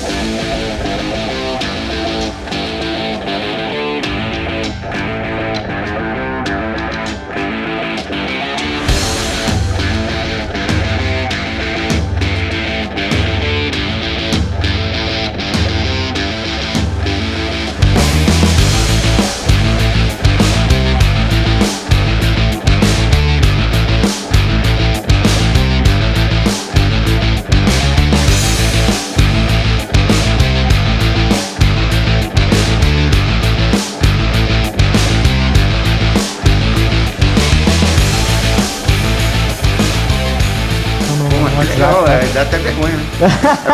Legal,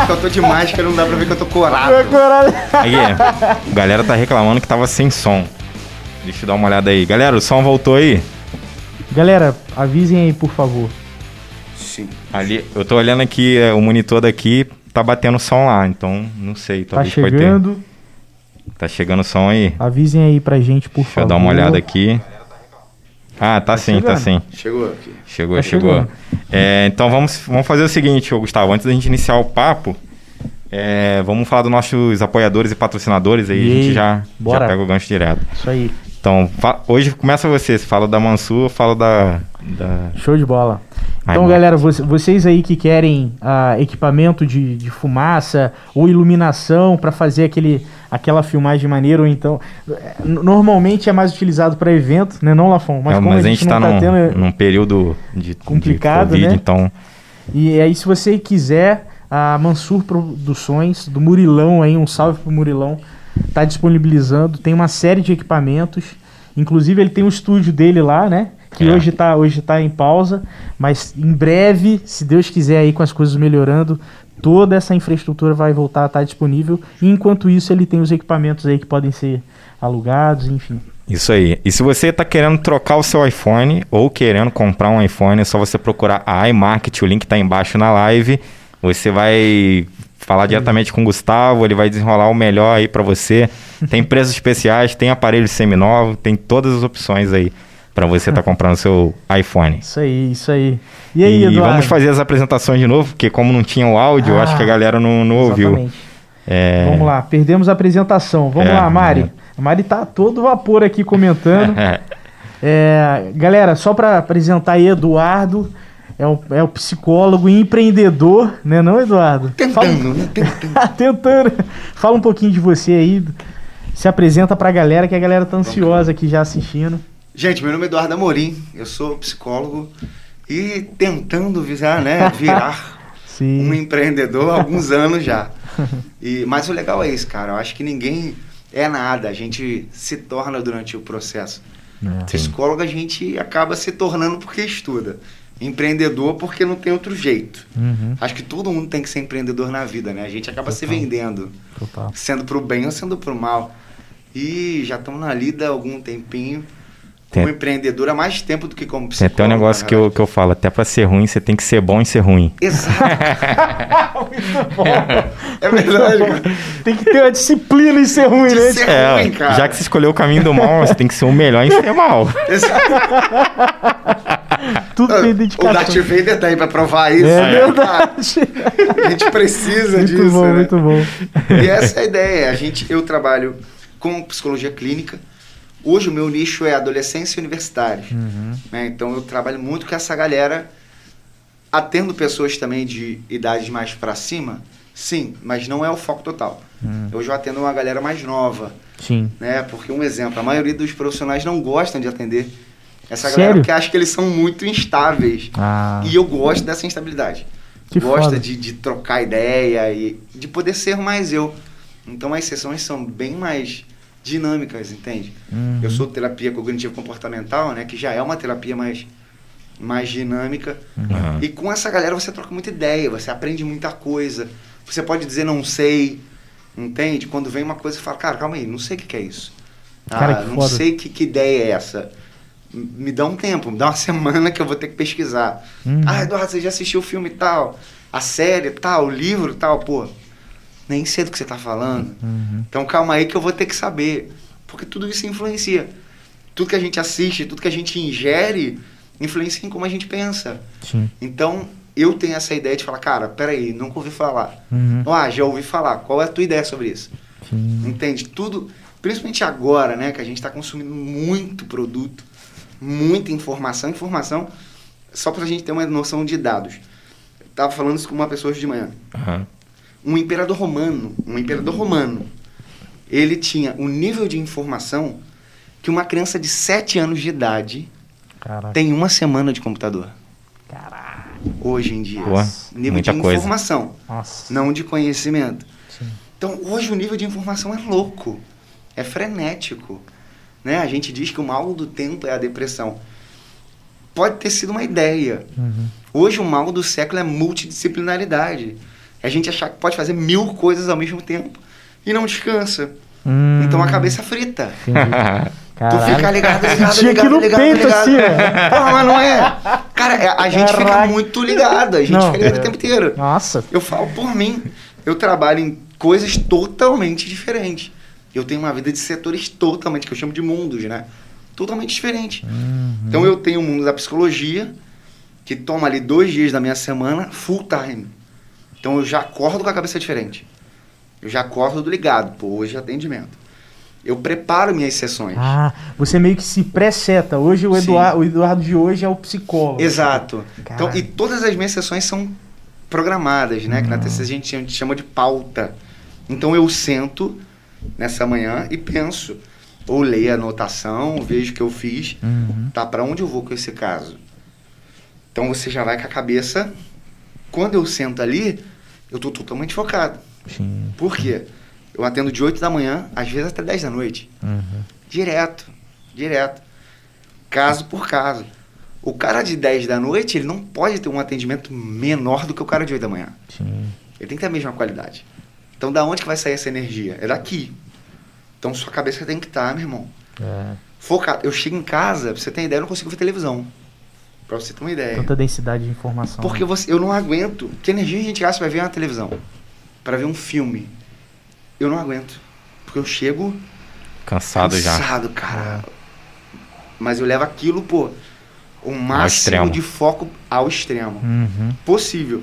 Porque eu tô de máscara, não dá pra ver que eu tô corado. Aí, a galera tá reclamando que tava sem som. Deixa eu dar uma olhada aí. Galera, o som voltou aí? Galera, avisem aí, por favor. Sim. Ali, eu tô olhando aqui, é, o monitor daqui tá batendo som lá, então não sei, Tá talvez pode ter. chegando. Tá chegando o som aí. Avisem aí pra gente, por Deixa favor. eu dar uma olhada aqui. Ah, tá, sim, tá chegando. sim. Chegou aqui. Chegou, Tá chegou. É, então vamos, vamos fazer o seguinte, Gustavo, antes da gente iniciar o papo, é, vamos falar dos nossos apoiadores e patrocinadores aí, a E gente aí, já, já bora. pega o gancho direto. Isso aí. Então, hoje começa você, você fala da Mansur, eu falo da... da... Show de bola. Ai, Então, mano. galera, vo- vocês aí que querem ah, equipamento de, de fumaça ou iluminação para fazer aquele, aquela filmagem maneira, ou então. eh, Normalmente é mais utilizado para evento, né, não, Lafon? Mas, É, mas a gente não tá, num, tendo. num período de, Complicado, de Covid, né? então... E aí, se você quiser, a Mansur Produções, do Murilão aí, um salve pro Murilão, tá disponibilizando. Tem uma série de equipamentos. Inclusive, ele tem um estúdio dele lá, né? Que É. hoje, tá, hoje tá em pausa. Mas em breve, se Deus quiser aí com as coisas melhorando, toda essa infraestrutura vai voltar a estar disponível. E enquanto isso, ele tem os equipamentos aí que podem ser alugados, enfim. Isso aí. E se você está querendo trocar o seu iPhone ou querendo comprar um iPhone, é só você procurar a iMarket, o link está embaixo na live. Você vai falar diretamente com o Gustavo, ele vai desenrolar o melhor aí para você. Tem preços especiais, tem aparelho seminovo, tem todas as opções aí para você estar comprando seu iPhone. Isso aí, isso aí. E aí, e Eduardo? vamos fazer as apresentações de novo, porque como não tinha o áudio, eu Ah, acho que a galera não, não ouviu. Exatamente. É... Vamos lá, perdemos a apresentação. Vamos É, lá, Mari. é. A Mari tá a todo vapor aqui comentando. É, galera, só para apresentar aí, Eduardo é o, é o psicólogo e empreendedor, né, não, Eduardo? Fala- Tentando, né? Tentando. Tentando. Fala um pouquinho de você aí. Se apresenta pra galera, que a galera tá ansiosa aqui já assistindo. Gente, meu nome é Eduardo Amorim, eu sou psicólogo e tentando virar, né, virar um empreendedor há alguns anos já. E, mas o legal é isso, cara. Eu acho que ninguém é nada, a gente se torna durante o processo. É. Psicólogo a gente acaba se tornando porque estuda. Empreendedor porque não tem outro jeito. Uhum, Acho que todo mundo tem que ser empreendedor na vida, né? A gente acaba se Total. vendendo, total. sendo pro bem ou sendo pro mal. E já estamos na lida há algum tempinho. Tem- Como empreendedor há mais tempo do que como Tem psicólogo. até um negócio que eu, que eu falo, até para ser ruim, você tem que ser bom em ser ruim. Exato. é verdade, cara. Tem que ter uma disciplina em ser ruim, De né? ser É, ruim, cara. já que você escolheu o caminho do mal, você tem que ser o melhor em ser mal. Tudo tem O dedicação. Darth Vader tá aí pra provar isso. É né, verdade. A gente precisa muito disso, bom, né? muito bom. E essa é a ideia. A gente, eu trabalho com psicologia clínica. Hoje o meu nicho é adolescência e universitários. Uhum. né? Então eu trabalho muito com essa galera, atendo pessoas também de idades mais para cima, sim, mas não é o foco total. Hum. Hoje eu atendo uma galera mais nova, Sim. né? Porque um exemplo, a maioria dos profissionais não gostam de atender essa Sério? galera porque acha que eles são muito instáveis. Ah, E eu gosto dessa instabilidade. Que Gosto de, de trocar ideia e de poder ser mais eu. Então as sessões são bem mais dinâmicas, entende? Uhum. Eu sou terapia cognitivo comportamental, né, que já é uma terapia mais mais dinâmica. Uhum. E com essa galera você troca muita ideia, você aprende muita coisa. Você pode dizer não sei, entende? Quando vem uma coisa, você fala, cara, calma aí, não sei o que, que é isso. Cara, ah, não foda. sei que, que ideia é essa. Me dá um tempo, me dá uma semana que eu vou ter que pesquisar. Uhum. Ah, Eduardo, você já assistiu o filme tal, a série tal, o livro tal, pô. Nem sei do que você tá falando. Uhum. Então calma aí que eu vou ter que saber. Porque tudo isso influencia. Tudo que a gente assiste, tudo que a gente ingere, influencia em como a gente pensa. Sim. Então, eu tenho essa ideia de falar, cara, peraí, nunca ouvi falar. Uhum. Ah, já ouvi falar. Qual é a tua ideia sobre isso? Sim. Entende? Tudo, principalmente agora, né, que a gente está consumindo muito produto, muita informação, informação, só para a gente ter uma noção de dados. Eu tava falando isso com uma pessoa hoje de manhã. Aham. Um imperador romano, um imperador romano, ele tinha um nível de informação que uma criança de 7 anos de idade Caraca. tem uma semana de computador. Caraca. Hoje em dia. Pô, nível muita de coisa. informação, Nossa. não de conhecimento. Sim. Então, hoje o nível de informação é louco, é frenético. Né? A gente diz que o mal do tempo é a depressão. Pode ter sido uma ideia. Uhum. Hoje o mal do século é multidisciplinaridade. É a gente achar que pode fazer mil coisas ao mesmo tempo e não descansa. Hum. Então a cabeça frita. Tu fica ligado, ligado, ligado, ligado, peito, ligado. assim, ó. Porra, mas não é. Cara, é- a gente fica muito ligado. A gente Não, fica ligado é. o tempo inteiro. Nossa. Eu falo por mim. Eu trabalho em coisas totalmente diferentes. Eu tenho uma vida de setores totalmente, que eu chamo de mundos, né? Totalmente diferente. Uhum. Então eu tenho o mundo da psicologia, que toma ali dois dias da minha semana, full time. Então eu já acordo com a cabeça diferente. Eu já acordo do ligado, pô, hoje é atendimento. Eu preparo minhas sessões. Ah, você meio que se pré-seta. Hoje o. Eduardo, o Eduardo de hoje é o psicólogo. Exato. Então, e todas as minhas sessões são programadas, né? Que na. TCC a gente chama- chama de pauta. Então eu sento nessa manhã e penso. Ou leio a anotação, vejo o que eu fiz. Uhum. Tá, para onde eu vou com esse caso? Então você já vai com a cabeça. Quando eu sento ali, eu tô totalmente focado. Sim. Por quê? Eu atendo de 8 da manhã, às vezes até 10 da noite. Uhum. Direto, direto. Caso por caso. O cara de 10 da noite, ele não pode ter um atendimento menor do que o cara de 8 da manhã. Sim. Ele tem que ter a mesma qualidade. Então, da onde que vai sair essa energia? É daqui. Então, sua cabeça tem que estar, meu irmão, É. focado. Eu chego em casa, pra você ter ideia, eu não consigo ver televisão. Pra você ter uma ideia. Tanta densidade de informação. Porque você, eu não aguento. Que energia a gente gasta pra ver uma televisão? Pra ver um filme? Eu não aguento. Porque eu chego Cansado já. cansado, cara. Mas eu levo aquilo, pô, o máximo de foco ao extremo. Uhum. Possível.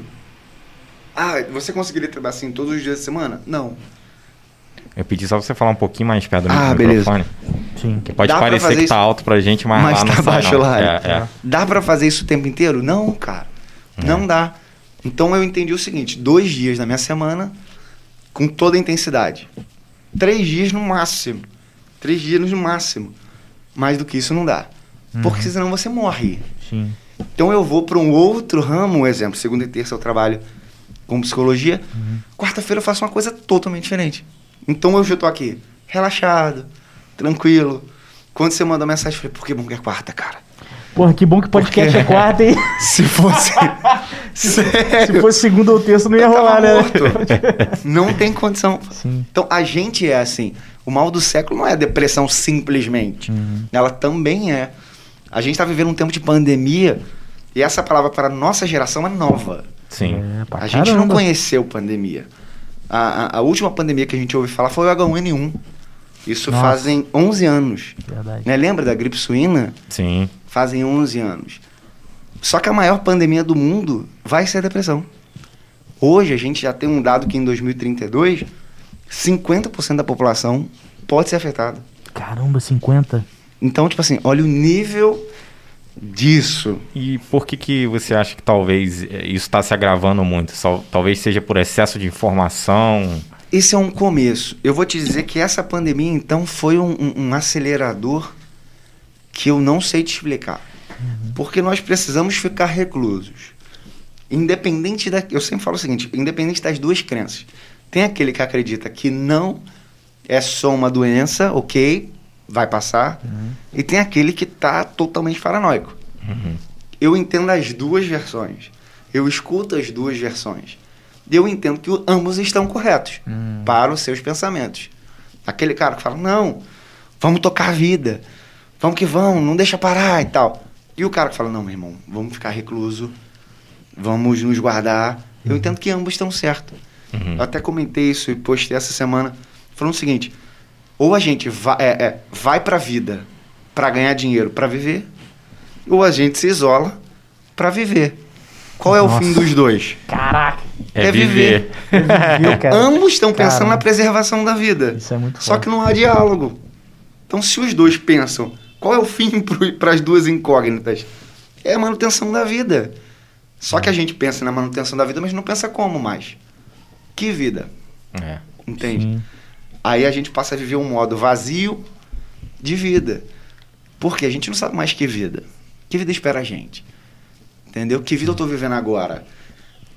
Ah, você conseguiria trabalhar assim todos os dias da semana? Não. Eu pedi só pra você falar um pouquinho mais perto do Ah, microfone. Sim. Que pode Dá parecer que tá isso- alto pra gente, mas, Mas lá não tá sai, baixo não. lá. É, é. Dá pra fazer isso o tempo inteiro? Não, cara. Não dá. Então eu entendi o seguinte: dois dias na minha semana, com toda a intensidade. Três dias no máximo. Três dias no máximo. Mais do que isso não dá. Porque senão você morre. Sim. Então eu vou para um outro ramo, um exemplo, segunda e terça eu trabalho com psicologia, quarta-feira eu faço uma coisa totalmente diferente. Então eu já tô aqui, relaxado, tranquilo. Quando você mandou mensagem, eu falei, por que bom que é quarta, cara? Porra, que bom que podcast Porque- é quarta, hein? Se fosse. Sério. Se fosse segunda ou terça, não ia eu rolar, né? Não tem condição. Sim. Então a gente é assim. O mal do século não é depressão simplesmente. Uhum. Ela também é. A gente está vivendo um tempo de pandemia e essa palavra para a nossa geração é nova. Sim. É, A gente não conheceu pandemia. A, a, a última pandemia que a gente ouve falar foi o H1N1. Isso Nossa. fazem 11 anos. Verdade. Né? Lembra da gripe suína? Sim. Fazem 11 anos. Só que a maior pandemia do mundo vai ser a depressão. Hoje a gente já tem um dado que em 2032, 50% da população pode ser afetada. Caramba, 50. Então, tipo assim, olha o nível disso. E por que, que você acha que talvez eh, isso está se agravando muito? Talvez seja por excesso de informação. Esse é um começo. Eu vou te dizer que essa pandemia, então, foi um, um- acelerador que eu não sei te explicar. Porque nós precisamos ficar reclusos. Independente da. Eu sempre falo o seguinte: independente das duas crenças. Tem aquele que acredita que não é só uma doença, ok, vai passar. E tem aquele que está totalmente paranoico. Eu entendo as duas versões. Eu escuto as duas versões. Eu entendo que ambos estão corretos para os seus pensamentos. Aquele cara que fala, não, vamos tocar a vida. Vamos que vamos, não deixa parar e tal. E o cara que fala, não, meu irmão, vamos ficar recluso, vamos nos guardar. Eu entendo que ambos estão certos. Uhum. Eu até comentei isso e postei essa semana, falando o seguinte: ou a gente vai, é, é, vai pra vida para ganhar dinheiro para viver, ou a gente se isola para viver. Qual é o Nossa. fim dos dois? Caraca. É, É viver. Viu, cara? Ambos estão pensando Caramba. na preservação da vida. Isso é muito Só forte. que não há diálogo. Então, se os dois pensam, qual é o fim para as duas incógnitas? É a manutenção da vida. Só que a gente pensa na manutenção da vida, mas não pensa como mais. Que vida? É. Entende? Sim. Aí a gente passa a viver um modo vazio de vida. Porque a gente não sabe mais que vida. Que vida espera a gente? Entendeu? Que vida eu tô vivendo agora?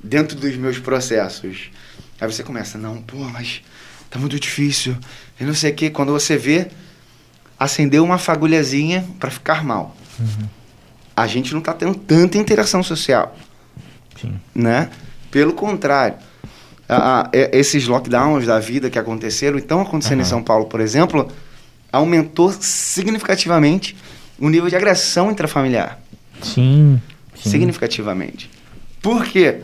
Dentro dos meus processos. Aí você começa, não, pô, mas tá muito difícil. E não sei o que. Quando você vê, acendeu uma fagulhazinha para ficar mal. A gente não tá tendo tanta interação social Sim. né? Pelo contrário, a- a- e- esses lockdowns da vida que aconteceram, estão acontecendo em Aham. São Paulo, por exemplo, aumentou significativamente o nível de agressão intrafamiliar. Sim. Sim. Significativamente. Por quê?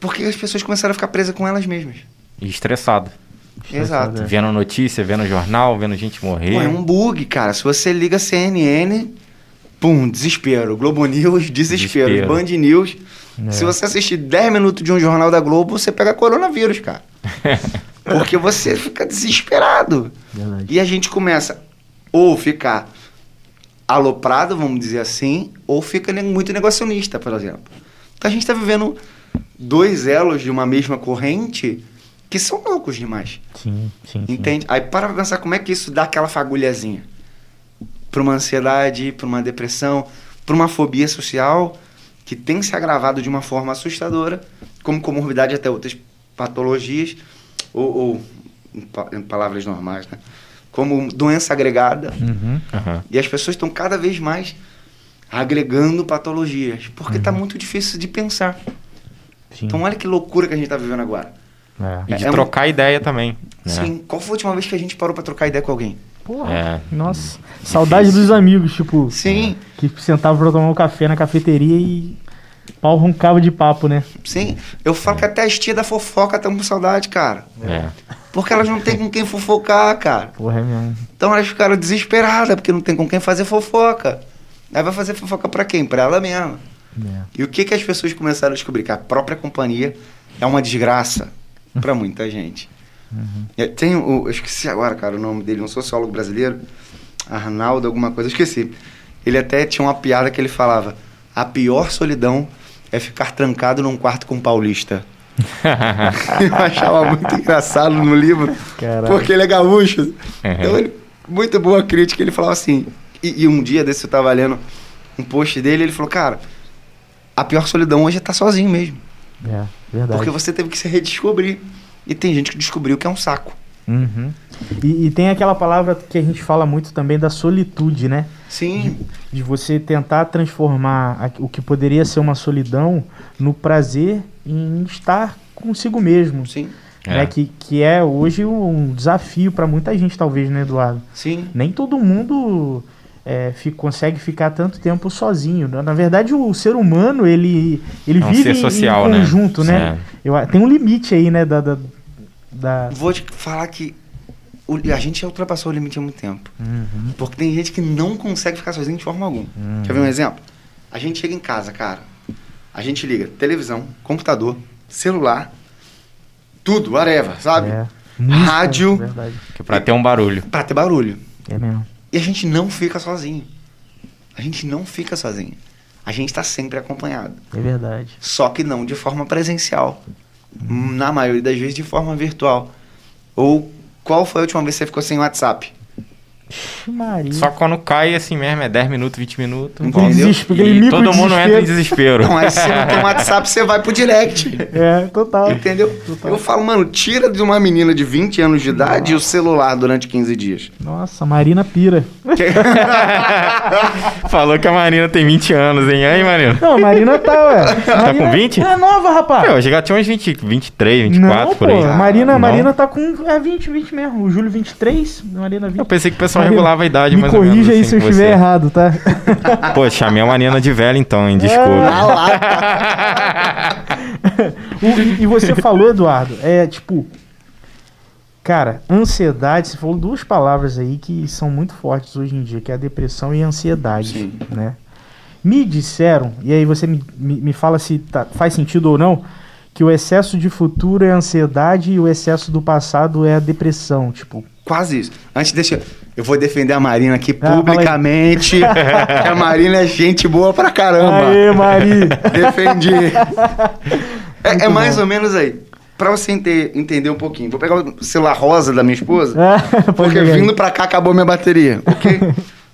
Porque as pessoas começaram a ficar presas com elas mesmas. E estressado. Exato. Vendo notícia, vendo jornal, vendo gente morrer. Pô, é um bug, cara. Se você liga CNN, pum, desespero. Globo News, desespero. Desespero. Band News. É. Se você assistir 10 minutos de um jornal da Globo, você pega coronavírus, cara. Porque você fica desesperado. Verdade. E a gente começa ou ficar aloprado, vamos dizer assim, ou fica muito negacionista, por exemplo. Então a gente está vivendo dois elos de uma mesma corrente que são loucos demais. Sim, sim. sim. Entende? Aí para pensar como é que isso dá aquela fagulhazinha. Para uma ansiedade, para uma depressão, para uma fobia social que tem se agravado de uma forma assustadora, como comorbidade até outras patologias, ou, ou em, pa- em palavras normais, né? como doença agregada. Uhum. Aham. E as pessoas estão cada vez mais agregando patologias, porque está muito difícil de pensar. Sim. Então olha que loucura que a gente está vivendo agora. É. E de É um- trocar ideia também. né? Sim. Qual foi a última vez que a gente parou para trocar ideia com alguém? Porra. É. Nossa. Saudade dos amigos, tipo. Sim. Que sentava pra tomar um café na cafeteria e pau roncava de papo, né? Sim, eu falo que até as tias da fofoca estão com saudade, cara. É. Porque elas não têm com quem fofocar, cara. Porra, é mesmo. Então elas ficaram desesperadas, porque não tem com quem fazer fofoca. Aí vai fazer fofoca pra quem? Pra ela mesma. É. E o que, que as pessoas começaram a descobrir? Que a própria companhia é uma desgraça pra muita gente. É, Tem o. Eu esqueci agora, cara, o nome dele, um sociólogo brasileiro, Arnaldo, alguma coisa, eu esqueci. Ele até tinha uma piada que ele falava: a pior solidão é ficar trancado num quarto com um paulista. eu achava muito engraçado no livro, Caraca. porque ele é gaúcho. Uhum. Então, ele- muito boa crítica. Ele falava assim. E, e um dia desse eu tava lendo um post dele, ele falou: Cara, a pior solidão hoje é estar sozinho mesmo. É, verdade. Porque você teve que se redescobrir. E tem gente que descobriu que é um saco. Uhum. E, e tem aquela palavra que a gente fala muito também da solitude, né? Sim, De você tentar transformar a- o que poderia ser uma solidão no prazer em estar consigo mesmo. sim, É. Né? Que, que é hoje um desafio para muita gente, talvez, né, Eduardo? sim. Nem todo mundo é, consegue ficar tanto tempo sozinho. Na na verdade, o ser humano, ele, ele É um vive social, em né? conjunto, né? Eu a- tem um limite aí, né, da... da, da- Vou te falar que o- a gente já ultrapassou o limite há muito tempo. Uhum, Porque tem gente que não consegue ficar sozinho de forma alguma. Quer ver um exemplo? A gente chega em casa, cara. A gente liga televisão, computador, celular, tudo, whatever, sabe? é, música, Rádio. Verdade. Que é pra ter um barulho. Pra ter barulho. É mesmo. E a gente não fica sozinho. A gente não fica sozinho. A gente tá sempre acompanhado. É verdade. Só que não de forma presencial. Na maioria das vezes de forma virtual. Ou qual foi a última vez que você ficou sem WhatsApp? Ixi, Maria. Só quando cai assim mesmo, é 10 minutos, 20 minutos. Entendeu? Desespe- aquele E todo mundo desespero. entra em desespero. Não, aí se não tem WhatsApp, você vai pro direct. É, total. Entendeu? Eu falo, mano, tira de uma menina de 20 anos de idade o celular durante 15 dias. Nossa, Marina pira. Falou que a Marina tem 20 anos, hein? Aí, Marina? Não, a Marina tá, ué. Tá com 20? É nova, rapaz. Eu já tinha uns 20, 23, 24 não, por pô, aí. a Marina, Não? Marina tá com é 20, 20 mesmo. O Júlio 23, a Marina 20. Eu pensei que o pessoal Marina, regulava a idade Me mais ou menos corrija aí assim se eu estiver você. errado, tá? Pô, chamei a Marina de velha então, hein? Desculpa. Ah, O- e você falou, Eduardo, é tipo. Cara, ansiedade, você falou duas palavras aí que são muito fortes hoje em dia, que é a depressão e a ansiedade, Sim. né? Me disseram, e aí você me, me, me fala se tá- faz sentido ou não, que o excesso de futuro é ansiedade e o excesso do passado é a depressão. Tipo, Quase isso. Antes, deixa. Eu vou defender a Marina aqui Ah, publicamente. que a Marina é gente boa pra caramba. Aê, Mari! Defendi. é, é mais bom. ou menos aí. Pra você ente- entender um pouquinho. Vou pegar o celular rosa da minha esposa. Pode Porque vindo pra cá acabou minha bateria, ok?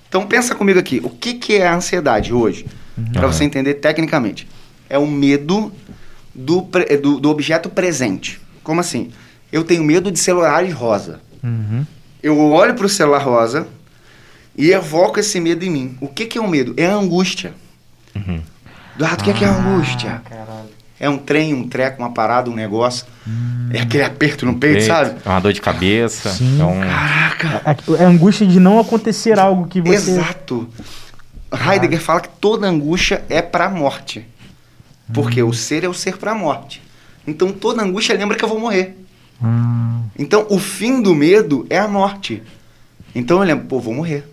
então pensa comigo aqui, o que, que é a ansiedade hoje? Pra você entender tecnicamente. É o medo do, pre- do, do objeto presente. Como assim? Eu tenho medo de celulares rosa. Uhum. Eu olho pro celular rosa e evoco esse medo em mim. O que, que é o medo? É a angústia. Uhum. Eduardo, o que, que é a angústia? Ah, caralho. É um trem, um treco, uma parada, um negócio. É aquele aperto no peito, Peito, sabe? É uma dor de cabeça. Sim. É um... Caraca! A, a angústia de não acontecer algo que você. Exato. Heidegger fala que toda angústia é para a morte. Porque o ser é o ser para a morte. Então toda angústia lembra que eu vou morrer. Hum, Então o fim do medo é a morte. Então eu lembro, pô, vou morrer.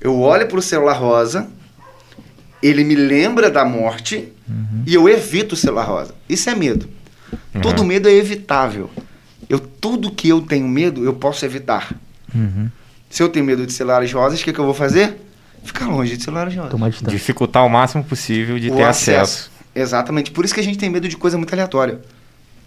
Eu olho pro celular rosa, ele me lembra da morte e eu evito o celular rosa. Isso é medo. Todo Uhum. medo é evitável. Eu tudo que eu tenho medo, eu posso evitar. uhum. Se eu tenho medo de celulares rosas, o que, que eu vou fazer? Ficar longe de celulares rosas. Dificultar o máximo possível de O ter acesso. Exatamente. Por isso que a gente tem medo de coisa muito aleatória.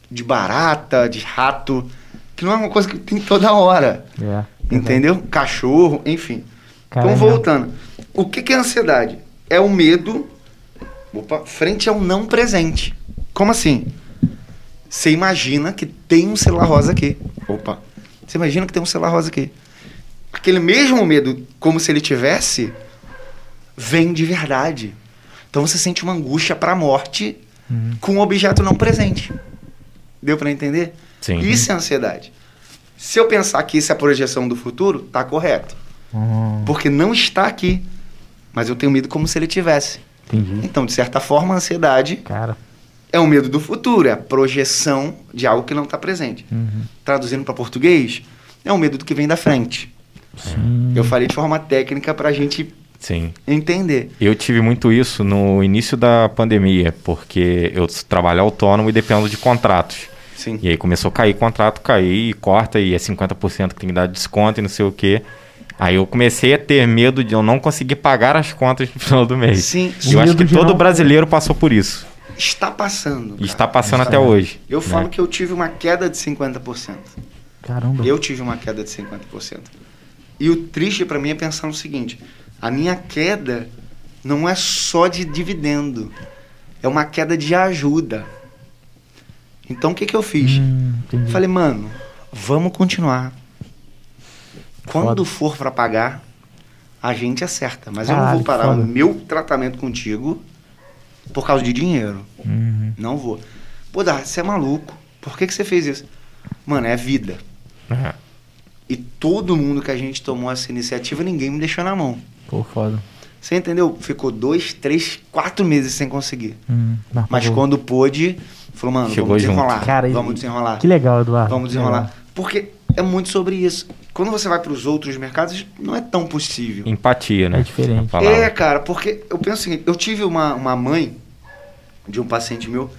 De barata, de rato, que não é uma coisa que tem toda hora. É, Entendeu? Cachorro, enfim. Caramba. Então, voltando. O que, que é ansiedade? É o medo opa, frente ao não presente. Como assim? Você imagina que tem um celular rosa aqui. Opa. Você imagina que tem um celular rosa aqui. Aquele mesmo medo, como se ele tivesse, vem de verdade. Então você sente uma angústia para a morte Uhum. com um objeto não presente. Deu para entender? Sim. Isso é ansiedade. Se eu pensar que isso é a projeção do futuro, tá correto. Hum, Porque não está aqui. Mas eu tenho medo como se ele tivesse. entendi. Então, de certa forma, a ansiedade Cara. é o medo do futuro, é a projeção de algo que não está presente. Uhum. Traduzindo para português, é o medo do que vem da frente. Sim. Eu falei de forma técnica para a gente Sim. entender. Eu tive muito isso no início da pandemia, porque eu trabalho autônomo e dependo de contratos. Sim. E aí começou a cair contrato, cair, e corta, e é 50% que tem que dar desconto e não sei o quê. Aí eu comecei a ter medo de eu não conseguir pagar as contas no final do mês. Sim, E eu O acho que todo não- brasileiro passou por isso. está passando. Cara. está passando Está. até hoje. Eu né? falo que eu tive uma queda de 50%. Caramba. Eu tive uma queda de 50%. E o triste para mim é pensar no seguinte: a minha queda não é só de dividendo, é uma queda de ajuda. Então o que, que eu fiz? Hum. Falei, mano, vamos continuar. Quando Foda. for para pagar, a gente acerta. Mas eu não Caralho, vou parar o meu tratamento contigo por causa de dinheiro. Uhum. Não vou. Pô, Dar, você é maluco. Por que, que você fez isso? Mano, é vida. É. E todo mundo que a gente tomou essa iniciativa, ninguém me deixou na mão. Pô, foda. Você entendeu? Ficou dois, três, quatro meses sem conseguir. Hum, Mas pô, quando pôde, falou, mano, Chegou vamos junto. desenrolar. Cara, vamos desenrolar. Que legal, Eduardo. Vamos desenrolar. legal. Porque é muito sobre isso. Quando você vai para os outros mercados, não é tão possível. Empatia, né? É diferente. Palavra. É, cara, porque eu penso o seguinte, eu tive uma, uma mãe de um paciente meu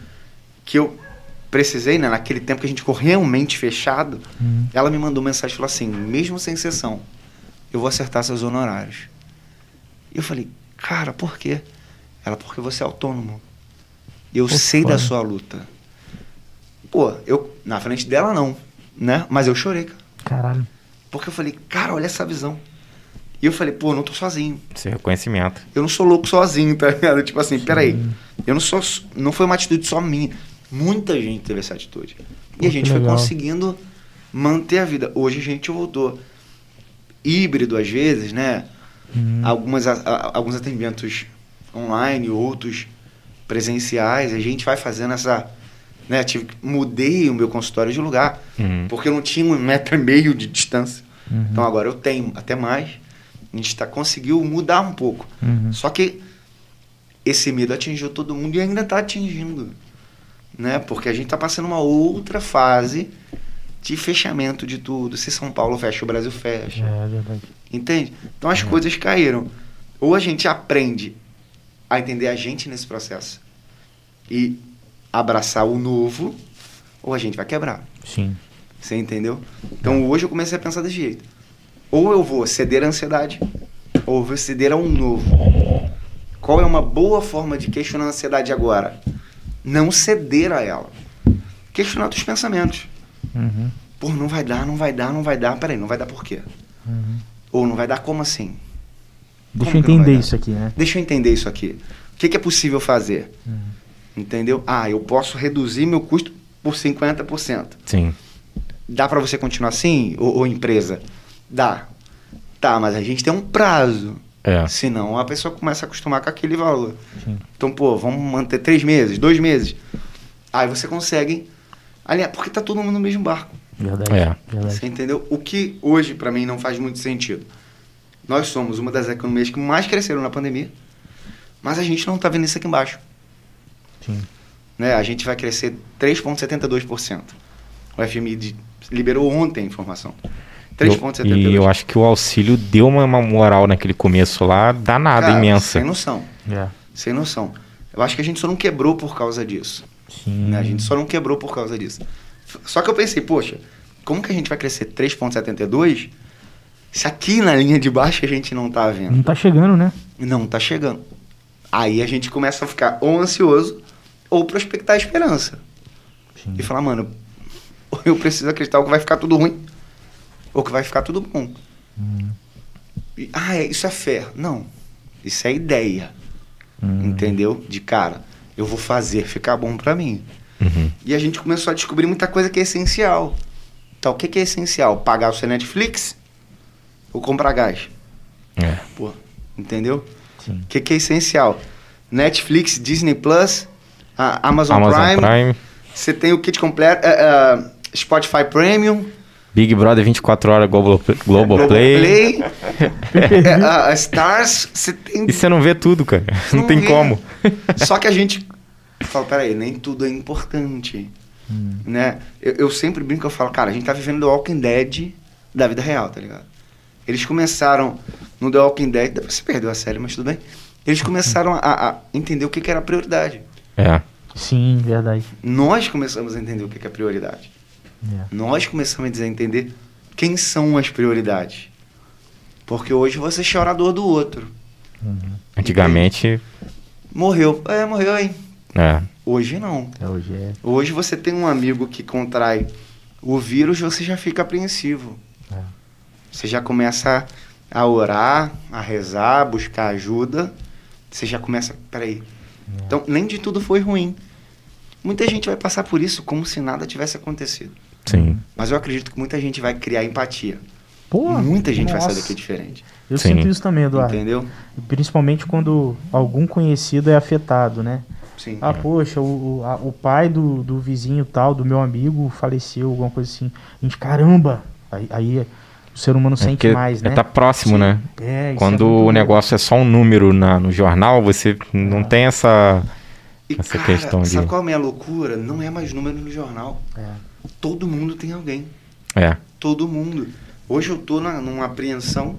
que eu precisei, né, naquele tempo que a gente ficou realmente fechado, Hum. ela me mandou mensagem e falou assim, mesmo sem sessão, eu vou acertar seus honorários. E eu falei, cara, por quê? Ela, porque você é autônomo. Eu Pô, sei da sua luta. Pô, eu, na frente dela não, né? Mas eu chorei, cara. Caralho. Porque eu falei, cara, olha essa visão. E eu falei, pô, eu não tô sozinho. Esse reconhecimento. Eu não sou louco sozinho, tá ligado? Tipo assim, peraí. Eu não sou. Não foi uma atitude só minha. Muita gente teve essa atitude. Pô, e a gente que foi legal. conseguindo manter a vida. Hoje a gente voltou híbrido às vezes, né? Hum. Algumas, a- a- alguns atendimentos online, outros presenciais. A gente vai fazendo essa. Né? Tive, mudei o meu consultório de lugar. Uhum. Porque eu não tinha um metro e meio de distância. Uhum. Então agora eu tenho até mais. A gente tá, conseguiu mudar um pouco. Uhum. Só que esse medo atingiu todo mundo e ainda está atingindo. Né? Porque a gente está passando uma outra fase de fechamento de tudo. Se São Paulo fecha, o Brasil fecha. É verdade. Entende? Então as coisas caíram. Ou a gente aprende a entender a gente nesse processo. E abraçar o novo, ou a gente vai quebrar. Sim. Você entendeu? Então hoje eu comecei a pensar desse jeito. Ou eu vou ceder à ansiedade, ou eu vou ceder a um novo. Qual é uma boa forma de questionar a ansiedade agora? Não ceder a ela. Questionar os pensamentos. Uhum. Pô, não vai dar, não vai dar, não vai dar. Peraí, não vai dar por quê? Uhum. Ou não vai dar como assim? Deixa Como eu entender isso aqui, né? Deixa eu entender isso aqui. O que, que é possível fazer? Uhum. Entendeu? Ah, eu posso reduzir meu custo por 50%. Sim. Dá para você continuar assim, ou, ou empresa? Dá. Tá, mas a gente tem um prazo. É. Senão a pessoa começa a acostumar com aquele valor. Sim. Então, pô, vamos manter três meses, dois meses. Aí você consegue alinhar, porque tá todo mundo no mesmo barco. Verdade. É. Verdade. Você entendeu? O que hoje, para mim, não faz muito sentido. Nós somos uma das economias que mais cresceram na pandemia, mas a gente não tá vendo isso aqui embaixo. Sim. Né? A gente vai crescer 3,72%. O FMI de- liberou ontem a informação. Eu- 3,72%. E eu acho que o auxílio deu uma, uma moral naquele começo lá danada, Cara, imensa. Sem noção. É. Sem noção. Eu acho que a gente só não quebrou por causa disso. Sim. né? A gente só não quebrou por causa disso. Só que eu pensei, poxa, como que a gente vai crescer 3,72 se aqui na linha de baixo a gente não tá vendo? Não tá chegando, né? Não tá chegando. Aí a gente começa a ficar ou ansioso ou prospectar a esperança. Sim. E falar, mano, eu preciso acreditar que vai ficar tudo ruim ou que vai ficar tudo bom. Hum. E, ah, é, isso é fé. Não. Isso é ideia. Hum. Entendeu? De cara, eu vou fazer ficar bom pra mim. Uhum. E a gente começou a descobrir muita coisa que é essencial. Então, o que, que é essencial? Pagar o seu Netflix ou comprar gás? É. Pô, entendeu? O que, que é essencial? Netflix, Disney Plus, Amazon, Amazon Prime, Prime, você tem o kit completo, é, é, Spotify Premium, Big Brother 24 horas Global, Global Play. Globoplay, é, a, a Stars, você tem... E você não vê tudo, cara. Não, Não tem vê. como. Só que a gente fala, peraí, nem tudo é importante. Hum. né? Eu, eu sempre brinco, eu falo, cara, a gente tá vivendo The Walking Dead da vida real, tá ligado? Eles começaram no The Walking Dead, depois você perdeu a série, mas tudo bem. Eles começaram a, a entender o que, que era prioridade. É. Sim, verdade. Nós começamos a entender o que, que é prioridade. É. Nós começamos a entender quem são as prioridades. Porque hoje você chora a dor do outro. Uhum. Antigamente, Morreu. É, morreu, hein? é. Hoje não. É, hoje é. Hoje você tem um amigo que contrai o vírus, você já fica apreensivo. É. Você já começa a orar, a rezar, a buscar ajuda. Você já começa. Peraí. É. Então, nem de tudo foi ruim. Muita gente vai passar por isso como se nada tivesse acontecido. Sim. Mas eu acredito que muita gente vai criar empatia. Pô, muita gente vai sair nossa. daqui diferente. Eu Sim. sinto isso também, Eduardo. Entendeu? Principalmente quando algum conhecido é afetado, né? Sim. Ah, poxa, o, o, a- o pai do, do vizinho tal, do meu amigo, faleceu, alguma coisa assim. A gente, caramba! Aí, aí o ser humano É sente mais, né? Tá próximo, Sim. né? É, isso Quando é o negócio é só um número na, no jornal, você não tem essa. E, essa cara, questão de- sabe qual é a minha loucura? Não é mais número no jornal. É. Todo mundo tem alguém. É. Todo mundo. Hoje eu tô na, numa apreensão.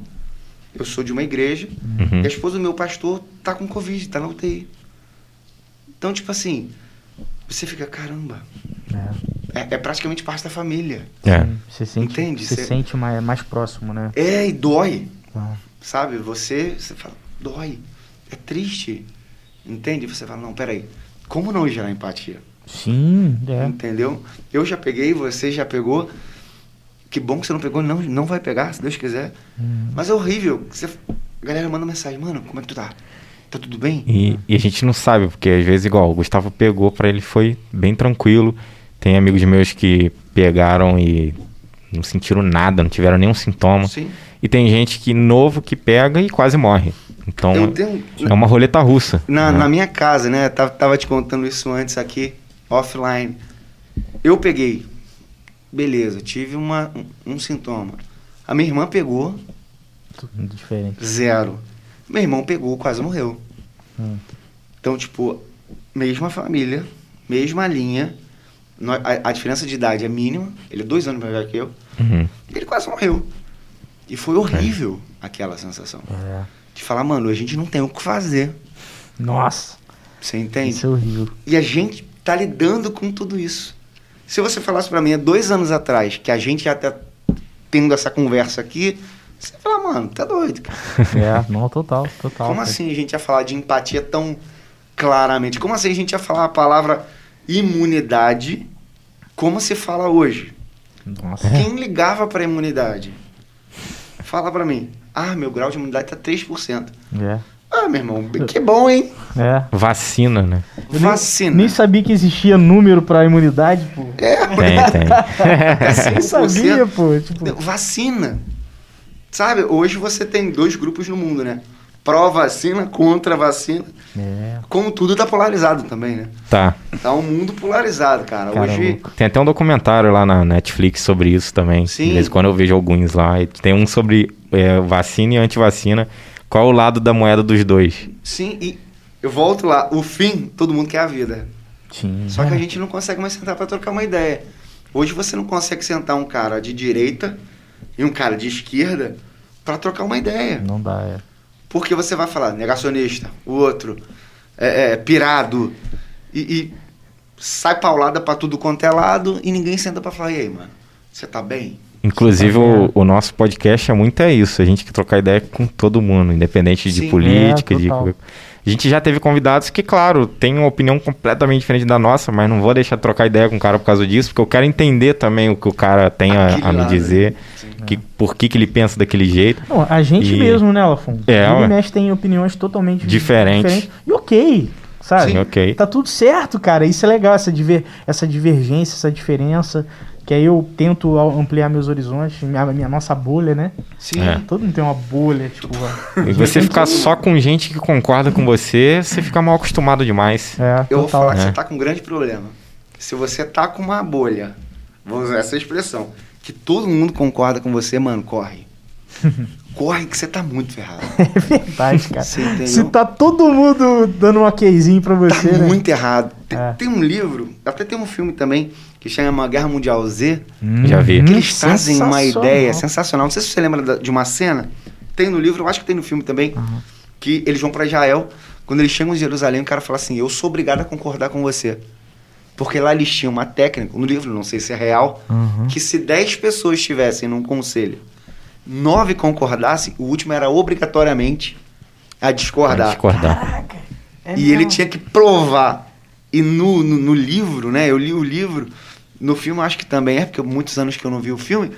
Eu sou de uma igreja. Uhum. E a esposa do meu pastor tá com Covid, tá na UTI. Então, tipo assim, você fica, caramba, É. é, é praticamente parte da família. É. Você sente, Entende? Você Cê- sente mais, mais próximo, né? É, e dói, Ah, sabe? Você, você fala, dói, é triste. Entende? Você fala, não, peraí, como não gerar empatia? Sim, é. Entendeu? Eu já peguei, você já pegou. Que bom que você não pegou, não, não vai pegar, se Deus quiser. Hum. Mas é horrível. Você, a galera manda mensagem, mano, como é que tu tá? Tá tudo bem? E, e a gente não sabe, porque às vezes, igual, o Gustavo pegou, pra ele foi bem tranquilo. Tem amigos meus que pegaram e não sentiram nada, não tiveram nenhum sintoma. Sim. E tem gente que novo que pega e quase morre. Então Eu tenho, é uma roleta russa. na, né? na minha casa, né? Tava, tava te contando isso antes aqui, offline. Eu peguei. Beleza, tive uma, um, um sintoma. A minha irmã pegou, Tudo diferente. zero. Meu irmão pegou, quase morreu. Hum. Então, tipo, mesma família, mesma linha. A, a diferença de idade é mínima. Ele é dois anos mais velho que eu. Uhum. Ele quase morreu. E foi horrível aquela sensação. É. De falar, mano, a gente não tem o que fazer. Nossa, Você entende? isso é horrível. E a gente tá lidando com tudo isso. Se você falasse pra mim há dois anos atrás que a gente já tá tendo essa conversa aqui, você ia falar, mano, tá doido, cara. É, não, total, total. Como cara. assim a gente ia falar de empatia tão claramente? Como assim a gente ia falar a palavra imunidade como se fala hoje? Nossa. Quem ligava pra imunidade? Fala pra mim. Ah, meu grau de imunidade tá 3%. É, Ah, meu irmão, que bom, hein? é. Vacina, né? Eu nem- Vacina. Nem sabia que existia número pra imunidade, pô. É, Tem, tem. é Nem 100%. sabia, pô. Tipo, Vacina. Sabe, hoje você tem dois grupos no mundo, né? Pró-vacina, contra-vacina. é. Como tudo tá polarizado também, né? Tá. Tá um mundo polarizado, cara. Cara, hoje. Tem até um documentário lá na Netflix sobre isso também. Sim. De vez em quando eu vejo alguns lá. Tem um sobre é, vacina e antivacina. Qual o lado da moeda dos dois? Sim, e eu volto lá. O fim, todo mundo quer a vida. Sim. Só que a gente não consegue mais sentar pra trocar uma ideia. Hoje você não consegue sentar um cara de direita e um cara de esquerda pra trocar uma ideia. Não dá, é. Porque você vai falar negacionista, o outro é, é, pirado e, e sai paulada pra tudo quanto é lado e ninguém senta pra falar, e aí, mano, você tá bem? Inclusive, Tá o, vendo? o nosso podcast é muito é isso. A gente quer trocar ideia com todo mundo, independente de Sim. política. É, de... A gente já teve convidados que, claro, têm uma opinião completamente diferente da nossa, mas não vou deixar de trocar ideia com o cara por causa disso, porque eu quero entender também o que o cara tem a, a me dizer, né? Sim. que, por que, que ele pensa daquele jeito. Não, a gente E- mesmo, né, Lafon? É, Ele mexe tem opiniões totalmente Diferente. E ok, sabe? Sim, ok. Tá tudo certo, cara. Isso é legal, essa, diver... essa divergência, essa diferença. Que aí eu tento ampliar meus horizontes, minha, minha nossa bolha, né? Sim. É. Todo mundo tem uma bolha, tipo. E você ficar só com gente que concorda com você, você fica mal acostumado demais. É, Eu vou total. falar que É. você tá com um grande problema. Se você tá com uma bolha, vou usar essa expressão, que todo mundo concorda com você, mano, corre. corre que você tá muito ferrado. É verdade, cara. Se tá todo mundo dando um okzinho pra Tá você, né? muito errado. Tem, É. tem um livro, até tem um filme também, que chama Guerra Mundial Z, Já vi. que Hum, eles trazem uma ideia sensacional. Não sei se você lembra de uma cena, tem no livro, eu acho que tem no filme também, que eles vão pra Israel. Quando eles chegam em Jerusalém, o cara fala assim: Eu sou obrigado a concordar com você. Porque lá eles tinham uma técnica, no livro, não sei se é real, Uhum. que se 10 pessoas estivessem num conselho, nove concordassem, o último era obrigatoriamente a discordar. discordar. É E ele tinha que provar. E no, no, no livro, né? Eu li o livro. No filme, acho que também é, porque muitos anos que eu não vi o filme.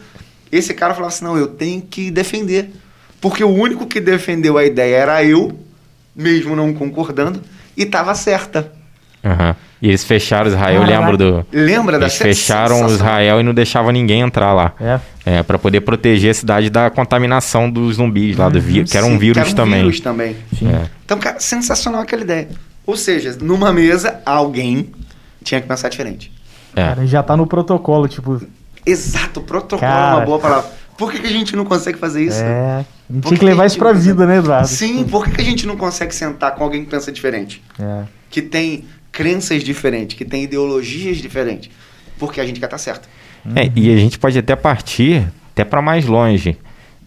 Esse cara falava assim: não, eu tenho que defender. Porque o único que defendeu a ideia era eu, mesmo não concordando, e tava certa. Aham. E eles fecharam Israel, eu Caraca. lembro do. Lembra da Eles fecharam. Israel e não deixavam ninguém entrar lá. É. É, para poder proteger a cidade da contaminação dos zumbis lá, do vírus, que era um Sim, vírus que era um também. vírus também. Sim. É. Então, cara, sensacional aquela ideia. Ou seja, numa mesa, alguém tinha que pensar diferente. É. Cara, já tá no protocolo, tipo. Exato, protocolo é Cara. uma boa palavra. Por que, que a gente não consegue fazer isso? É. A gente tinha que levar isso pra não vida, consegue- né, Eduardo? Sim, por que, que a gente não consegue sentar com alguém que pensa diferente? É. Que tem crenças diferentes, que tem ideologias diferentes? Porque a gente quer estar certo. É, e a gente pode até partir até para mais longe.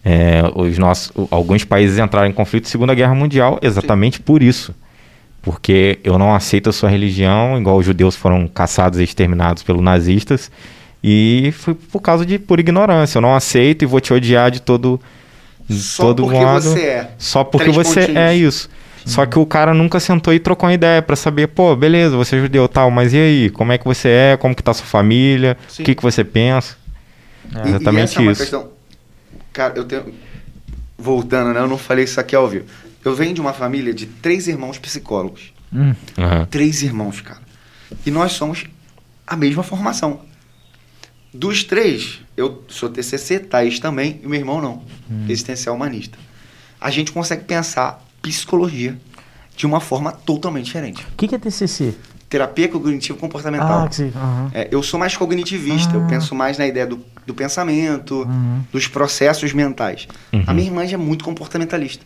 É, os nossos, alguns países entraram em conflito Segunda Guerra Mundial exatamente por isso. Porque eu não aceito a sua religião, igual os judeus foram caçados e exterminados pelos nazistas. E foi por causa de por ignorância. Eu não aceito e vou te odiar de todo, de Só todo porque você é. Só porque Três você pontinhos. é isso. Só que o cara nunca sentou e trocou uma ideia pra saber, pô, beleza, você é judeu tal, mas e aí? Como é que você é? Como que tá sua família? Sim. O que, que você pensa? E- Exatamente e essa é isso. questão. Cara, eu tenho. Voltando, né? Eu não falei isso aqui ao vivo. Eu venho de uma família de três irmãos psicólogos. Hum. Aham. Três irmãos, cara. E nós somos a mesma formação. Dos três, eu sou TCC, Thaís também, e meu irmão não. Existencial humanista. A gente consegue pensar psicologia de uma forma totalmente diferente. O que, que é TCC? Terapia cognitivo comportamental. Ah, que você. aham. É, eu sou mais cognitivista, eu Ah. penso mais na ideia do, do pensamento, Uhum. dos processos mentais. Uhum. A minha irmã já é muito comportamentalista.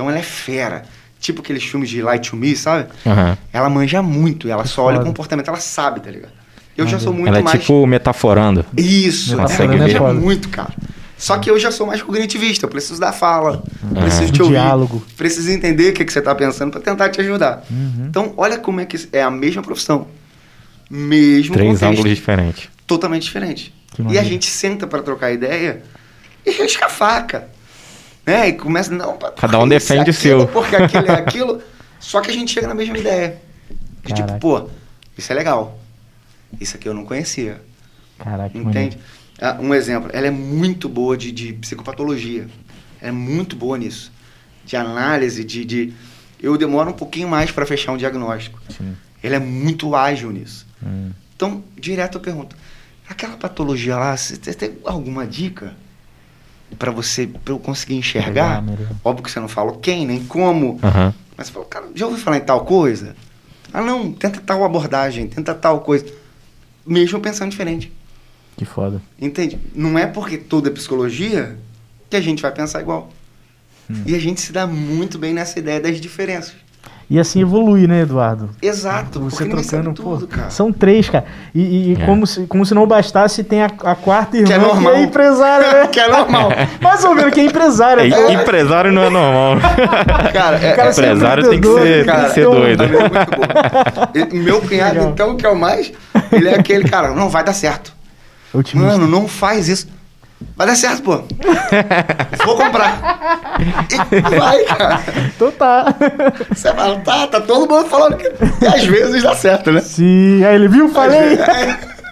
Então ela é fera. Tipo aqueles filmes de Light to Me, sabe? Aham. Ela manja muito, ela só olha o comportamento, ela sabe, tá ligado? Eu já sou muito Ela é mais. tipo metaforando. Isso, Ela ela manja muito, cara. Só que eu já sou mais cognitivista, eu preciso da fala, preciso Do te ouvir, diálogo. preciso entender o que, que você está pensando para tentar te ajudar. Uhum. Então, olha como é que é a mesma profissão, mesmo Três contexto, ângulos diferentes. totalmente diferente. E a gente senta para trocar ideia e risca a faca. Né? E começa, não, Cada um defende o seu. Porque aquilo é aquilo. Só que a gente chega na mesma ideia. De tipo, pô, isso é legal. Isso aqui eu não conhecia. Caraca, Entende? Ah, Um exemplo, ela é muito boa de, de psicopatologia. Ela é muito boa nisso. De análise, de. de... Eu demoro um pouquinho mais para fechar um diagnóstico. Sim. Ele é muito ágil nisso. Hum. Então, direto eu pergunto: aquela patologia lá, você tem alguma dica para você, para eu conseguir enxergar? Legal. Óbvio que você não falou quem, nem como. Mas você falou, cara, já ouviu falar em tal coisa? Ah, não, tenta tal abordagem, tenta tal coisa. Mesmo pensando diferente. Que foda. Entende? Não é porque tudo é psicologia que a gente vai pensar igual. Hum. E a gente se dá muito bem nessa ideia das diferenças. E assim evolui, né, Eduardo? Exato, Você trocando, pô. tudo, cara. São três, cara. E, e É. como, se, como se não bastasse, tem a, a quarta irmã Que é normal. é empresária, né? que é normal. Mais ou menos, que é empresária. É, né? Empresário não é normal. Cara, é, cara é- Empresário tem que ser, tem cara, que ser doido. é muito bom. Meu cunhado, Legal. então, que é o mais, ele é aquele, cara, não vai dar certo. Otimista. Mano, não faz isso. Vai dar certo, pô. Vou comprar. E vai, cara. Então tá. Você fala, tá, tá todo mundo falando que. E às vezes dá certo, né? Sim, aí ele viu, falei.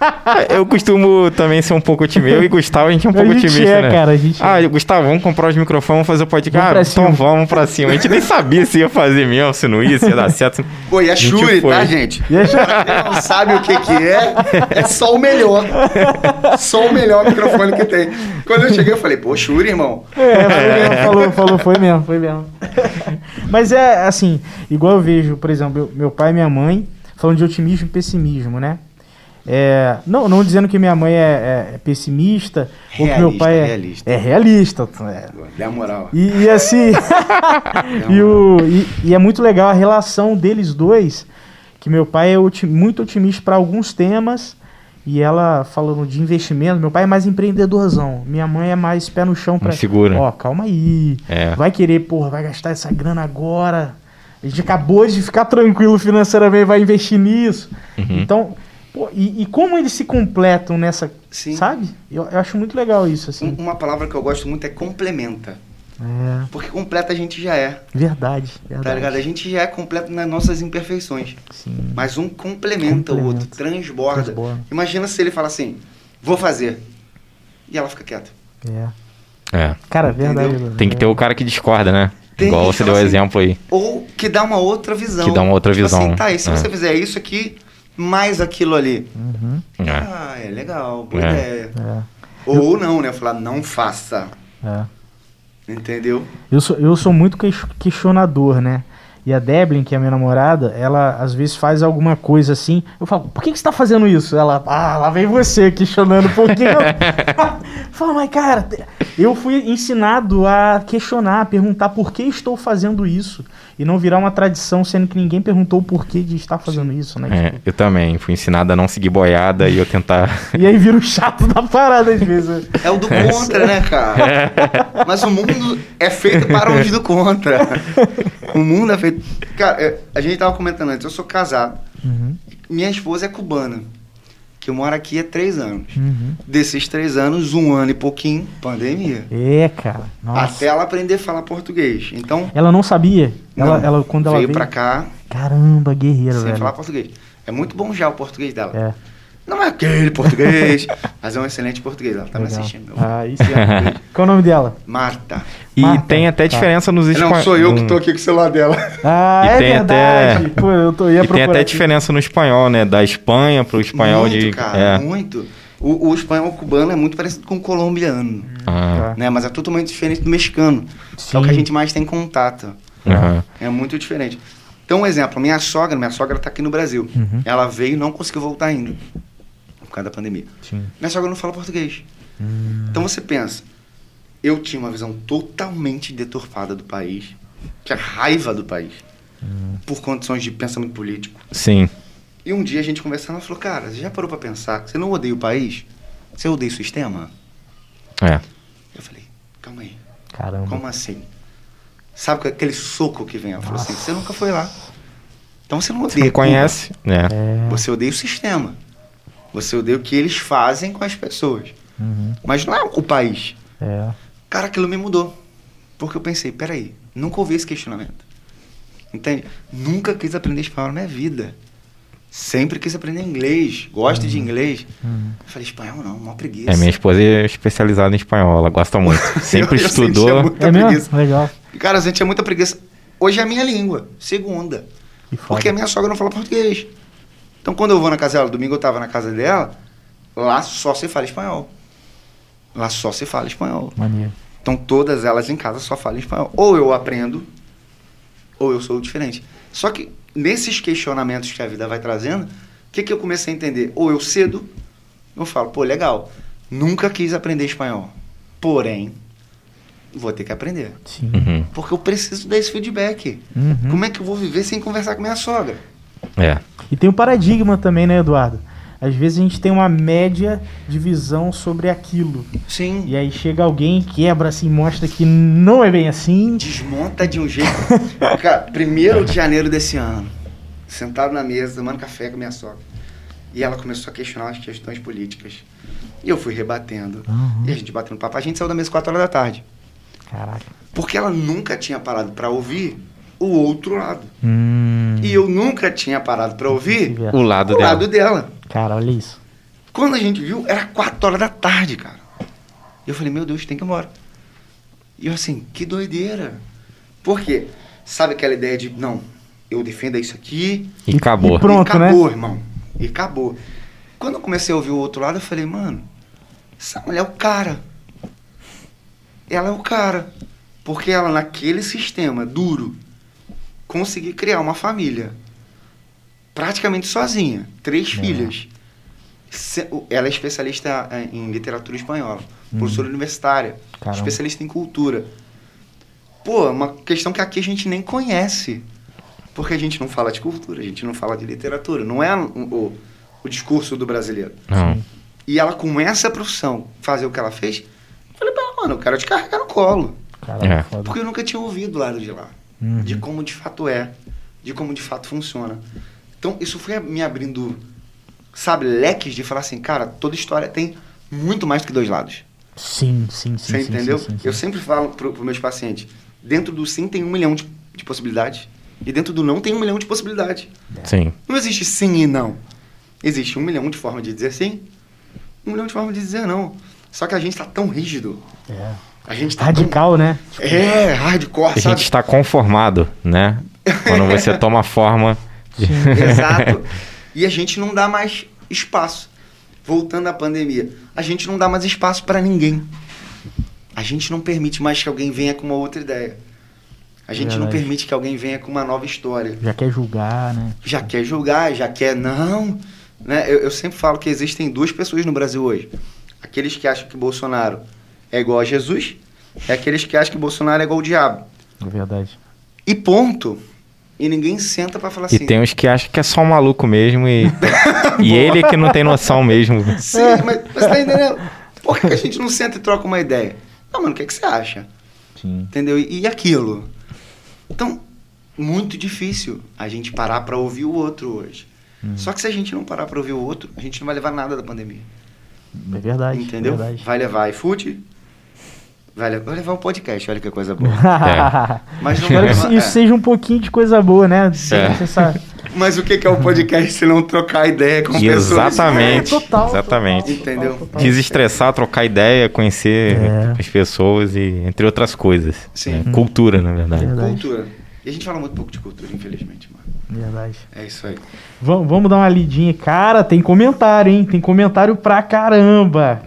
Eu costumo também ser um pouco otimista. Eu e Gustavo, a gente é um A pouco otimista, é, né? cara, a gente ah, é. Gustavo, vamos comprar os microfones, vamos fazer o podcast. Vamos Ah, então cima. vamos pra cima. A gente nem sabia se ia fazer mesmo, se não ia, se ia dar certo. Pô, e a gente Shuri, foi. tá, gente? E aí, Pra quem não sabe o que que é, é só o melhor. Só o melhor microfone que tem. Quando eu cheguei, eu falei, pô, Shuri, irmão. É, foi mesmo, falou, falou, foi mesmo, foi mesmo. Mas é assim, igual eu vejo, por exemplo, meu pai e minha mãe falando de otimismo e pessimismo, né? É, não, não dizendo que minha mãe é, é pessimista ou que meu Realista, pai é realista. É realista. é. A moral. E, e assim, e, o, e, e é muito legal a relação deles dois, que meu pai é oti- muito otimista para alguns temas, e ela falando de investimento, meu pai é mais empreendedorzão, minha mãe é mais pé no chão para Insegura. Ó, calma aí. É. Vai querer, porra, vai gastar essa grana agora. A gente acabou de ficar tranquilo financeiramente, vai investir nisso. Uhum. Então, pô, e, e como eles se completam nessa, Sim. sabe? Eu, eu acho muito legal isso, assim. Um- Uma palavra que eu gosto muito é complementa. É, Porque completa a gente já é. verdade, verdade. Tá ligado? A gente já é completo nas nossas imperfeições. Sim. Mas um complementa, o outro, transborda. Transborda. Imagina se ele fala assim, vou fazer. E ela fica quieta. É. É. Cara, verdade. Entendeu? Bruno. Tem que ter o cara que discorda, né? Tem, Igual você deu o assim, exemplo aí. Ou que dá uma outra visão. Que dá uma outra Tipo visão. Assim, tá, e se É. você fizer isso aqui, mais aquilo ali. Uhum, É. Ah, é legal, boa É. ideia. é, Ou não, né? Falar, não faça. é. Entendeu? Eu sou, eu sou muito ques- questionador, né? E a Deblin, que é a minha namorada, ela às vezes faz alguma coisa assim. Eu falo, por que, que você tá fazendo isso? Ela, ah, lá vem você questionando por que. eu... Fala, mas cara, eu fui ensinado a questionar, a perguntar por que estou fazendo isso. E não virar uma tradição, sendo que ninguém perguntou o porquê de estar fazendo isso, né? É, Tipo, eu também. Fui ensinado a não seguir boiada e eu tentar. E aí vira o chato da parada às vezes. É o do contra, né, cara? Mas o mundo é feito para os do contra. O mundo é feito. Cara, é, a gente tava comentando antes, eu sou casado. Uhum, Minha esposa é cubana. Que eu moro aqui há três anos. uhum. Desses três anos, um ano e pouquinho, pandemia. É, cara. Nossa. Até ela aprender a falar português. Então, Ela não sabia. Ela, não, ela, quando ela veio veio, pra cá Caramba, guerreira, sem velho. falar português. É muito bom já o português dela. É, Não é aquele português, mas é um excelente português. Ela tá me legal. assistindo. Meu. Ah, isso é. Qual o nome dela? Marta. E Marta, tem até tá. diferença nos Não, espanhóis. sou eu que tô aqui com o celular dela. Ah, E é tem verdade. até- Pô, eu tô, ia E tem até aqui. diferença no espanhol, né? Da Espanha pro espanhol muito, de. cara, é. muito. O, o espanhol cubano é muito parecido com o colombiano, Ah, Tá. né? Mas é totalmente diferente do mexicano. Que é o Sim. que a gente mais tem contato. aham. É muito diferente. Então, um exemplo, minha sogra, minha sogra tá aqui no Brasil. Uhum. Ela veio e não conseguiu voltar ainda. Causa da pandemia. Sim. Minha sogra não fala português. Hum. Então você pensa, eu tinha uma visão totalmente deturpada do país, tinha raiva do país, Hum. por condições de pensamento político. Sim. E um dia a gente conversando, ela falou, cara, você já parou pra pensar que você não odeia o país? Você odeia o sistema? É. Eu calma aí. Caramba. Como assim? Sabe aquele soco que vem? Ela falou assim, você nunca foi lá. Então você não Você odeia não conhece, né? É. Você odeia o sistema. Você odeia o que eles fazem com as pessoas. Uhum. Mas não é o país. É. Cara, aquilo me mudou. Porque eu pensei, peraí, nunca ouvi esse questionamento. Entende? Nunca quis aprender espanhol na minha vida. Sempre quis aprender inglês. Gosto de inglês. Uhum. Eu falei, espanhol não, uma preguiça. É, minha esposa é especializada em espanhol, ela gosta muito. Sempre Eu- estudou. muita É mesmo? preguiça. Legal. Cara, eu sentia muita preguiça. Hoje é a minha língua, segunda. Porque a minha sogra não fala português. Então quando eu vou na casa dela, domingo eu tava na casa dela, lá só se fala espanhol. Lá só se fala espanhol. Maneiro. Então todas elas em casa só falam espanhol. Ou eu aprendo, ou eu sou diferente. Só que nesses questionamentos que a vida vai trazendo, o que, que eu comecei a entender? Ou eu cedo, eu falo, pô, legal, nunca quis aprender espanhol. Porém, vou ter que aprender. Sim. Uhum. Porque eu preciso desse feedback. Uhum. Como é que eu vou viver sem conversar com minha sogra? É. E tem um paradigma também, né, Eduardo? Às vezes a gente tem uma média de visão sobre aquilo. Sim. E aí chega alguém, quebra assim, mostra que não é bem assim. Desmonta de um jeito. Cara, primeiro de janeiro desse ano, sentado na mesa, tomando café com minha sogra. E ela começou a questionar as questões políticas. E eu fui rebatendo. Uhum. E a gente batendo papo. A gente saiu da mesa 4 horas da tarde. Caraca. Porque ela nunca tinha parado para ouvir o outro lado. Hum. E eu nunca tinha parado para ouvir O lado o dela. lado dela. Cara, olha isso. Quando a gente viu, era 4 horas da tarde, cara. E eu falei, meu Deus, tem que ir embora. E eu assim, que doideira. Por quê? Sabe aquela ideia de, não, eu defendo isso aqui. E acabou. e Pronto, e né? acabou, irmão. E acabou. Quando eu comecei a ouvir o outro lado, eu falei, mano, essa mulher é o cara. Ela é o cara. Porque ela, naquele sistema duro, conseguiu criar uma família. Praticamente sozinha. Três filhas. Se- Ela é especialista eh, em literatura espanhola. Professora universitária. Caramba. Especialista em cultura. Pô, é uma questão que aqui a gente nem conhece. Porque a gente não fala de cultura, a gente não fala de literatura. Não é o, o, o discurso do brasileiro. Não. E ela, com essa profissão, fazer o que ela fez, eu falei pra ela, mano, eu quero te carregar no colo. Caralho, É. Porque eu nunca tinha ouvido do lado de lá. Uhum. De como de fato é. De como de fato funciona. Então, isso foi me abrindo, sabe, leques de falar assim, cara, toda história tem muito mais do que dois lados. Sim, sim, sim. Você sim, entendeu? sim, sim, sim. Eu sempre falo para os meus pacientes, dentro do sim tem um milhão de, de possibilidades. E dentro do não tem um milhão de possibilidades. Sim. Não existe sim e não. Existe um milhão de formas de dizer sim, um milhão de formas de dizer não. Só que a gente tá tão rígido. É. A gente tá Radical, né? Tão... É, hardcore, A gente está conformado, né? Quando você toma forma. de- Exato. E a gente não dá mais espaço. Voltando à pandemia, a gente não dá mais espaço para ninguém. A gente não permite mais que alguém venha com uma outra ideia. A gente não Verdade. permite que alguém venha com uma nova história. Já quer julgar, né? Já quer julgar, já quer não. Né? Eu, eu sempre falo que existem duas pessoas no Brasil hoje. Aqueles que acham que Bolsonaro é igual a Jesus e aqueles que acham que Bolsonaro é igual ao diabo. É verdade. E ponto. E ninguém senta para falar E assim. tem uns que acham que é só um maluco mesmo e. e ele que não tem noção mesmo. Sim, mas mas você tá entendendo? Por que a gente não senta e troca uma ideia? Não, mano, o que, é que você acha? Sim. Entendeu? E, e aquilo? Então, muito difícil a gente parar para ouvir o outro hoje. Só que se a gente não parar para ouvir o outro, a gente não vai levar nada da pandemia. É verdade. entendeu? É verdade. Vai levar iFood, levar, vai levar o podcast, olha que coisa boa. Mas não Espero que isso é. seja um pouquinho de coisa boa, né? Essa- Mas o que é o podcast se não trocar ideia com pessoas? Exatamente. É, total, Exatamente. total, Entendeu? total, total. Desestressar, trocar ideia, conhecer É. as pessoas e entre outras coisas. Sim. né? Cultura, na verdade. Verdade. Cultura. E a gente fala muito pouco de cultura, infelizmente, mano. Verdade. É isso aí. Vamos, vamos dar uma lidinha. Cara, tem comentário, hein? Tem comentário pra caramba.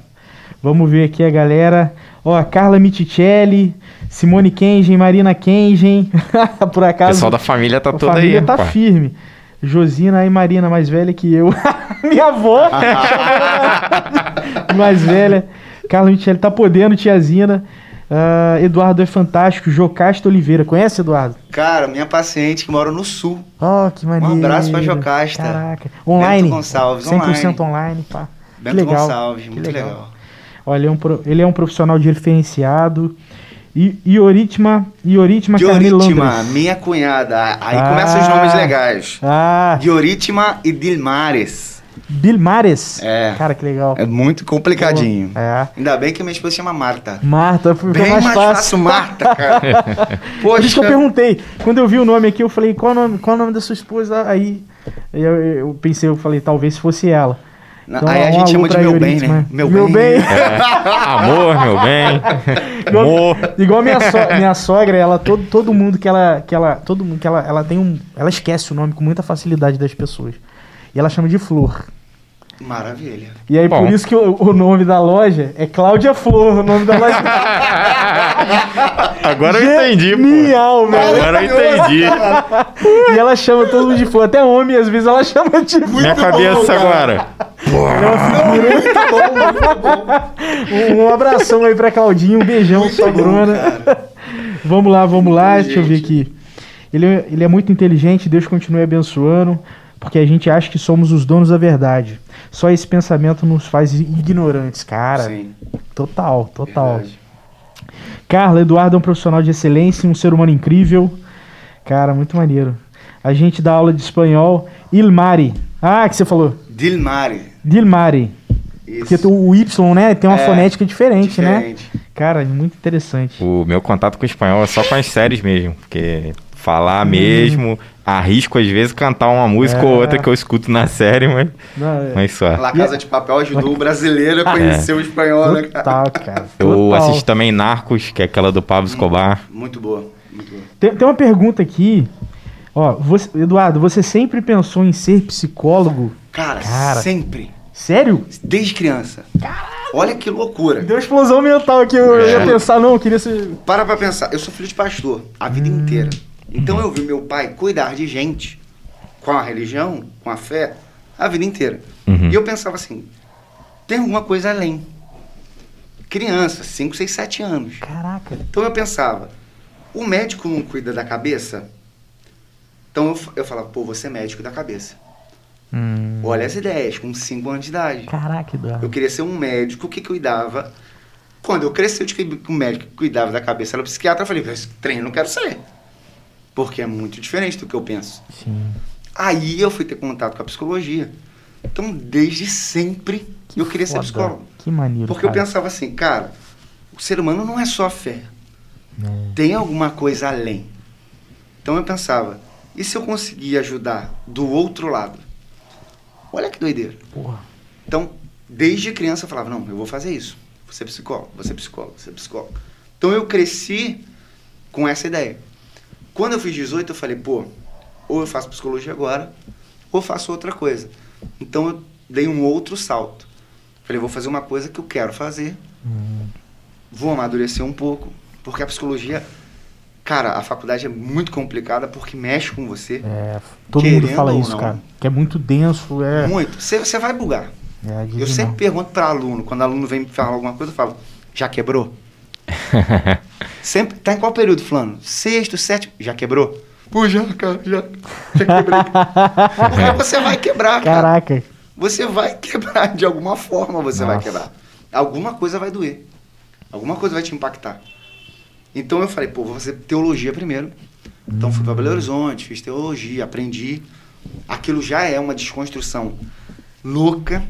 Vamos ver aqui a galera. Ó, a Carla Miticelli, Simone Kengen, Marina Kengen. Por O acaso. pessoal da família tá a toda família aí. tá pá. firme. Josina e Marina, mais velha que eu. Minha avó. mais velha. Carla Miticelli tá podendo, tiazina. Ah, Eduardo é fantástico. Jocasta Oliveira. Conhece, Eduardo? Cara, minha paciente que mora no sul. Ó, que maneiro. abraço pra Jocasta. Caraca. Online. Bento Gonçalves, 100% online, pá. Bento que legal. Gonçalves, que muito legal. Olha, ele é um, ele é um profissional diferenciado. I, Ioritma, Ioritma Londres. minha cunhada. Aí Ah. começam os nomes legais. Ah, Dioritma e Dilmares. Bilmares. É. Cara, que legal. É muito complicadinho. É. Ainda bem que minha esposa chama Marta. Marta, foi Bem mais, mais fácil. fácil, Marta, cara. Por isso que eu Poxa. perguntei. Quando eu vi o nome aqui, eu falei, qual o nome, qual o nome da sua esposa? Aí eu, eu pensei, eu falei, talvez fosse ela. Então, Aí a gente chama de meu bem, né? Meu bem. Amor, meu bem. Igual, Amor. igual a minha, so- minha sogra, ela todo, todo mundo que ela que ela todo mundo que ela, ela tem um, ela esquece o nome com muita facilidade das pessoas. E ela chama de Flor. Maravilha. E aí Bom. por isso que o, o nome da loja é Cláudia Flor, o nome da loja. Agora eu entendi, pô. Genial, velho. Agora eu entendi. E ela chama todo mundo de Flor, até homem às vezes ela chama de Flor. Minha cabeça agora. Um, um abração aí pra Claudinho, um beijão, sogrona. Vamos lá, vamos lá, deixa eu ver aqui. Ele, é- ele é muito inteligente, Deus continue abençoando, porque a gente acha que somos os donos da verdade. Só esse pensamento nos faz ignorantes, cara. Sim, Total, total. verdade. Carla, Eduardo é um profissional de excelência, um ser humano incrível. Cara, muito maneiro. A gente dá aula de espanhol. Ilmari. Ah, que você falou. Dilmare. Dilmari. Isso. Porque o Y, né? Tem uma É, fonética diferente, né? Diferente. Cara, muito interessante. O meu contato com o espanhol é só com as séries mesmo, porque. Falar mesmo, arrisco às vezes cantar uma música É. ou outra que eu escuto na série, mas, Não, é- mas só. La Casa de Papel ajudou o brasileiro a conhecer o espanhol, né, cara? Total, cara. Eu Total. assisti também Narcos, que é aquela do Pablo Escobar. Muito boa, muito boa. Tem, tem uma pergunta aqui. Ó, você- Eduardo, você sempre pensou em ser psicólogo? Cara, Cara. sempre. Sério? Desde criança. Olha que loucura. Deu uma explosão mental aqui. Eu É. ia pensar, não, eu queria ser. Para pra pensar. Eu sou filho de pastor a vida Hum. inteira. Então eu vi meu pai cuidar de gente com a religião, com a fé, a vida inteira. Uhum. E eu pensava assim, tem alguma coisa além. Criança, 5, 6, 7 anos. Caraca. Então eu pensava, o médico não cuida da cabeça? Então eu, eu falava, pô, você é médico da cabeça. Hum, Olha as ideias, com 5 anos de idade. caraca, Eduardo. Eu queria ser um médico que cuidava. Quando eu cresci, eu descobri que o médico que cuidava da cabeça era o psiquiatra. Eu falei, esse trem não quero ser. Porque é muito diferente do que eu penso. Sim. Aí eu fui ter contato com a psicologia. Então, desde sempre, eu queria ser foda. psicólogo. Que maneiro. Porque eu cara. pensava assim, cara, o ser humano não é só fé. É. Tem alguma coisa além. Então eu pensava, e se eu conseguir ajudar do outro lado? Olha que doideira. Porra. Então, desde criança eu falava, não, eu vou fazer isso. Vou ser psicólogo, vou ser psicólogo, vou ser psicólogo. Então eu cresci com essa ideia. Quando eu fiz 18, eu falei, pô, ou eu faço psicologia agora, ou faço outra coisa. Então eu dei um outro salto. Falei, vou fazer uma coisa que eu quero fazer, Hum, vou amadurecer um pouco, porque a psicologia, cara, a faculdade é muito complicada porque mexe com você. É, todo mundo fala isso, cara. Que é muito denso, é. Muito. Você, vai bugar. é Eu sempre pergunto para aluno, quando aluno vem me falar alguma coisa, eu falo, já quebrou? sempre, tá em qual período, fulano? Sexto, sétimo, já quebrou? Pô, já, cara, já, já quebrei. Porque você vai quebrar, cara. Caraca. Você vai quebrar, de alguma forma você vai Nossa. quebrar. Alguma coisa vai doer. Alguma coisa vai te impactar. Então eu falei, pô, vou fazer teologia primeiro. Então fui para Belo Horizonte, fiz teologia, aprendi. Aquilo já é uma desconstrução louca,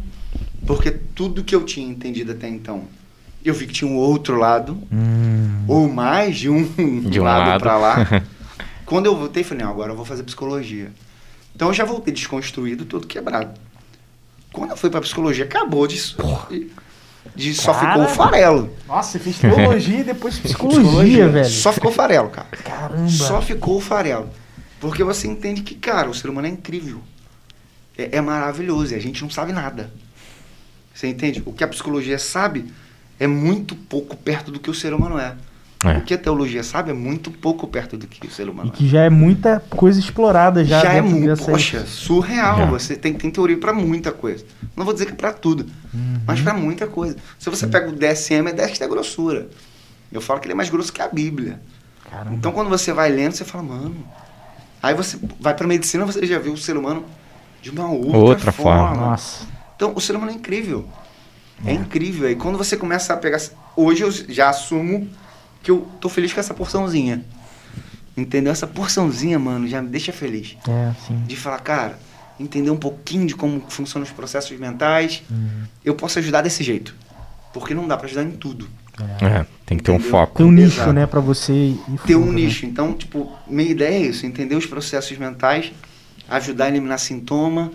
porque tudo que eu tinha entendido até então, eu vi que tinha um outro lado, Hum, ou mais de um, De um lado, lado. para lá. Quando eu voltei, falei, não, agora eu vou fazer psicologia. Então eu já voltei desconstruído, todo quebrado. Quando eu fui para psicologia, acabou disso. De, só Cara. ficou o farelo. Nossa, você fez teologia e depois psicologia, velho. Só ficou farelo, cara. Caramba. Só ficou o farelo. Porque você entende que, cara, o ser humano é incrível. É, é maravilhoso e a gente não sabe nada. Você entende? O que a psicologia sabe é muito pouco perto do que o ser humano é. É. O que a teologia sabe é muito pouco perto do que o ser humano E que já é muita coisa explorada já. já é muito, poxa, surreal. Já. Você tem, tem teoria pra muita coisa. Não vou dizer que é pra tudo, Uhum. mas pra muita coisa. Se você pega o DSM, é 10 da grossura. Eu falo que ele é mais grosso que a Bíblia. Caramba. Então quando você vai lendo, você fala, mano. Aí você vai pra medicina, você já viu o ser humano de uma outra, Outra forma. forma. Nossa. Então o ser humano é incrível. É incrível. E quando você começa a pegar. Hoje eu já assumo que eu tô feliz com essa porçãozinha. Entendeu? Essa porçãozinha, mano, já me deixa feliz. É, sim. De falar, cara, entender um pouquinho de como funcionam os processos mentais, Uhum. eu posso ajudar desse jeito. Porque não dá pra ajudar em tudo. É, tem que ter um Entendeu? foco. Tem um nicho, Exato. né, pra você ir Ter um né? nicho. Então, tipo, minha ideia é isso: entender os processos mentais, ajudar a eliminar sintoma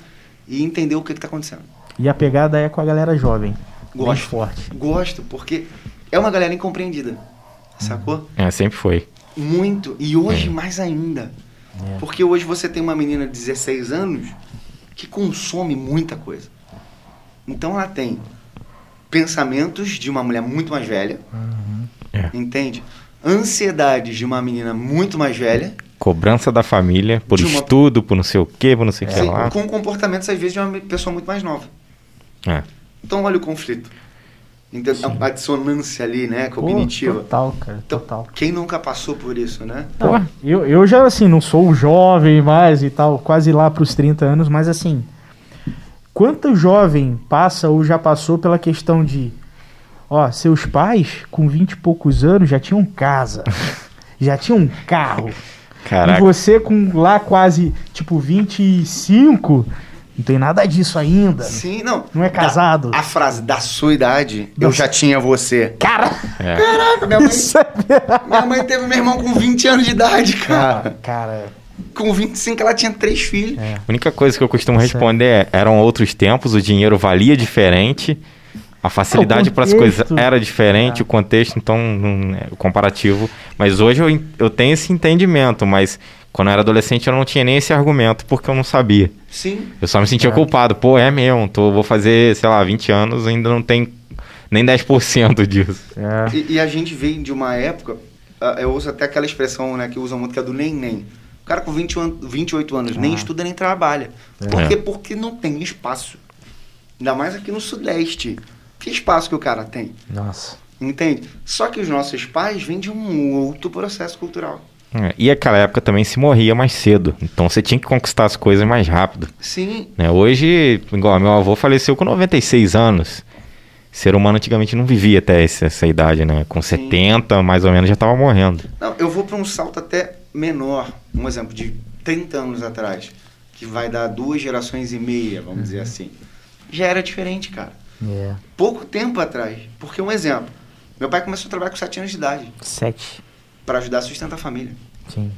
e entender o que, que tá acontecendo. E a pegada é com a galera jovem. Bem Gosto. forte. Gosto, porque é uma galera incompreendida. Sacou? É, sempre foi. Muito. E hoje mais ainda. É. Porque hoje você tem uma menina de 16 anos que consome muita coisa. Então ela tem pensamentos de uma mulher muito mais velha, É. entende? Ansiedades de uma menina muito mais velha, Cobrança da família por uma- estudo, por não sei o quê, por não sei o que sim, lá. com comportamentos às vezes de uma pessoa muito mais nova. É. Então olha o conflito. Entendeu? A dissonância ali, né, Pô, cognitiva. total, cara, Então, total. quem nunca passou por isso, né? Não, Pô. eu, eu já, assim, não sou jovem mais e tal, quase lá pros 30 anos, mas assim, quanto jovem passa ou já passou pela questão de, ó, seus pais com 20 e poucos anos já tinham casa, já tinham um carro, e Caraca. você com lá quase, tipo, 25, não tem nada disso ainda. Sim, não. Não é casado. Da- a frase da sua idade, eu já tinha você. Cara, É. Caraca, minha mãe, isso é minha mãe teve meu irmão com 20 anos de idade, cara. Cara, Com 25 ela tinha três filhos. é. A única coisa que eu costumo Certo. responder é: eram outros tempos, o dinheiro valia diferente, a facilidade para as coisas era diferente, É. o contexto, então, não é o comparativo. Mas hoje eu, eu tenho esse entendimento, mas quando eu era adolescente eu não tinha nem esse argumento porque eu não sabia. Sim. Eu só me sentia É. culpado. Pô, é mesmo, tô, vou fazer, sei lá, 20 anos ainda não tem nem 10% disso. É. E, e a gente vem de uma época, ah, eu uso até aquela expressão né, que usam muito, que é do nem nem. O cara com 20 an 28 anos nem Ah. estuda nem trabalha. É. Por quê? Porque não tem espaço. Ainda mais aqui no Sudeste. Que espaço que o cara tem? Nossa. Entende? Só que os nossos pais vêm de um outro processo cultural. É, E aquela época também se morria mais cedo. Então você tinha que conquistar as coisas mais rápido. Sim, né? Hoje, igual meu avô faleceu com 96 anos. Ser humano antigamente não vivia até essa, essa idade, né? Com Sim. 70, mais ou menos, já estava morrendo. Não, eu vou para um salto até menor, um exemplo de 30 anos atrás, que vai dar duas gerações e meia, vamos dizer assim. Já era diferente, cara. É. Pouco tempo atrás. Porque um exemplo, meu pai começou a trabalhar com 7 anos de idade Sete. Para ajudar a sustentar a família. Sim.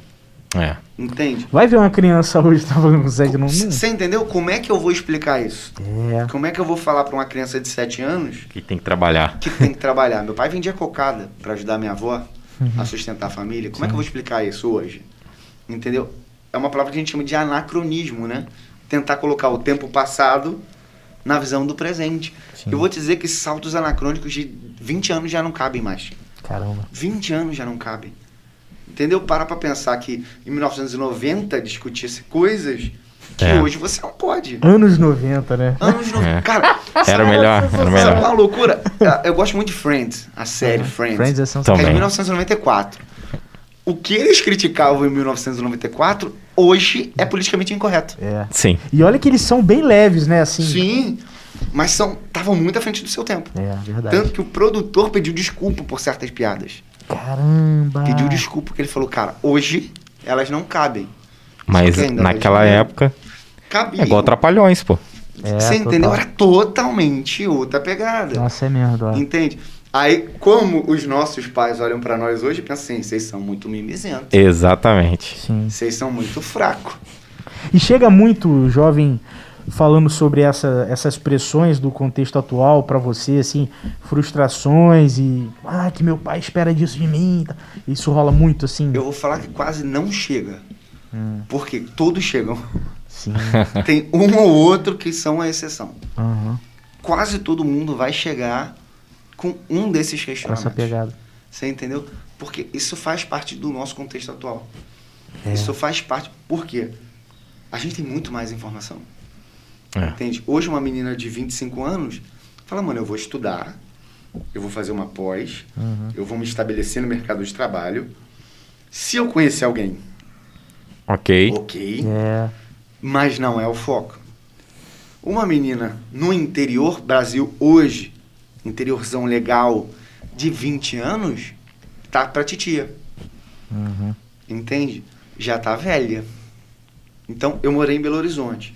É. Entende? Vai ver uma criança hoje que tá falando com sete, não. C- Você entendeu? Como é que eu vou explicar isso? É. Como é que eu vou falar para uma criança de 7 anos Que tem que trabalhar. que tem que trabalhar? Meu pai vendia cocada para ajudar minha avó Uhum. a sustentar a família. Como é que eu vou explicar isso hoje? Entendeu? É uma palavra que a gente chama de anacronismo, né? Tentar colocar o tempo passado na visão do presente. Sim. Eu vou te dizer que saltos anacrônicos de 20 anos já não cabem mais. Caramba. 20 anos já não cabem. Entendeu? Para pra pensar que em 1990 discutia-se coisas que É. hoje você não pode. Anos 90, né? Anos 90. É. Cara, Era o melhor, era o sabe melhor. uma loucura? Ah, Eu gosto muito de Friends, a série Friends. Friends é que é sensacional. de Também. 1994. O que eles criticavam em 1994, hoje é politicamente incorreto. É. Sim. E olha que eles são bem leves, né? Assim. Sim, mas são estavam muito à frente do seu tempo. É, verdade. Tanto que o produtor pediu desculpa por certas piadas. Caramba. Pediu desculpa porque ele falou, cara, hoje elas não cabem. Mas naquela época Cabia. é igual Trapalhões, pô. É, Você entendeu? total. Era totalmente outra pegada. Nossa, é Eduardo. Entende? Aí, como os nossos pais olham pra nós hoje, pensam assim, vocês são muito mimizentos. Exatamente. Sim. Vocês são muito fracos. E chega muito jovem falando sobre essa, essas pressões do contexto atual pra você, assim, frustrações e ah, que meu pai espera disso de mim. Isso rola muito assim. Eu vou falar que quase não chega. Hum, Porque todos chegam. sim. Tem um ou outro que são a exceção. Aham. Quase todo mundo vai chegar com um desses Com essa questionamentos. pegada. Você entendeu? Porque isso faz parte do nosso contexto atual. É. Isso faz parte. Por quê? A gente tem muito mais informação. É. Entende? Hoje uma menina de 25 anos fala, mano, eu vou estudar, eu vou fazer uma pós, Uhum. eu vou me estabelecer no mercado de trabalho. Se eu conhecer alguém, Ok. ok, É. mas não é o foco. Uma menina no interior Brasil hoje, interiorzão legal de 20 anos, tá pra titia. Uhum. Entende? Já tá velha. Então, eu morei em Belo Horizonte.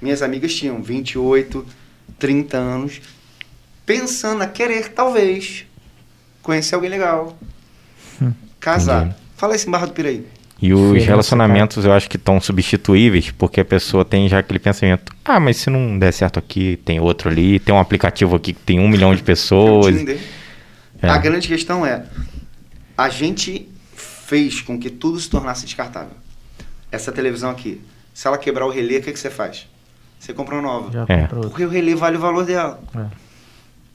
Minhas amigas tinham 28, 30 anos, pensando a querer, talvez, conhecer alguém legal, casar. Entendi. Fala isso em Barra do Piraí. E os relacionamentos eu acho que estão substituíveis, porque a pessoa tem já aquele pensamento: ah, mas se não der certo aqui, tem outro ali, tem um aplicativo aqui que tem um milhão de pessoas. É. A grande questão é, a gente fez com que tudo se tornasse descartável. Essa televisão aqui, se ela quebrar o relé, o que, que você faz? Você compra uma nova. Já É. Porque o relé vale o valor dela. É.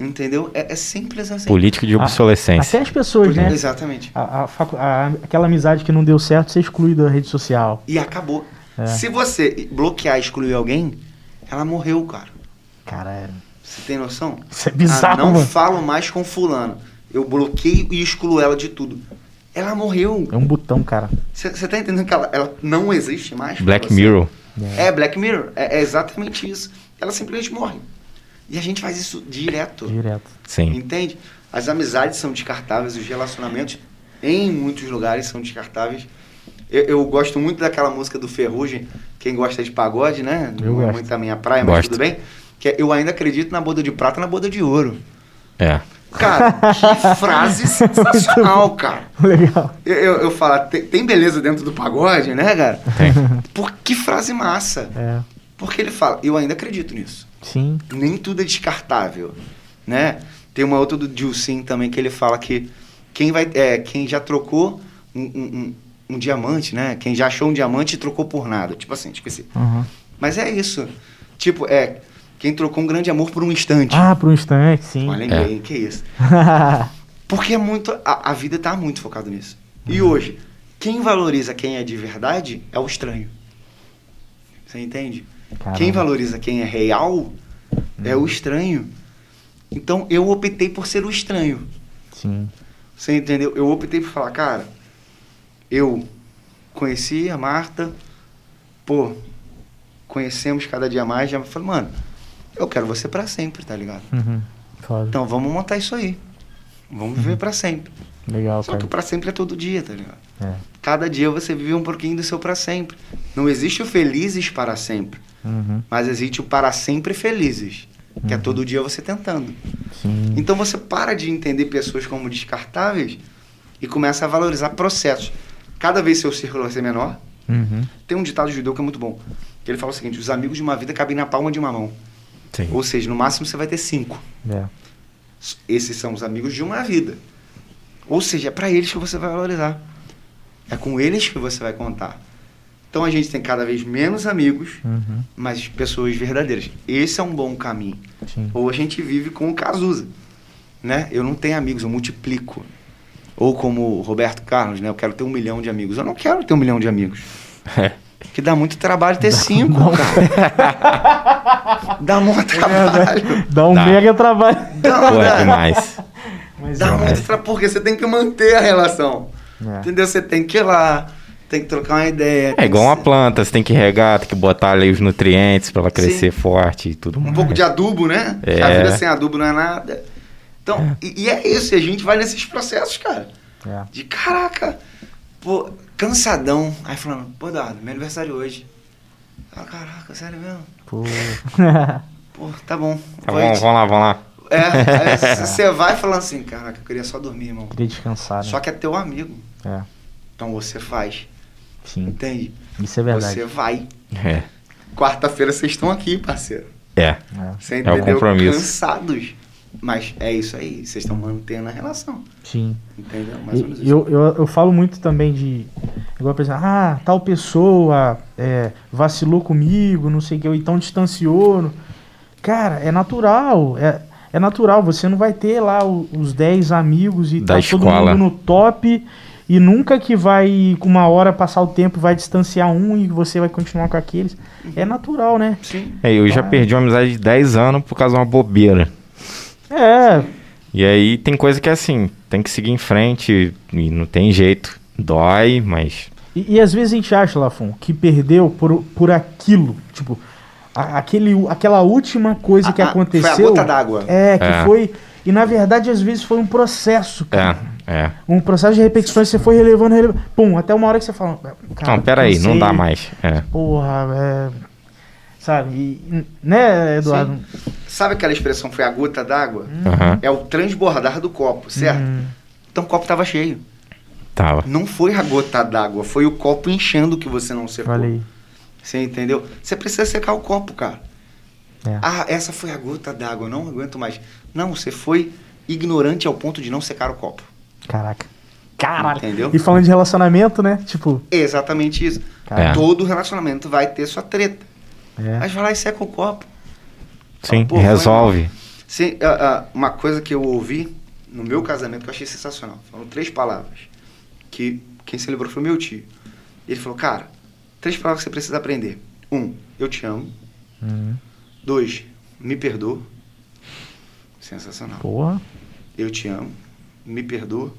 Entendeu? É, é simples assim. Política de obsolescência. Até as pessoas, né? Exatamente. A, a a- aquela amizade que não deu certo, você exclui da rede social. E acabou. É. Se você bloquear e excluir alguém, ela morreu, cara. Cara, é- Você tem noção? isso é bizarro, ah, não mano. falo mais com fulano. Eu bloqueio e excluo ela de tudo. Ela morreu. É um botão, cara. Você tá entendendo que ela, ela não existe mais? Black você? Mirror. É, Black Mirror. É, é exatamente isso. Ela simplesmente morre. E a gente faz isso direto. Direto. Sim. Entende? As amizades são descartáveis, os relacionamentos em muitos lugares são descartáveis. Eu, eu gosto muito daquela música do Ferrugem, quem gosta de pagode, né? Eu Não é gosto. muito a minha praia, mas Gosto. tudo bem. Que é, eu ainda acredito na boda de prata, na boda de ouro. É. Cara, que frase sensacional, cara. Legal. Eu, eu, eu falo, tem, tem beleza dentro do pagode, né, cara? Tem. Por que frase massa? É. Porque ele fala, eu ainda acredito nisso. Sim. Nem tudo é descartável, né? Tem uma outra do Dilcim também que ele fala que quem vai, é, quem já trocou um, um- um- um diamante, né? Quem já achou um diamante e trocou por nada. Tipo assim, esqueci. Uhum. Mas é isso. Tipo, é quem trocou um grande amor por um instante. Ah, por um instante, sim. Olha É. bem, que isso. Porque é muito. A, a vida tá muito focada nisso. E hoje, quem valoriza quem é de verdade é o estranho. Você entende? Caramba. Quem valoriza quem é real é o estranho. Então eu optei por ser o estranho. Sim. Você entendeu? Eu optei por falar, cara, eu conheci a Marta, pô, conhecemos cada dia mais, já falei, mano, eu quero você pra sempre, tá ligado? Uhum. Foda. Então vamos montar isso aí. Vamos viver pra sempre. Legal, Só cara. que o pra sempre é todo dia, tá ligado? É. Cada dia você vive um pouquinho do seu pra sempre. Não existe o felizes para sempre, Uhum. mas existe o para sempre felizes, que é Uhum. todo dia você tentando. Sim. Então você para de entender pessoas como descartáveis e começa a valorizar processos. Cada vez seu círculo vai ser menor. Uhum. Tem um ditado judeu que é muito bom. Que ele fala o seguinte: os amigos de uma vida cabem na palma de uma mão. Sim. Ou seja, no máximo você vai ter cinco. É. Esses são os amigos de uma vida. Ou seja, é para eles que você vai valorizar. É com eles que você vai contar. Então a gente tem cada vez menos amigos, Uhum. mas pessoas verdadeiras. Esse é um bom caminho. Sim. Ou a gente vive com o Cazuza, né? Eu não tenho amigos, eu multiplico. Ou como o Roberto Carlos, né? Eu quero ter um milhão de amigos. Eu não quero ter um milhão de amigos. É. Que dá muito trabalho ter cinco, cara. dá muito trabalho. Dá um Dá. mega trabalho. Dá, Pô, é dá, demais. Mas dá é. muito trabalho, porque você tem que manter a relação. É. Entendeu? Você tem que ir lá, tem que trocar uma ideia. É igual uma ser- planta, você tem que regar, tem que botar ali os nutrientes pra ela crescer forte e tudo Um mais. pouco de adubo, né? É. A vida sem adubo não é nada. Então, e, e é isso, e a gente vai nesses processos, cara. É. De caraca, pô, cansadão. Aí falando, pô, Dado, meu aniversário hoje. Ah, caraca, sério mesmo? Pô. Pô, tá bom. Tá bom, vamos lá, vamos lá. É, você vai falando assim, caraca, eu queria só dormir, irmão. Queria descansar, né? Só que é teu amigo. É. Então você faz, Sim. entende? Isso é verdade. Você vai. É. Quarta-feira vocês estão aqui, parceiro. É. É. Você É o entendeu? compromisso. Cansados. Mas é isso aí, vocês estão mantendo a relação. Sim. Entendeu? Mais ou menos E- isso. Eu, eu, eu falo muito também de. Igual, por exemplo, ah, tal pessoa é, vacilou comigo, não sei o que, ou então distanciou. Cara, é natural. É, é natural. Você não vai ter lá os 10 amigos e Da tá todo escola. mundo no top. E nunca que vai, com uma hora passar o tempo, vai distanciar um e você vai continuar com aqueles. É natural, né? Sim. É, eu já Ah. perdi uma amizade de 10 anos por causa de uma bobeira. É, E aí tem coisa que é assim, tem que seguir em frente e não tem jeito. Dói, mas. E, e às vezes a gente acha, Lafon, que perdeu por, por aquilo. Tipo, a- aquele, aquela última coisa que Ah, ah, aconteceu. Foi a gota d'água. É, que É. foi E na verdade, às vezes, foi um processo, cara. É, é. Um processo de repetições, você foi relevando, relevando. Pum, até uma hora que você fala. Cara, Não, pera aí, não dá mais. É. Porra, é. Sabe? E- né, Eduardo? Sabe aquela expressão foi a gota d'água? Aham. É o transbordar do copo, certo? Hum, Então o copo tava cheio. Tava. Não foi a gota d'água, foi o copo enchendo que você não secou. falei. Você entendeu? Você precisa secar o copo, cara. É. Ah, essa foi a gota d'água, não aguento mais. Não, você foi ignorante ao ponto de não secar o copo. Caraca. Caralho. Entendeu? E falando de relacionamento, né? Tipo, exatamente isso. É. Todo relacionamento vai ter sua treta. É. Mas vai lá e seca o copo. Sim, foi resolve. Sim, ah, ah, uma coisa que eu ouvi no meu casamento que eu achei sensacional. Foram três palavras. Que quem se lembrou foi meu tio. Ele falou, cara, três palavras que você precisa aprender. Um, eu te amo. Hum, Dois, me perdoa. Sensacional. porra. Eu te amo. Me perdoa.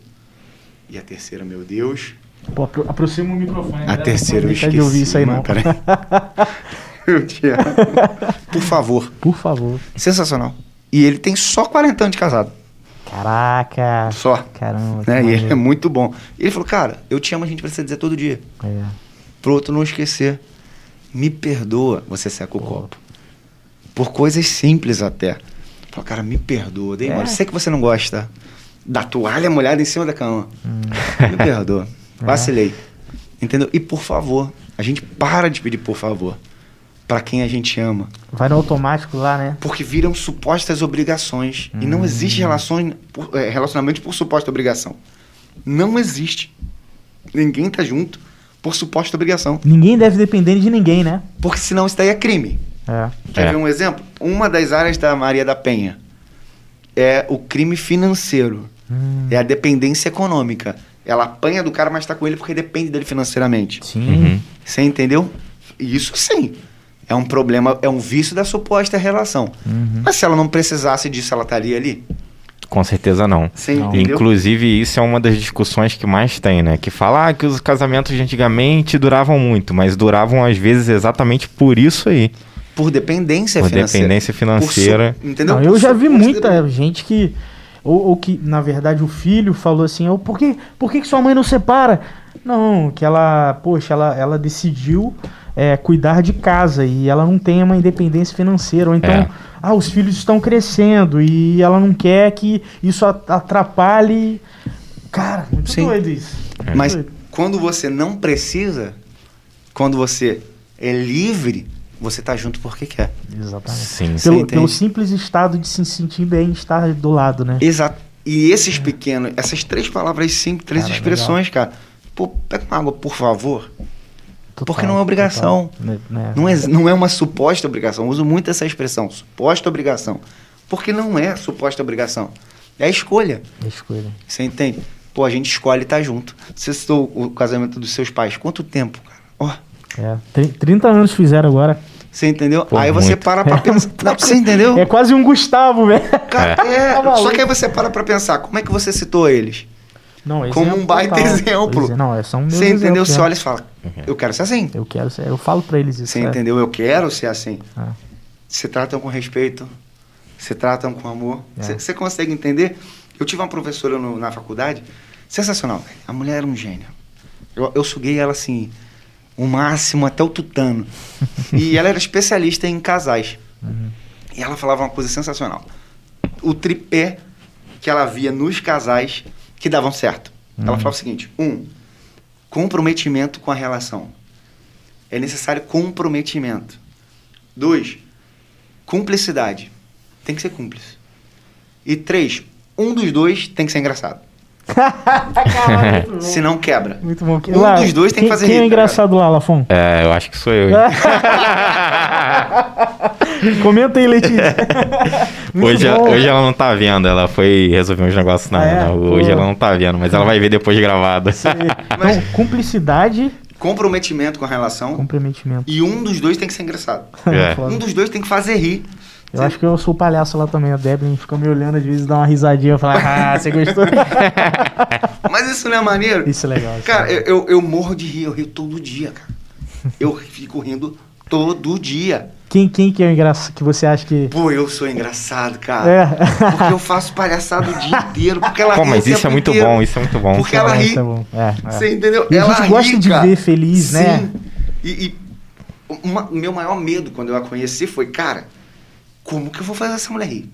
E a terceira, meu Deus. Pô, apro- aproxima o microfone. A galera, terceira eu esqueci. de ouvir isso aí, mano, não. peraí. eu te amo. Por favor. Por favor. Sensacional. E ele tem só 40 anos de casado. Caraca. Só. Caramba. Né? E ele é muito bom. E ele falou, cara, eu te amo, a gente precisa dizer todo dia. É. Pro outro não esquecer. Me perdoa, você seca o copo. Por coisas simples até. Falou, cara, me perdoa. Dei É. Sei que você não gosta da toalha molhada em cima da cama. Hum. Me perdoa. Vacilei. Entendeu? E por favor, a gente para de pedir por favor para quem a gente ama. Vai no automático lá, né? Porque viram supostas obrigações. E não Hum. existe relações, por- é, relacionamento por suposta obrigação. Não existe. Ninguém tá junto por suposta obrigação. Ninguém deve depender de ninguém, né? Porque senão isso daí é crime. É. Quer É. ver um exemplo? Uma das áreas da Maria da Penha é o crime financeiro. Hum, É a dependência econômica. Ela apanha do cara, mas tá com ele porque depende dele financeiramente. Sim. Uhum. Você entendeu? Isso sim. É um problema, é um vício da suposta relação. Uhum. Mas se ela não precisasse disso, ela estaria ali? Com certeza não. Você Não. Inclusive, isso é uma das discussões que mais tem, né? Que fala ah, que os casamentos de antigamente duravam muito, mas duravam às vezes exatamente por isso aí. Por dependência Por financeira. dependência Por financeira. su- entendeu? Não, Por eu já vi muita gente que. Ou, ou que, na verdade, o filho falou assim: "Ô, por, que, por que, que sua mãe não separa? Não, que ela, poxa, ela, ela decidiu é, cuidar de casa e ela não tem uma independência financeira. Ou então, É. ah, os filhos estão crescendo e ela não quer que isso atrapalhe. Cara, muito Sim. doido isso. Muito Mas doido. quando você não precisa, quando você é livre, você tá junto porque quer. Exatamente. Sim. Pelo, pelo simples estado de se sentir bem estar do lado, né? Exato. E esses pequenos, essas três palavras simples, três Cara, expressões, cara. Pô, pega uma água, por favor. Total, porque não é obrigação. total. Né- né? Não é, não é uma suposta obrigação. Eu uso muito essa expressão, suposta obrigação. Porque não é suposta obrigação. É a escolha. É escolha. Você entende? Pô, a gente escolhe estar junto. Você citou o casamento dos seus pais. Quanto tempo, cara? Ó, É, tri- 30 anos fizeram agora. você entendeu? Pô, aí você muito. para pra pensar. Não, você entendeu? É quase um Gustavo, velho. Cara, é, Tá só que aí você para pra pensar, como é que você citou eles? Não, Como exemplo um baita total. exemplo. É, Não, é só um Você entendeu? Você Você olha e fala, eu quero ser assim. Eu quero ser, eu falo pra eles isso. Você é. entendeu? Eu quero ser assim. Ah. Se tratam com respeito, se tratam com amor. É. Você você consegue entender? Eu tive uma professora no- na faculdade, sensacional. velho. A mulher era um gênio. Eu, eu suguei ela assim, o máximo até o tutano. e ela era especialista em casais. Uhum. E ela falava uma coisa sensacional. O tripé que ela via nos casais que davam certo. Ela Uhum. falava o seguinte: um, comprometimento com a relação. É necessário comprometimento. Dois, cumplicidade. Tem que ser cúmplice. E três, um dos dois tem que ser engraçado. Caralho, muito bom. Senão quebra. Muito bom. Um dos dois tem que fazer Quem é rir, tá engraçado lá, Lafon? É, eu acho que sou eu. Comenta aí, Letícia. Muito Hoje, hoje ela não tá vendo, ela foi resolver uns negócios na. Ah, é? na rua. Hoje Pô. ela não tá vendo, mas ela vai ver depois gravado. Então, cumplicidade, Comprometimento com a relação. comprometimento. E um dos dois tem que ser engraçado. É. Um dos dois tem que fazer rir. Eu acho que eu sou o palhaço lá também. A Deblin fica me olhando às vezes e dá uma risadinha. Eu falo, ah, você gostou? Mas isso não é maneiro? Isso é legal. isso Cara, é eu, legal. eu, eu morro de rir, eu rio todo dia, cara. Eu fico rindo Todo dia. Quem, quem que é o engraçado que você acha que. Pô, eu sou engraçado, cara. É. Porque eu faço palhaçada o dia inteiro. Porque ela Pô, ri mas o isso é muito inteiro. bom, isso é muito bom. Porque ela ri. Isso é bom. É, é. Você entendeu? E a ela gente gosta ri, de cara. ver feliz, né? Sim. E, e uma- meu maior medo quando eu a conheci foi, cara, como que eu vou fazer essa mulher rir?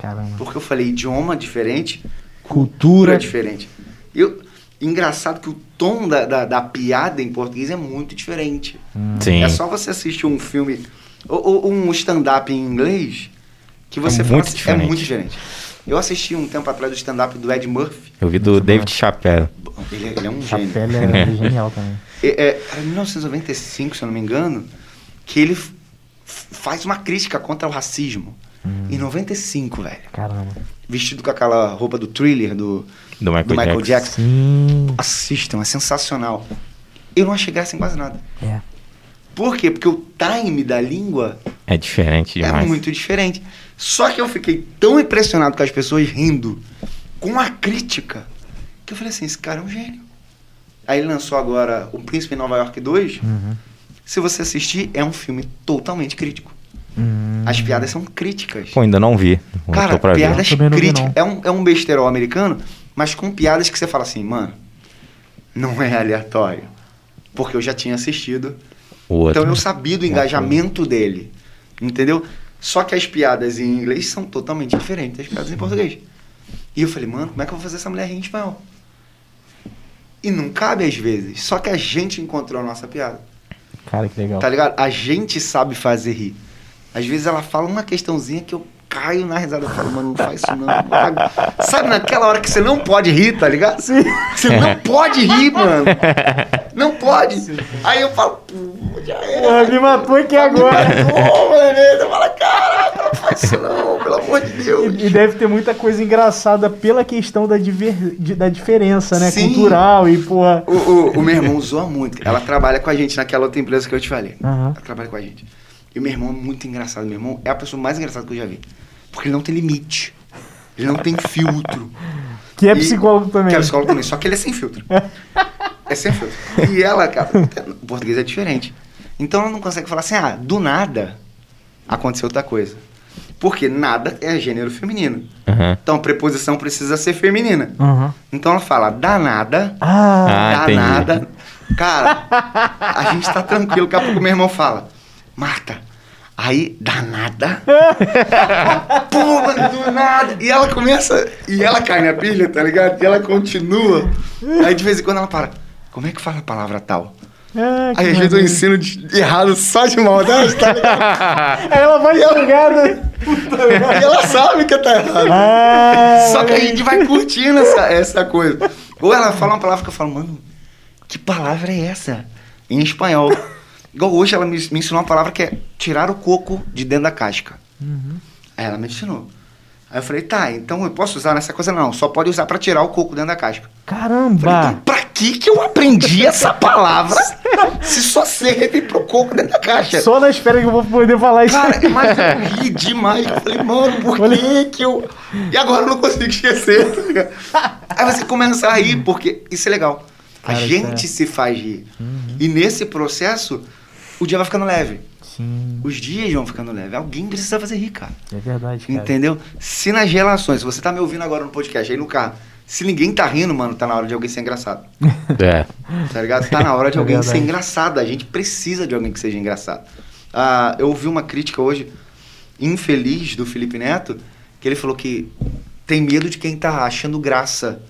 Caramba. Porque eu falei idioma diferente, Cultura. cultura diferente. Eu, engraçado que o tom da, da, da piada em português é muito diferente. Sim. É só você assistir um filme ou, ou um stand-up em inglês que você É fala muito assim, diferente. é muito diferente. Eu assisti um tempo atrás o stand-up do Ed Murphy. Eu vi do David Chappelle. Ele, ele é um A gênio. pele é genial também. É, é, era 1995, se eu não me engano, que ele faz uma crítica contra o racismo. Hum. Em 95, velho. Caramba. Vestido com aquela roupa do thriller do, Do Michael, do Michael Jackson. Jackson. Assistam, é sensacional. Eu não achei graça em quase nada. É. Por quê? Porque o time da língua É diferente demais. é muito diferente. Só que eu fiquei tão impressionado com as pessoas rindo com a crítica que eu falei assim: esse cara é um gênio. Aí ele lançou agora O Príncipe em Nova York 2. Uhum. Se você assistir, é um filme totalmente crítico. Hum. As piadas são críticas. Pô, ainda não vi. Vou- Cara, ver. piadas vi, críticas. É um, é um besterol americano, mas com piadas que você fala assim, mano, não é aleatório. Porque eu já tinha assistido. Então eu sabia do engajamento dele. Entendeu? Só que as piadas em inglês são totalmente diferentes das piadas em português. E eu falei, mano, como é que eu vou fazer essa mulher rir em espanhol? E não cabe às vezes. Só que a gente encontrou a nossa piada. Cara, que legal. Tá ligado? A gente sabe fazer rir. Às vezes ela fala uma questãozinha que eu caio na risada. Eu falo, mano, não faz isso não. mano. Sabe naquela hora que você não pode rir, tá ligado? Você não pode rir, mano. Não pode. Aí eu falo, pô, já era. Porra, me matou aqui agora. Pô, mano, você fala, caraca, não faz isso não, pelo amor de Deus. E, e deve ter muita coisa engraçada pela questão da, diver- da diferença, né? Sim. Cultural e, porra. O, o, o meu irmão zoa muito. Ela trabalha com a gente naquela outra empresa que eu te falei. Aham. Ela trabalha com a gente. E o meu irmão é muito engraçado. Meu irmão é a pessoa mais engraçada que eu já vi. Porque ele não tem limite. Ele não tem filtro. Que é E- psicólogo também. Que é psicólogo também. Só que ele é sem filtro. É sem filtro. E ela, cara, o português é diferente. Então ela não consegue falar assim, ah, do nada aconteceu outra coisa. Porque nada é gênero feminino. Aham. Então a preposição precisa ser feminina. Aham. Então ela fala danada, Ah, Ah, entendi. danada. Cara, a gente tá tranquilo. Daqui a pouco meu irmão fala, Marta, aí danada. Pô, mano, do nada. E ela começa, e ela cai na pilha, tá ligado? E ela continua. Aí de vez em quando ela para, como é que fala a palavra tal? ah, Aí às vezes eu ensino de- errado só de maldade, tá ligado? Aí ela vai ligada. E ela sabe que tá errado. Ah, Só que a gente vai curtindo essa, essa coisa. Ou ela fala uma palavra que eu falo, mano, que palavra é essa? Em espanhol. Igual hoje ela me, me ensinou uma palavra que é tirar o coco de dentro da casca. Aí ela me ensinou. Aí eu falei, tá, então eu posso usar nessa coisa? Não, só pode usar pra tirar o coco dentro da casca. Falei, Caramba. então pra que que eu aprendi essa palavra se só serve pro coco dentro da caixa? Só na espera que eu vou poder falar isso. Cara, mas eu ri demais. Eu falei, mano, por que que eu. E agora eu não consigo esquecer, tá? Aí você começa a rir, porque isso é legal. A Cara, gente isso se faz rir. E nesse processo, o dia vai ficando leve. Sim, Os dias vão ficando leve. Alguém precisa fazer rir, cara. é verdade, cara. Entendeu? Se nas relações, se você tá me ouvindo agora no podcast, aí no carro, se ninguém tá rindo, mano, tá na hora de alguém ser engraçado. É. Tá ligado? Tá na hora de É alguém verdade. ser engraçado. A gente precisa de alguém que seja engraçado. Ah, eu ouvi uma crítica hoje, infeliz, do Felipe Neto, que ele falou que tem medo de quem tá achando graça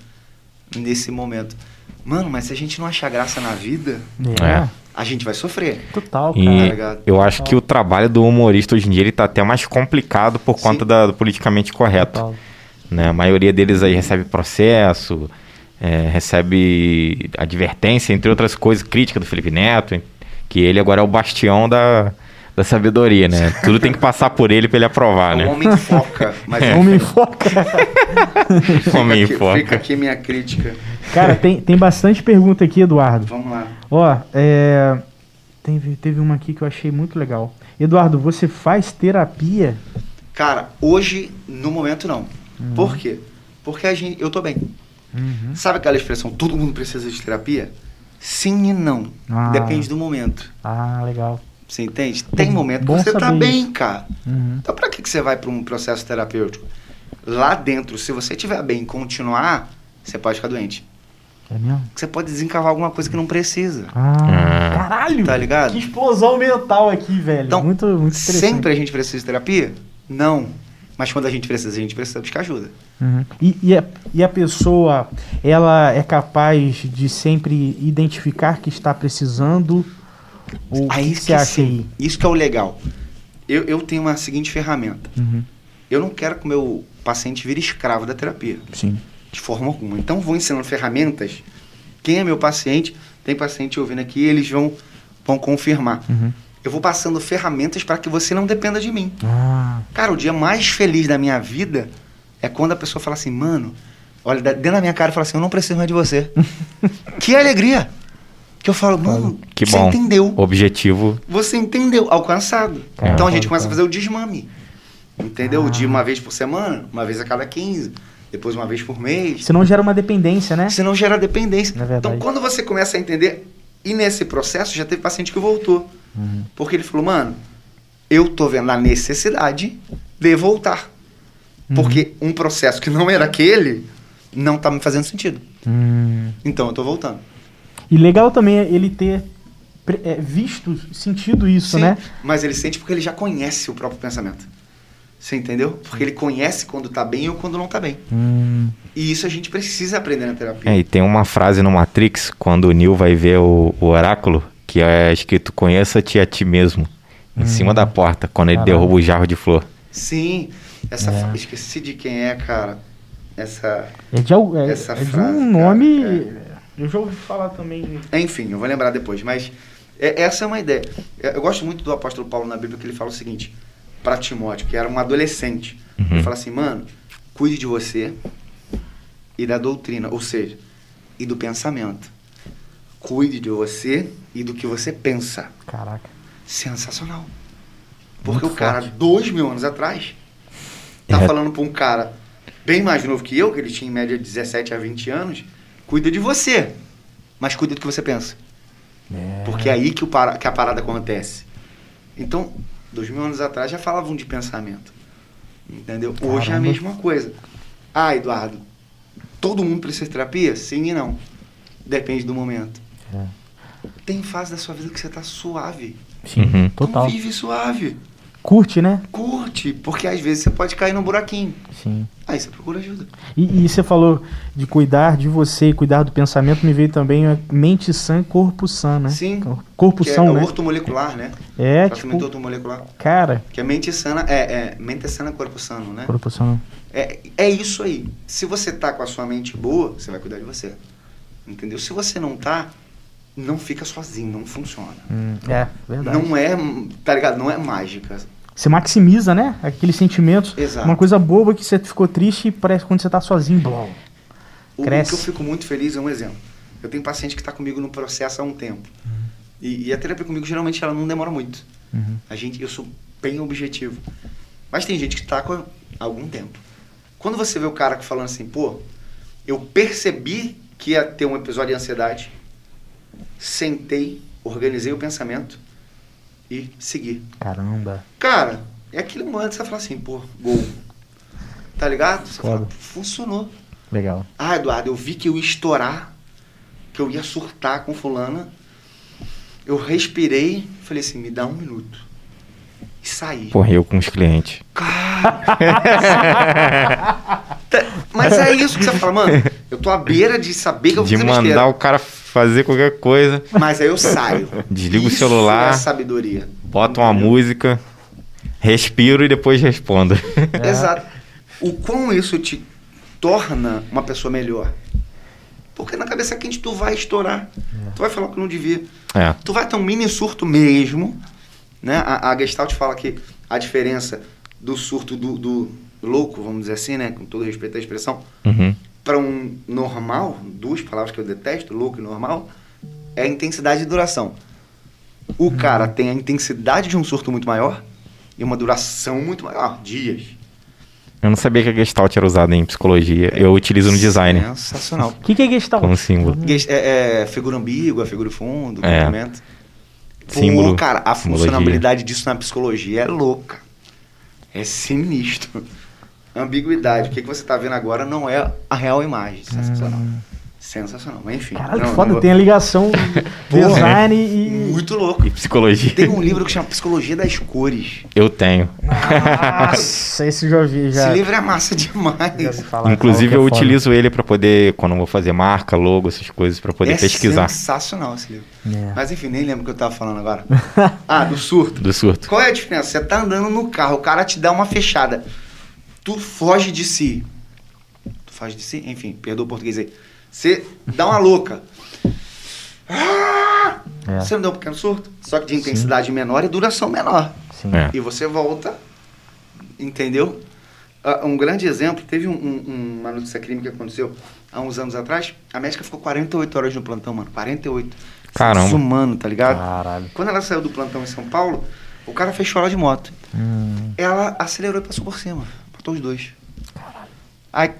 nesse momento. Mano, mas se a gente não achar graça na vida, É, É. a gente vai sofrer. total, E cara. Tá ligado? eu acho que o trabalho do humorista hoje em dia ele tá até mais complicado por conta da, do politicamente correto. Total. Né? A maioria deles aí recebe processo, é, recebe advertência, entre outras coisas, crítica do Felipe Neto, que ele agora é o bastião da, da sabedoria, né? Tudo tem que passar por ele para ele aprovar, O né? homem foca, mas Não me foca. Homem aqui, foca. fica aqui minha crítica. Cara, tem, tem bastante pergunta aqui, Eduardo. Vamos lá. Ó, é. Teve, teve uma aqui que eu achei muito legal. Eduardo, você faz terapia? Cara, hoje, no momento, não. Uhum. Por quê? Porque a gente, eu tô bem. Sabe aquela expressão, todo mundo precisa de terapia? Sim e não. Ah. Depende do momento. Ah, legal. Você entende? Tem momento que você tá saber bem, cara. Uhum. Então, pra que, que você vai para um processo terapêutico? Lá dentro, se você estiver bem e continuar, você pode ficar doente. É mesmo? Você pode desencavar alguma coisa que não precisa. Ah, Ah. caralho! Tá ligado? Que explosão mental aqui, velho. Então, muito, muito. Sempre a gente precisa de terapia? Não. Mas quando a gente precisa, a gente precisa buscar ajuda. Uhum. E, e, a, e a pessoa, ela é capaz de sempre identificar que está precisando? Ou que Aí que você acha sim. aí? Isso que é o legal. Eu, eu tenho uma seguinte ferramenta. Uhum. Eu não quero que o meu paciente vire escravo da terapia. Sim. De forma alguma. Então, vou ensinando ferramentas. Quem é meu paciente? Tem paciente ouvindo aqui, eles vão, vão confirmar. Uhum. Eu vou passando ferramentas para que você não dependa de mim. Ah, Cara, o dia mais feliz da minha vida é quando a pessoa fala assim, mano, olha, dentro da minha cara e fala assim, eu não preciso mais de você. que alegria! Que eu falo, mano, Que você bom. entendeu. Objetivo. Você entendeu, alcançado. É. então a gente começa a fazer o desmame. Entendeu? Ah. De uma vez por semana, uma vez a cada 15, depois uma vez por mês. senão gera uma dependência, né? Senão gera dependência. Verdade. então quando você começa a entender, e nesse processo já teve paciente que voltou. Uhum. Porque ele falou, mano, eu tô vendo a necessidade de voltar. Uhum. Porque um processo que não era aquele não tá me fazendo sentido. Hum. Então eu tô voltando. E legal também é ele ter é, visto, sentido isso, Sim, né? Mas ele sente porque ele já conhece o próprio pensamento. Você entendeu? Porque ele conhece quando tá bem ou quando não tá bem. Hum. E isso a gente precisa aprender na terapia. É, e tem uma frase no Matrix, quando o Neo vai ver o, o oráculo, que é escrito: Conheça-te a ti mesmo. Em Hum. cima da porta, quando ele Caralho. derruba o jarro de flor. Sim, essa É. esqueci de quem é, cara. Essa. É de, é, Essa é de frase, um cara, nome. é. Eu já ouvi falar também. Enfim, eu vou lembrar depois, mas é- essa é uma ideia. É, Eu gosto muito do apóstolo Paulo na Bíblia que ele fala o seguinte para Timóteo, que era um adolescente. Uhum. Ele fala assim, mano, cuide de você e da doutrina, ou seja, e do pensamento. Cuide de você e do que você pensa. Caraca. Sensacional. Porque Muito o cara, forte. dois mil anos atrás, tá É. falando pra um cara bem mais novo que eu, que ele tinha em média 17 a 20 anos, cuida de você, mas cuida do que você pensa. É. Porque é aí que, o para- que a parada acontece. Então, dois mil anos atrás já falavam de pensamento. Entendeu? Hoje é a Caramba. mesma coisa. Ah, Eduardo, todo mundo precisa de terapia? Sim e não. Depende do momento. É. Tem fase da sua vida que você tá suave. Sim, Uhum. total. Então vive suave. Curte, né? Curte, porque às vezes você pode cair num buraquinho. Sim. Aí você procura ajuda. E, e você falou de cuidar de você, cuidar do pensamento, me veio também a mente sã, corpo sã, né? Sim. Corpo Que é, são, o né? ortomolecular, né? É, Tratamento tipo, ortomolecular. cara, Que é mente sana, é, é mente sana, corpo sano, né? corpo são. É, é isso aí. Se você tá com a sua mente boa, você vai cuidar de você. Entendeu? Se você não tá, não fica sozinho, não funciona. Hum, é, verdade. Não é, tá ligado? Não é mágica. Você maximiza, né? Aqueles sentimentos. Exato. Uma coisa boba que você ficou triste e parece quando você tá sozinho. Blom. O Cresce. que eu fico muito feliz é um exemplo. Eu tenho paciente que está comigo no processo há um tempo. E, e a terapia comigo, geralmente, ela não demora muito. Uhum. A gente, eu sou bem objetivo. Mas tem gente que está com algum tempo. Quando você vê o cara falando assim, pô, eu percebi que ia ter um episódio de ansiedade, sentei, organizei o pensamento e segui. Caramba. Cara, é aquele momento que você fala assim, pô, gol. Tá ligado? Você Foda. fala, funcionou. Legal. Ah, Eduardo, eu vi que eu ia estourar, que eu ia surtar com fulana. Eu respirei, falei assim, me dá um minuto. E saí. Porra, eu com os clientes. Tá, Mas é isso que você fala, mano. Eu tô à beira de saber que eu De fiz mandar besteira. o cara fazer qualquer coisa, Mas aí eu saio. Desliga o Isso celular. É sabedoria. bota uma música, respiro e depois respondo. É. Exato. O quão isso te torna uma pessoa melhor. Porque na cabeça quente tu vai estourar. Tu vai falar o que não devia. É. Tu vai ter um mini surto mesmo. Né? A, a Gestalt fala que a diferença do surto do, do louco, vamos dizer assim, né? Com todo respeito à expressão, Uhum. Para um normal, duas palavras que eu detesto, louco e normal, é a intensidade e duração. O cara tem a intensidade de um surto muito maior e uma duração muito maior, dias. Eu não sabia que a Gestalt era usada em psicologia. Eu utilizo no design Sensacional. O que, que é Gestalt? como símbolo. Gest- É, é figura ambígua, figura fundo, É. complemento. Símbolo. Pô, cara, a funcionalidade disso na psicologia é louca. É sinistro. Ambiguidade. O que, que você tá vendo agora não é a real imagem. Sensacional. Sensacional. Mas enfim. Caralho, não, que foda, não vou- tem a ligação design e. Muito louco. E psicologia. Tem um livro que chama Psicologia das Cores. Eu tenho. Nossa, esse eu já vi. Já, Esse livro é massa demais. falar, Inclusive, eu é foda. utilizo ele pra poder, quando eu vou fazer marca, logo, essas coisas, pra poder é pesquisar sensacional esse livro. É. Mas enfim, nem lembro o que eu tava falando agora. ah, do surto. do surto. Qual é a diferença? Você tá andando no carro, o cara te dá uma fechada. Tu foge de si. Tu foge de si? Enfim, perdoa o português aí. Você dá uma louca. Ah! É. Você não deu um pequeno surto? Só que de intensidade menor e duração menor. Sim. É. E você volta, entendeu? Ah, Um grande exemplo, teve um- um- uma notícia crime que aconteceu há uns anos atrás. A médica ficou 48 horas no plantão, mano. 48. Caramba. Desumano, tá ligado? Caralho. Quando ela saiu do plantão em São Paulo, o cara fechou ela de moto. Hum, Ela acelerou e passou por cima. Matou os dois. Aí,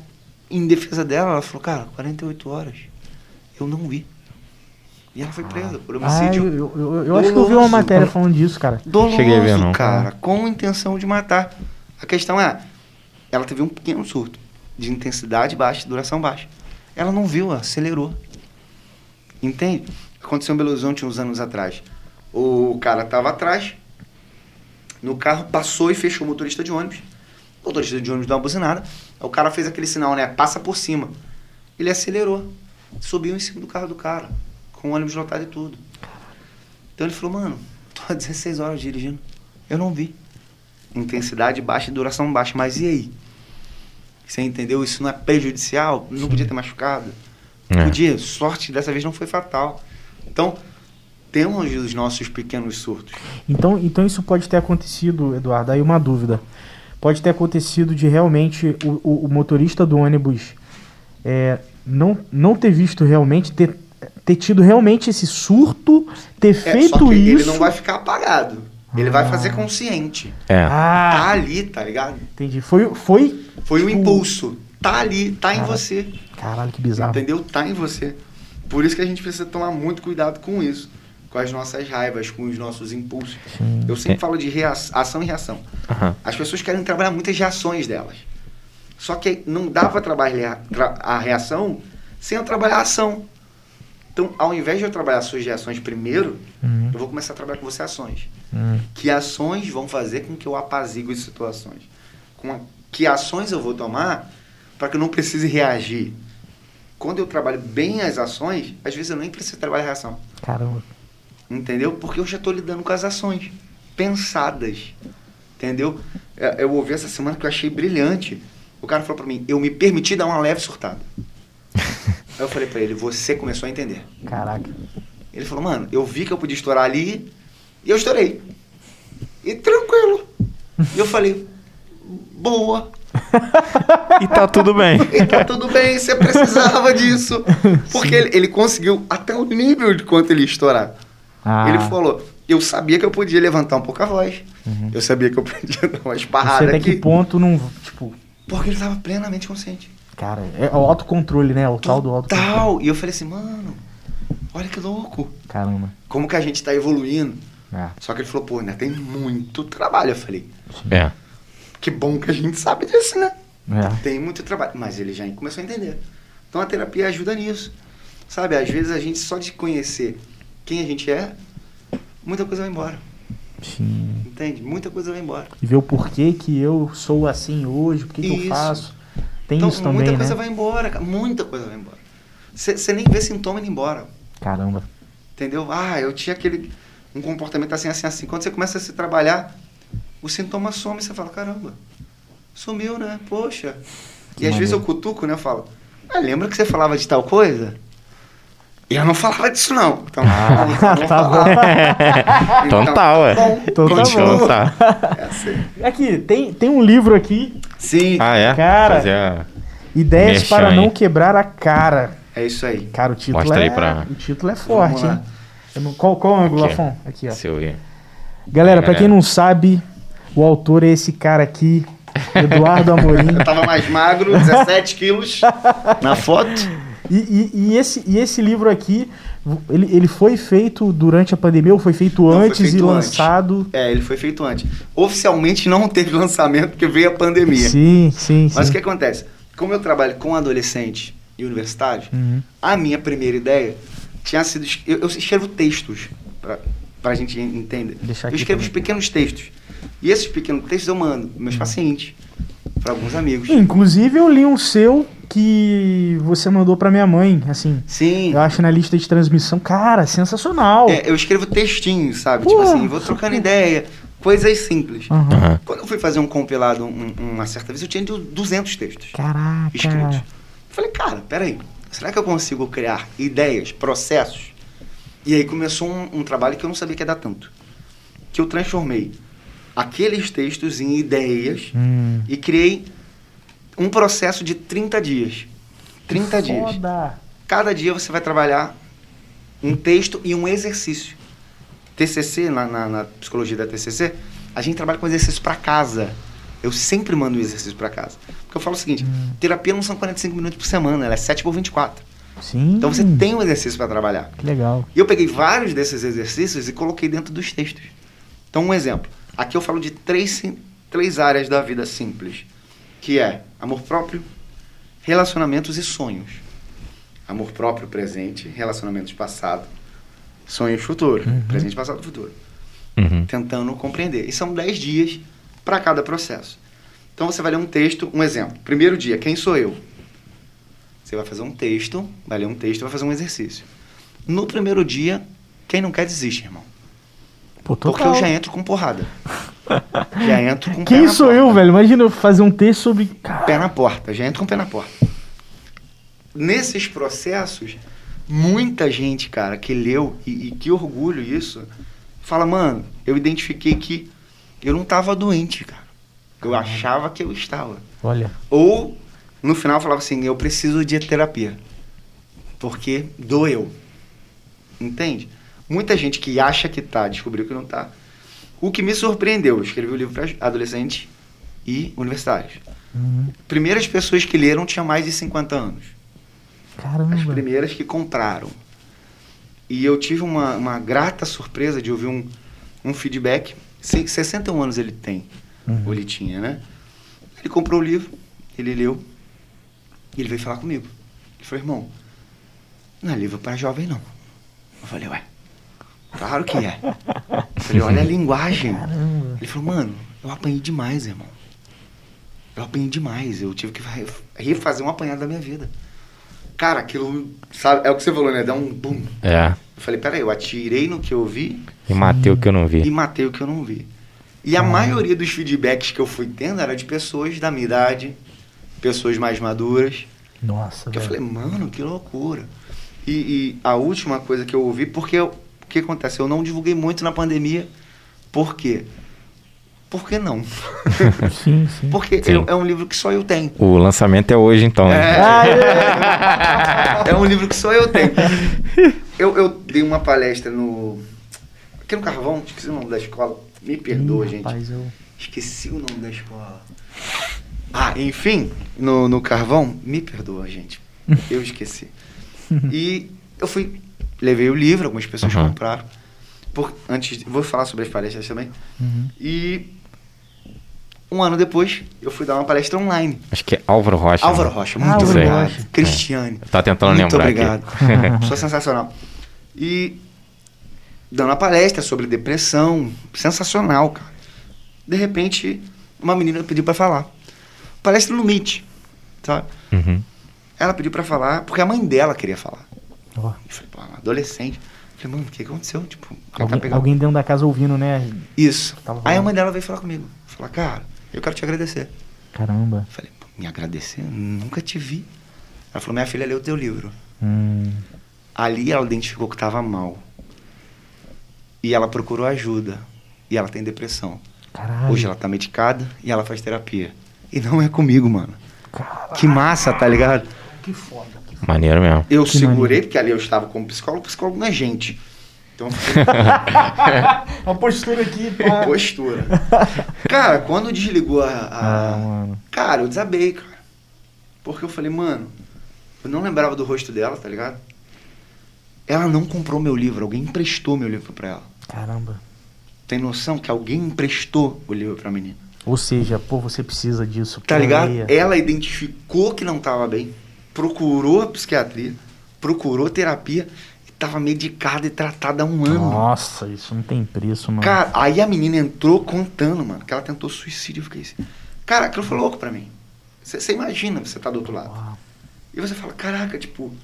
em defesa dela, ela falou, cara, 48 horas. Eu não vi. E ela foi presa por Ah, homicídio. eu, eu, eu- eu acho que eu vi uma matéria falando disso, cara. Doloso, Cheguei a ver, não. cara, com intenção de matar. A questão é, ela teve um pequeno surto de intensidade baixa, duração baixa. Ela não viu, acelerou. Entende? Aconteceu em Belo Horizonte uns anos atrás. O cara tava atrás, no carro, passou e fechou o motorista de ônibus. O motorista de ônibus deu uma buzinada. O cara fez aquele sinal, né? Passa por cima. Ele acelerou. Subiu em cima do carro do cara. Com o ônibus lotado e tudo. Então ele falou, mano, tô há 16 horas dirigindo. Eu não vi. Intensidade baixa e duração baixa. Mas e aí? Você entendeu? Isso não é prejudicial? Não podia ter machucado? É. Podia. Sorte dessa vez não foi fatal. Então, temos os nossos pequenos surtos. Então, então isso pode ter acontecido, Eduardo. Aí uma dúvida. Pode ter acontecido de realmente o, o- o motorista do ônibus é, não, não ter visto realmente, ter, ter tido realmente esse surto, ter É, só feito que isso. ele não vai ficar apagado. Ele vai fazer consciente. É. Ah, Tá ali, tá ligado? entendi. Foi, foi. Foi um Tipo- impulso. Tá ali, tá em Cara, você. Caralho, que bizarro. Entendeu? Tá em você. Por isso que a gente precisa tomar muito cuidado com isso. Com as nossas raivas, com os nossos impulsos. Eu sempre É. falo de ação e reação. Aham. As pessoas querem trabalhar muitas reações delas. Só que não dá pra trabalhar tra- a reação sem eu trabalhar a ação. Então, ao invés de eu trabalhar as suas reações primeiro, Uhum, eu vou começar a trabalhar com você ações. uhum. Que ações vão fazer com que eu apazigue as situações? Com a- que ações eu vou tomar para que eu não precise reagir? Quando eu trabalho bem as ações, às vezes eu nem preciso trabalhar a reação. Caramba. Entendeu? Porque eu já estou lidando com as ações pensadas. Entendeu? É, Eu ouvi essa semana que eu achei brilhante. O cara falou para mim: eu me permiti dar uma leve surtada. Aí eu falei para ele: você começou a entender. Caraca. Ele falou, mano, eu vi que eu podia estourar ali e eu estourei. E tranquilo. E eu falei, boa. E tá tudo bem. E tá tudo bem, você precisava disso. Porque ele, ele conseguiu até o nível de quanto ele estourar. Ah, Ele falou, eu sabia que eu podia levantar um pouco a voz. Eu sabia que eu podia dar uma esparrada até que aqui. ponto não. Tipo, Porque ele estava plenamente consciente. cara, é o autocontrole, né? O tal do autocontrole. Total. E eu falei assim, mano, olha que louco. Caramba. Como que a gente tá evoluindo. É. Só que ele falou, pô, ainda tem muito trabalho. Eu falei, É. Que bom que a gente sabe disso, né? É. Tem muito trabalho. Mas ele já começou a entender. Então a terapia ajuda nisso. Sabe, às vezes a gente só de conhecer quem a gente é, muita coisa vai embora. Sim. Entende? Muita coisa vai embora. E ver o porquê que eu sou assim hoje, por que que eu faço. Tem então isso também, muita né? coisa vai embora, cara. Muita coisa vai embora. Você nem vê sintoma indo embora. Caramba. Entendeu? Ah, eu tinha aquele. Um comportamento assim, assim, assim. Quando você começa a se trabalhar, o sintoma some e você fala, caramba, sumiu, né? Poxa. Que e às vezes maneiro. eu cutuco, né? Eu falo, ah, lembra que você falava de tal coisa? E eu não falava disso, não. Então, Ah, não, então não tá falava. Então tá, ué. Bom, Então tá continua. Então tá. É assim. Aqui, tem, tem um livro aqui, Sim, Ah, é? Cara. Fazer a- Ideias para aí. não quebrar a cara. é isso aí. Cara, o título Mostra é aí pra- o título é forte, hein? Eu não- qual qual ângulo, Aqui. Lafon? Aqui, ó. Se eu ver. Galera, pra quem não sabe, o autor é esse cara aqui, Eduardo Amorim. Eu tava mais magro, 17 quilos na foto. E, e- e esse, e esse livro aqui Ele, ele foi feito durante a pandemia ou foi feito Não, foi antes e feito antes. lançado? É, ele foi feito antes. Oficialmente não teve lançamento porque veio a pandemia. Sim, sim, Mas sim. o que acontece? Como eu trabalho com adolescentes e universitários, Uhum. a minha primeira ideia tinha sido. Eu, eu escrevo textos pra, pra gente entender. Eu escrevo os também. pequenos textos. E esses pequenos textos eu mando meus Uhum. pacientes, para alguns amigos. Inclusive, eu li um seu que você mandou pra minha mãe, assim. Sim. Eu acho na lista de transmissão, cara, sensacional. É, eu escrevo textinhos, sabe? Pô. Tipo assim, vou trocando ideia, coisas simples. Aham. Aham. Quando eu fui fazer um compilado um- uma certa vez, eu tinha de 200 textos Caraca. escritos. Eu falei, cara, peraí, será que eu consigo criar ideias, processos? E aí começou um, um trabalho que eu não sabia que ia dar tanto. Que eu transformei aqueles textos em ideias Hum. e criei um processo de 30 dias. 30 dias. Foda. Cada dia você vai trabalhar um texto e um exercício. TCC, na, na, na psicologia da TCC, a gente trabalha com exercício para casa. Eu sempre mando um exercício para casa. Porque eu falo o seguinte, Hum. terapia não são 45 minutos por semana, ela é 7 por 24. Sim. Então você tem um exercício para trabalhar. Que legal. E eu peguei vários desses exercícios e coloquei dentro dos textos. Então, um exemplo. Aqui eu falo de três, três áreas da vida simples, que é amor próprio, relacionamentos e sonhos. Amor próprio, presente, relacionamentos passado, sonhos futuro. Presente, passado, futuro. Uhum. Tentando compreender. E são 10 dias para cada processo. Então você vai ler um texto, um exemplo. Primeiro dia, quem sou eu? Você vai fazer um texto, vai ler um texto, vai fazer um exercício. No primeiro dia, quem não quer desiste, irmão. Pô, Porque eu já entro com porrada. já entro com Quem sou porta. eu, velho? Imagina eu fazer um texto sobre. Cara, Pé na porta, já entro com o pé na porta. Nesses processos, muita gente, cara, que leu, e, e que orgulho isso, fala, mano, eu identifiquei que eu não tava doente, cara. Eu achava que eu estava. Olha. Ou, no final, falava assim, eu preciso de terapia. Porque doeu. Entende? Muita gente que acha que tá, descobriu que não tá. O que me surpreendeu, eu escrevi o livro para adolescentes e universitários. Uhum. Primeiras pessoas que leram tinham mais de 50 anos. As Caramba. primeiras que compraram. E eu tive uma, uma grata surpresa de ouvir um, um feedback. Se- 61 anos ele tem, Uhum. ou ele tinha, né? Ele comprou o livro, ele leu, e ele veio falar comigo. Ele falou, irmão, não é livro para jovem, não. Eu falei, ué, claro que é. Eu falei, olha a linguagem. Caramba. Ele falou, mano, eu apanhei demais, irmão. Eu apanhei demais. Eu tive que re- refazer um apanhado da minha vida. Cara, aquilo, sabe, é o que você falou, né? Dá um boom. É. Eu falei, peraí, eu atirei no que eu vi E matei o que eu não e vi. matei o que eu não vi. E a maioria dos feedbacks que eu fui tendo era de pessoas da minha idade, pessoas mais maduras. Nossa, Que eu velho. falei, mano, que loucura. E, e a última coisa que eu ouvi, porque eu- o que acontece? Eu não divulguei muito na pandemia. Por quê? Por que não? Sim, sim. Porque Sim. eu- é um livro que só eu tenho. O lançamento é hoje, então. né? É, é um livro que só eu tenho. Eu, eu dei uma palestra no. Aqui no Carvão, esqueci o nome da escola. Me perdoa, Ih, gente. Rapaz, eu... Esqueci o nome da escola. Ah, enfim, no, no Carvão, me perdoa, gente. Eu esqueci. E eu fui, levei o livro, algumas pessoas Uhum. compraram. Por, antes, vou falar sobre as palestras também. Uhum. E um ano depois, eu fui dar uma palestra online. Acho que é Álvaro Rocha. Álvaro né? Rocha, muito Álvaro obrigado. Rocha. Cristiane. Tá tentando muito lembrar obrigado. aqui. Pessoa sensacional. E dando a palestra sobre depressão, sensacional, cara. De repente, uma menina pediu pra falar. Palestra no Meet, sabe? Uhum. Ela pediu pra falar porque a mãe dela queria falar. Ó, Eu falei, pô, adolescente. Eu falei, mano, o que aconteceu? Tipo, tá alguém, pegando. alguém dentro da casa ouvindo, né? Isso. Tava Aí a mãe dela veio falar comigo. Falar, cara, eu quero te agradecer. Caramba. Eu falei, me agradecer? Nunca te vi. Ela falou, minha filha leu o teu livro. Hum, Ali ela identificou que estava mal. E ela procurou ajuda. E ela tem depressão. caralho. Hoje ela tá medicada e ela faz terapia. E não é comigo, mano. Caralho, Que massa, tá ligado? que foda. Maneiro mesmo. Eu Que segurei, maneiro. porque ali eu estava como psicólogo, psicólogo não é gente. Então, A postura aqui, pá. postura. Cara, quando desligou a. a- Ah, mano. Cara, eu desabei, cara. Porque eu falei, mano, eu não lembrava do rosto dela, tá ligado? Ela não comprou meu livro, alguém emprestou meu livro pra ela. Caramba. Tem noção que alguém emprestou o livro pra menina? Ou seja, pô, você precisa disso. Tá ligado? Ela identificou que não tava bem, procurou a psiquiatria, procurou terapia e tava medicada e tratada há um ano. Nossa, isso não tem preço, mano. Cara, aí a menina entrou contando, mano, que ela tentou suicídio. Eu fiquei assim. Cara, aquilo foi louco pra mim. Você imagina você tá do outro lado. Uau. E você fala, caraca, tipo,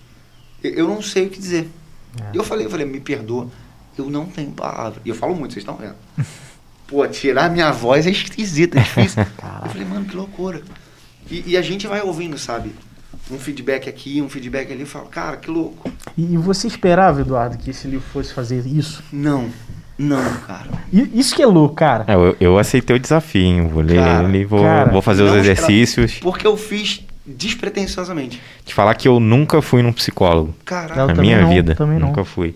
eu, eu não sei o que dizer. É. E eu falei, eu falei, me perdoa, eu não tenho palavra. E eu falo muito, vocês estão vendo. Pô, tirar minha voz é esquisito, é difícil. Eu falei, mano, que loucura. E, e a gente vai ouvindo, sabe? Um feedback aqui, um feedback ali, eu falo, cara, que louco. E, você esperava, Eduardo, que esse livro fosse fazer isso? Não, não, cara. Isso que é louco, cara. É, eu, eu aceitei o desafio, hein? Vou ler Cara, ele, vou, cara, vou fazer os exercícios. Porque eu fiz despretensiosamente. Te falar que eu nunca fui num psicólogo. Caraca. Eu na minha não, vida. também não. Nunca fui.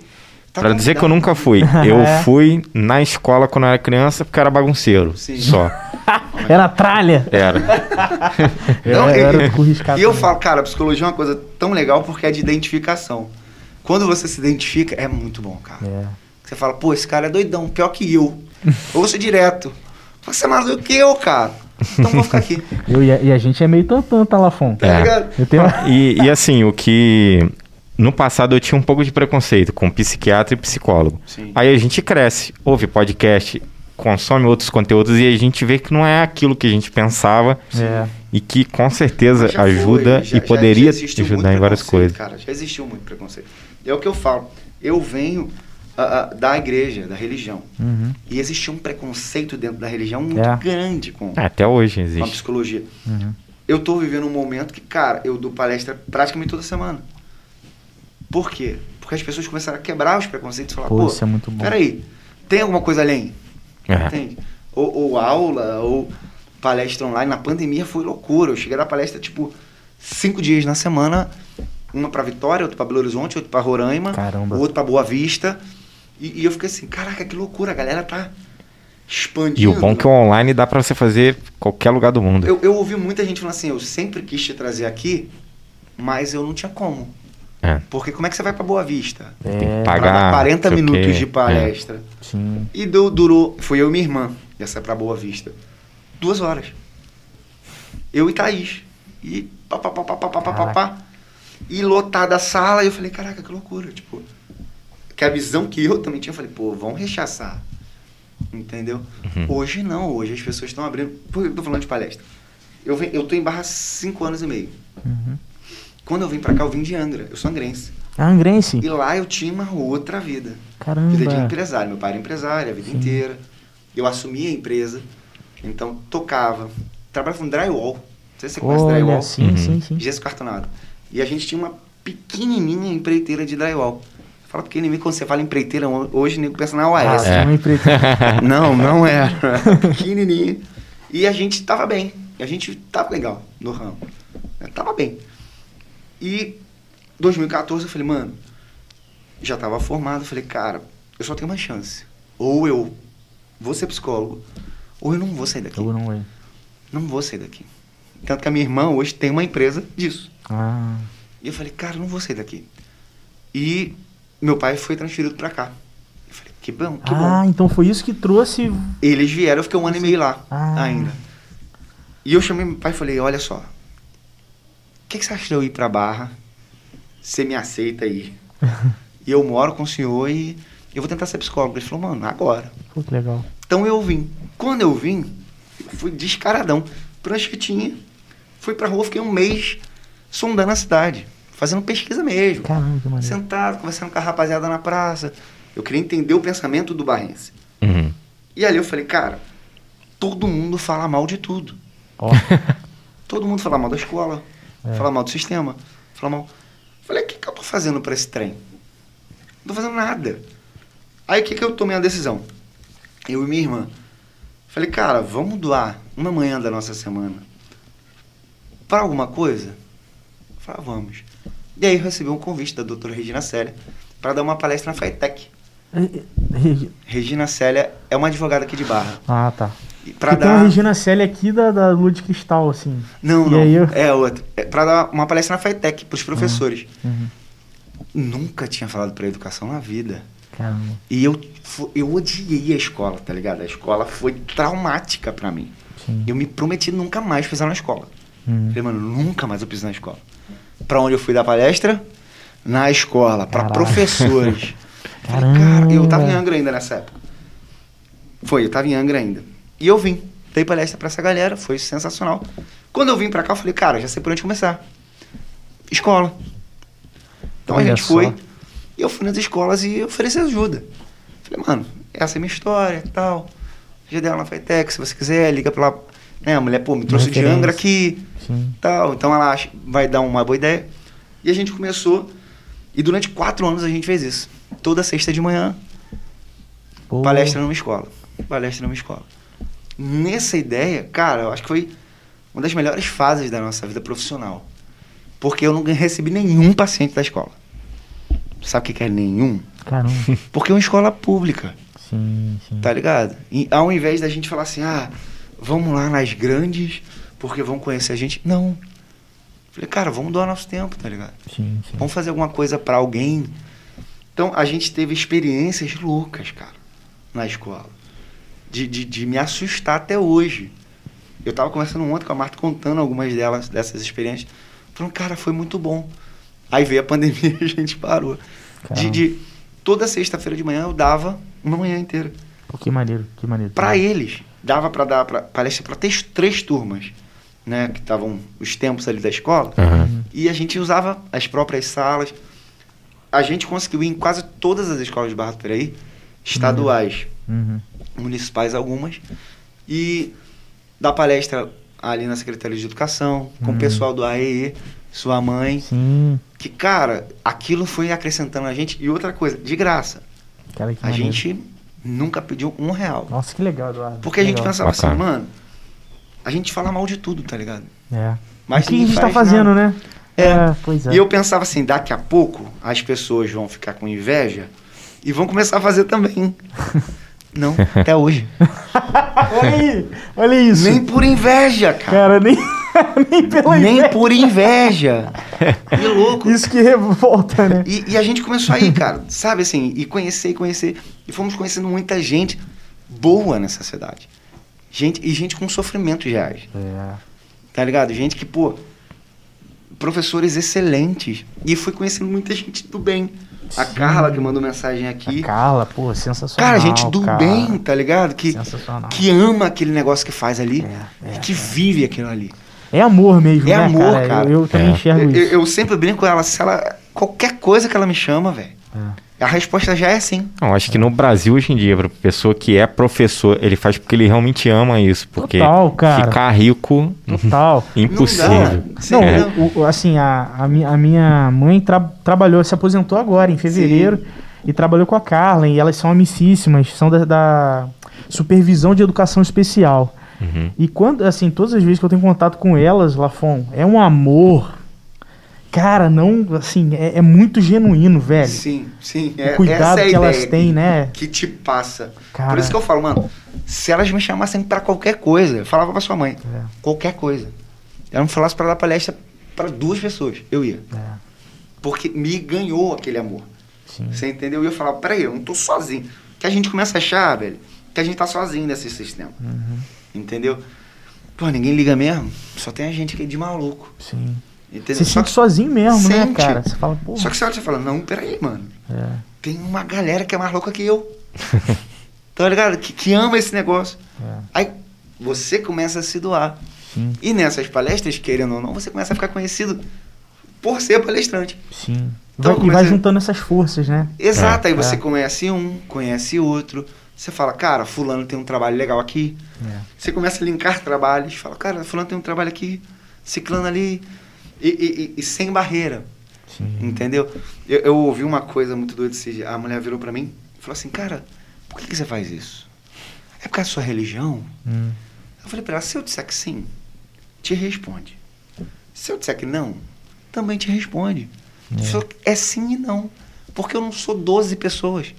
Tá pra dizer que eu nunca fui. Eu É. fui na escola quando eu era criança porque eu era bagunceiro. Sim. Só. Era tralha. Era. Não, era, e- era E eu falo, cara, a psicologia é uma coisa tão legal porque é de identificação. Quando você se identifica, é muito bom, cara. É. Você fala, pô, esse cara é doidão, pior que eu. Ou você direto. Você é mais doido que eu, cara. Então vou ficar aqui. Eu, e, a, e a gente é meio tantão, tá, Lafon? Tá É. ligado? Eu tenho. E, e assim, o que. No passado eu tinha um pouco de preconceito com psiquiatra e psicólogo. Sim. Aí a gente cresce, ouve podcast, consome outros conteúdos e a gente vê que não é aquilo que a gente pensava É. e que com certeza Já foi, ajuda já- e já- poderia já existiu ajudar em várias coisas. Cara, já existiu muito preconceito. É o que eu falo. Eu venho ah, ah, da igreja, da religião. Uhum. E existia um preconceito dentro da religião muito É. grande com, É, até hoje com a existe. psicologia. Uhum. Eu tô vivendo um momento que, cara, eu dou palestra praticamente toda semana. Por quê? Porque as pessoas começaram a quebrar os preconceitos e falar, Pô, pô, isso é muito bom. peraí, tem alguma coisa além? É. Entende? Ou, ou aula, ou palestra online. Na pandemia foi loucura. Eu cheguei a dar palestra, tipo, cinco dias na semana. Uma pra Vitória, outra pra Belo Horizonte, outra pra Roraima. Caramba. Outra pra Boa Vista. E, e eu fiquei assim, caraca, que loucura. A galera tá expandindo. E o bom é que o online dá pra você fazer qualquer lugar do mundo. Eu, eu ouvi muita gente falando assim, eu sempre quis te trazer aqui, mas eu não tinha como. É. Porque como é que você vai pra Boa Vista? Tem É, que Pra pagar. dar 40 não sei o minutos de palestra. sim. E du- durou, foi eu e minha irmã, essa pra Boa Vista. Duas horas. Eu e Thaís. E pá, pá, pá, pá, pá, pá, pá, pá. E lotada a sala, e eu falei, caraca, que loucura. Tipo, que a visão que eu também tinha, eu falei, pô, vão rechaçar. Entendeu? Uhum. Hoje não, hoje as pessoas estão abrindo. Por que eu tô falando de palestra? Eu, eu tô em Barra há cinco anos e meio. Uhum. Quando eu vim pra cá, eu vim de Angra. Eu sou angrense. Ah, Angrense. E lá eu tinha uma outra vida. Caramba. Vida de empresário. Meu pai era empresário a vida Sim. inteira. Eu assumi a empresa. Então, tocava. Trabalhava com drywall. Não sei se você conhece Olha, drywall. sim, Uhum. sim, sim. Gesso cartonado. E a gente tinha uma pequenininha empreiteira de drywall. Fala pequenininha, quando você fala empreiteira, hoje nego pensa na Ah, OAS. tinha uma empreiteira. Não, não era. Pequenininha. E a gente tava bem. A gente tava legal no ramo. Eu Tava bem. E 2014 eu falei, mano, já tava formado. Eu falei, cara, eu só tenho uma chance. Ou eu vou ser psicólogo, ou eu não vou sair daqui. Eu não é. Não vou sair daqui. Tanto que a minha irmã hoje tem uma empresa disso. Ah, E eu falei, cara, eu não vou sair daqui. E meu pai foi transferido pra cá. Eu falei, que bom, que ah bom. então foi isso que trouxe. Eles vieram, eu fiquei um ano e meio lá Ah. ainda. E eu chamei meu pai e falei, olha só, que, que você acha de eu ir pra Barra? Você me aceita aí? e eu moro com o senhor e eu vou tentar ser psicólogo. Ele falou, mano, agora. Pô, que legal. Então eu vim. Quando eu vim, eu fui descaradão. Pranchetinha. Fui pra rua, fiquei um mês sondando a cidade. Fazendo pesquisa mesmo. Caramba, que maneiro. Sentado, conversando com a rapaziada na praça. Eu queria entender o pensamento do barrense. Uhum. E ali eu falei, cara, todo mundo fala mal de tudo. Ó, Todo mundo fala mal da escola, É. fala mal do sistema, fala mal. Falei, o que, que eu tô fazendo pra esse trem? Não tô fazendo nada. Aí o que, que eu tomei a decisão? Eu e minha irmã. Falei, cara, vamos doar uma manhã da nossa semana para alguma coisa? Falei, ah, vamos. E aí recebi um convite da doutora Regina Célia para dar uma palestra na Regina Célia é uma advogada aqui de Barra. Ah, tá. Pra tem dar... a Regina Célia aqui da, da Lua de Cristal, assim. Não, E não. eu- É outra. É pra dar uma palestra na FATEC pros professores. Uhum. Nunca tinha falado pra educação na vida. Caramba. E eu, eu odiei a escola, tá ligado? A escola foi traumática pra mim. Sim. Eu me prometi nunca mais pisar na escola. Hum. Falei, mano, nunca mais eu piso na escola. Pra onde eu fui dar palestra? Na escola, pra Caraca. professores. Falei, cara, eu tava em Caramba. Angra ainda nessa época. Foi, eu tava em Angra ainda. E eu vim, dei palestra pra essa galera, foi sensacional. Quando eu vim pra cá, eu falei, cara, já sei por onde começar. Escola. Então Olha a gente só. foi, e eu fui nas escolas e ofereci ajuda. Falei, mano, essa é a minha história e tal. Já dei aula na Fitec, se você quiser, liga pra lá. Né, a mulher, pô, me trouxe de. Angra aqui Sim. tal. Então ela acha- vai dar uma boa ideia. E a gente começou, e durante quatro anos a gente fez isso. Toda sexta de manhã, Pô, palestra numa escola. Palestra numa escola. Nessa ideia, cara, eu acho que foi uma das melhores fases da nossa vida profissional. Porque eu não recebi nenhum paciente da escola. Sabe o que é nenhum? Caramba. Porque é uma escola pública. Sim, sim. Tá ligado? E ao invés da gente falar assim, ah, vamos lá nas grandes, porque vão conhecer a gente. Não. Falei, cara, vamos doar nosso tempo, tá ligado? Sim, sim. Vamos fazer alguma coisa pra alguém. Então a gente teve experiências loucas, cara, na escola. De, de, de me assustar até hoje. Eu tava conversando ontem com a Marta contando algumas delas, dessas experiências. Falando, cara, foi muito bom. Aí veio a pandemia e a gente parou. De, de toda sexta-feira de manhã eu dava uma manhã inteira. Pô, que maneiro, que maneiro. Pra eles, dava pra dar pra, palestra para três, três turmas, né? Que estavam os tempos ali da escola. Aham. E a gente usava as próprias salas. A gente conseguiu ir em quase todas as escolas de Barra do Piraí, estaduais, Uhum. municipais algumas, e dar palestra ali na Secretaria de Educação, com Uhum. o pessoal do AEE, sua mãe. Sim. Que, cara, aquilo foi acrescentando a gente. E outra coisa, de graça. Cara, que A maneiro. gente nunca pediu um real. Nossa, que legal, Eduardo. Porque a que gente legal. pensava assim, Bacana. mano, a gente fala mal de tudo, tá ligado? É. Mas o que a gente tá faz fazendo, nada. né? É. pois é. E eu pensava assim, daqui a pouco as pessoas vão ficar com inveja e vão começar a fazer também. Não, até hoje. olha aí, olha isso. Nem por inveja, cara. Cara, nem, nem pela Nem inveja. por inveja. Que louco. Isso que revolta, né? E, e a gente começou aí, cara, sabe assim, e conhecer conhecer. E fomos conhecendo muita gente boa nessa cidade. Gente, e gente com sofrimentos reais. É. Tá ligado? Gente que, pô, professores excelentes. E fui conhecendo muita gente do bem. A Sim. Carla que mandou mensagem aqui. A Carla, pô, sensacional. Cara, gente do cara. bem, tá ligado? Que, Sensacional. que ama aquele negócio que faz ali É, é, e que vive aquilo ali. É amor mesmo, É né, amor, cara? cara. Eu, eu também É. enxergo Eu, isso. eu sempre brinco com ela, se ela. Qualquer coisa que ela me chama, velho. É. A resposta já é sim. Não, acho que no Brasil hoje em dia, pra pessoa que é professor, ele faz porque ele realmente ama isso. Porque Total, cara. ficar rico, Total. impossível. Não. Sim, É. o- o- assim, a, a, mi- a minha mãe tra- trabalhou, se aposentou agora, em fevereiro, e trabalhou com a Carla, e elas são amicíssimas, são da, da supervisão de educação especial. Uhum. E quando, assim, todas as vezes que eu tenho contato com elas, Lafon, é um amor. Cara, não, assim, é, é muito genuíno, velho. Sim, sim. O É, cuidado essa é que elas têm, né? Que te passa. Cara. Por isso que eu falo, mano, se elas me chamassem pra qualquer coisa, eu falava pra sua mãe, É. qualquer coisa. Ela me falasse pra dar palestra pra duas pessoas, eu ia. É, Porque me ganhou aquele amor. sim. Você entendeu? E eu falava, peraí, eu não tô sozinho. Que a gente começa a achar, velho, que a gente tá sozinho nesse sistema. Uhum, Entendeu? Pô, ninguém liga mesmo. Só tem a gente aqui de maluco. sim. Entendeu? Você sente sozinho mesmo, né, Sente. cara? Você fala, pô. Só que você olha e fala, não, peraí, mano. É, Tem uma galera que é mais louca que eu. tá ligado? Que, que ama esse negócio. é, Aí você começa a se doar. sim, E nessas palestras, querendo ou não, você começa a ficar conhecido por ser palestrante. sim. Então, Vai- e vai juntando essas forças, né? Exato, É, aí você é. conhece um, conhece outro. Você fala, cara, fulano tem um trabalho legal aqui. É. Você começa a linkar trabalhos. Fala, cara, fulano tem um trabalho aqui, ciclano ali. E, e- e- sem barreira, Sim. entendeu? Eu, eu ouvi uma coisa muito doida. esse dia. A mulher virou pra mim e falou assim, cara, por que, que você faz isso? É por causa da sua religião? Hum, Eu falei pra ela, se eu disser que sim, te responde. Se eu disser que não, também te responde. É. Só É sim e não. Porque eu não sou 12 pessoas.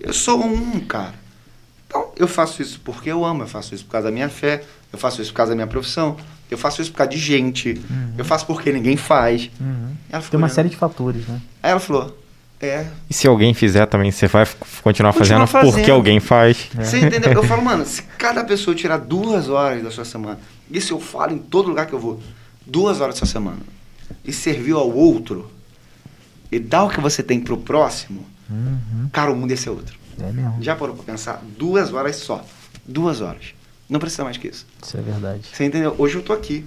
Eu sou um, cara. Então, eu faço isso porque eu amo, eu faço isso por causa da minha fé, eu faço isso por causa da minha profissão, Eu faço isso por causa de gente. Eu faço porque ninguém faz. Uhum. Ela ficou Tem uma olhando. série de fatores, né? Aí ela falou: É. E se alguém fizer também, você vai continuar Continua fazendo porque fazendo. alguém faz. Você entendeu? Eu falo, mano, se cada pessoa tirar duas horas da sua semana, isso eu falo em todo lugar que eu vou, duas horas da sua semana, e serviu ao outro, e dá o que você tem pro próximo, Uhum. cara, o mundo ia ser outro. É mesmo. Já parou pra pensar? Duas horas só. Duas horas. Não precisa mais que isso. Isso é verdade. Você entendeu? Hoje eu tô aqui,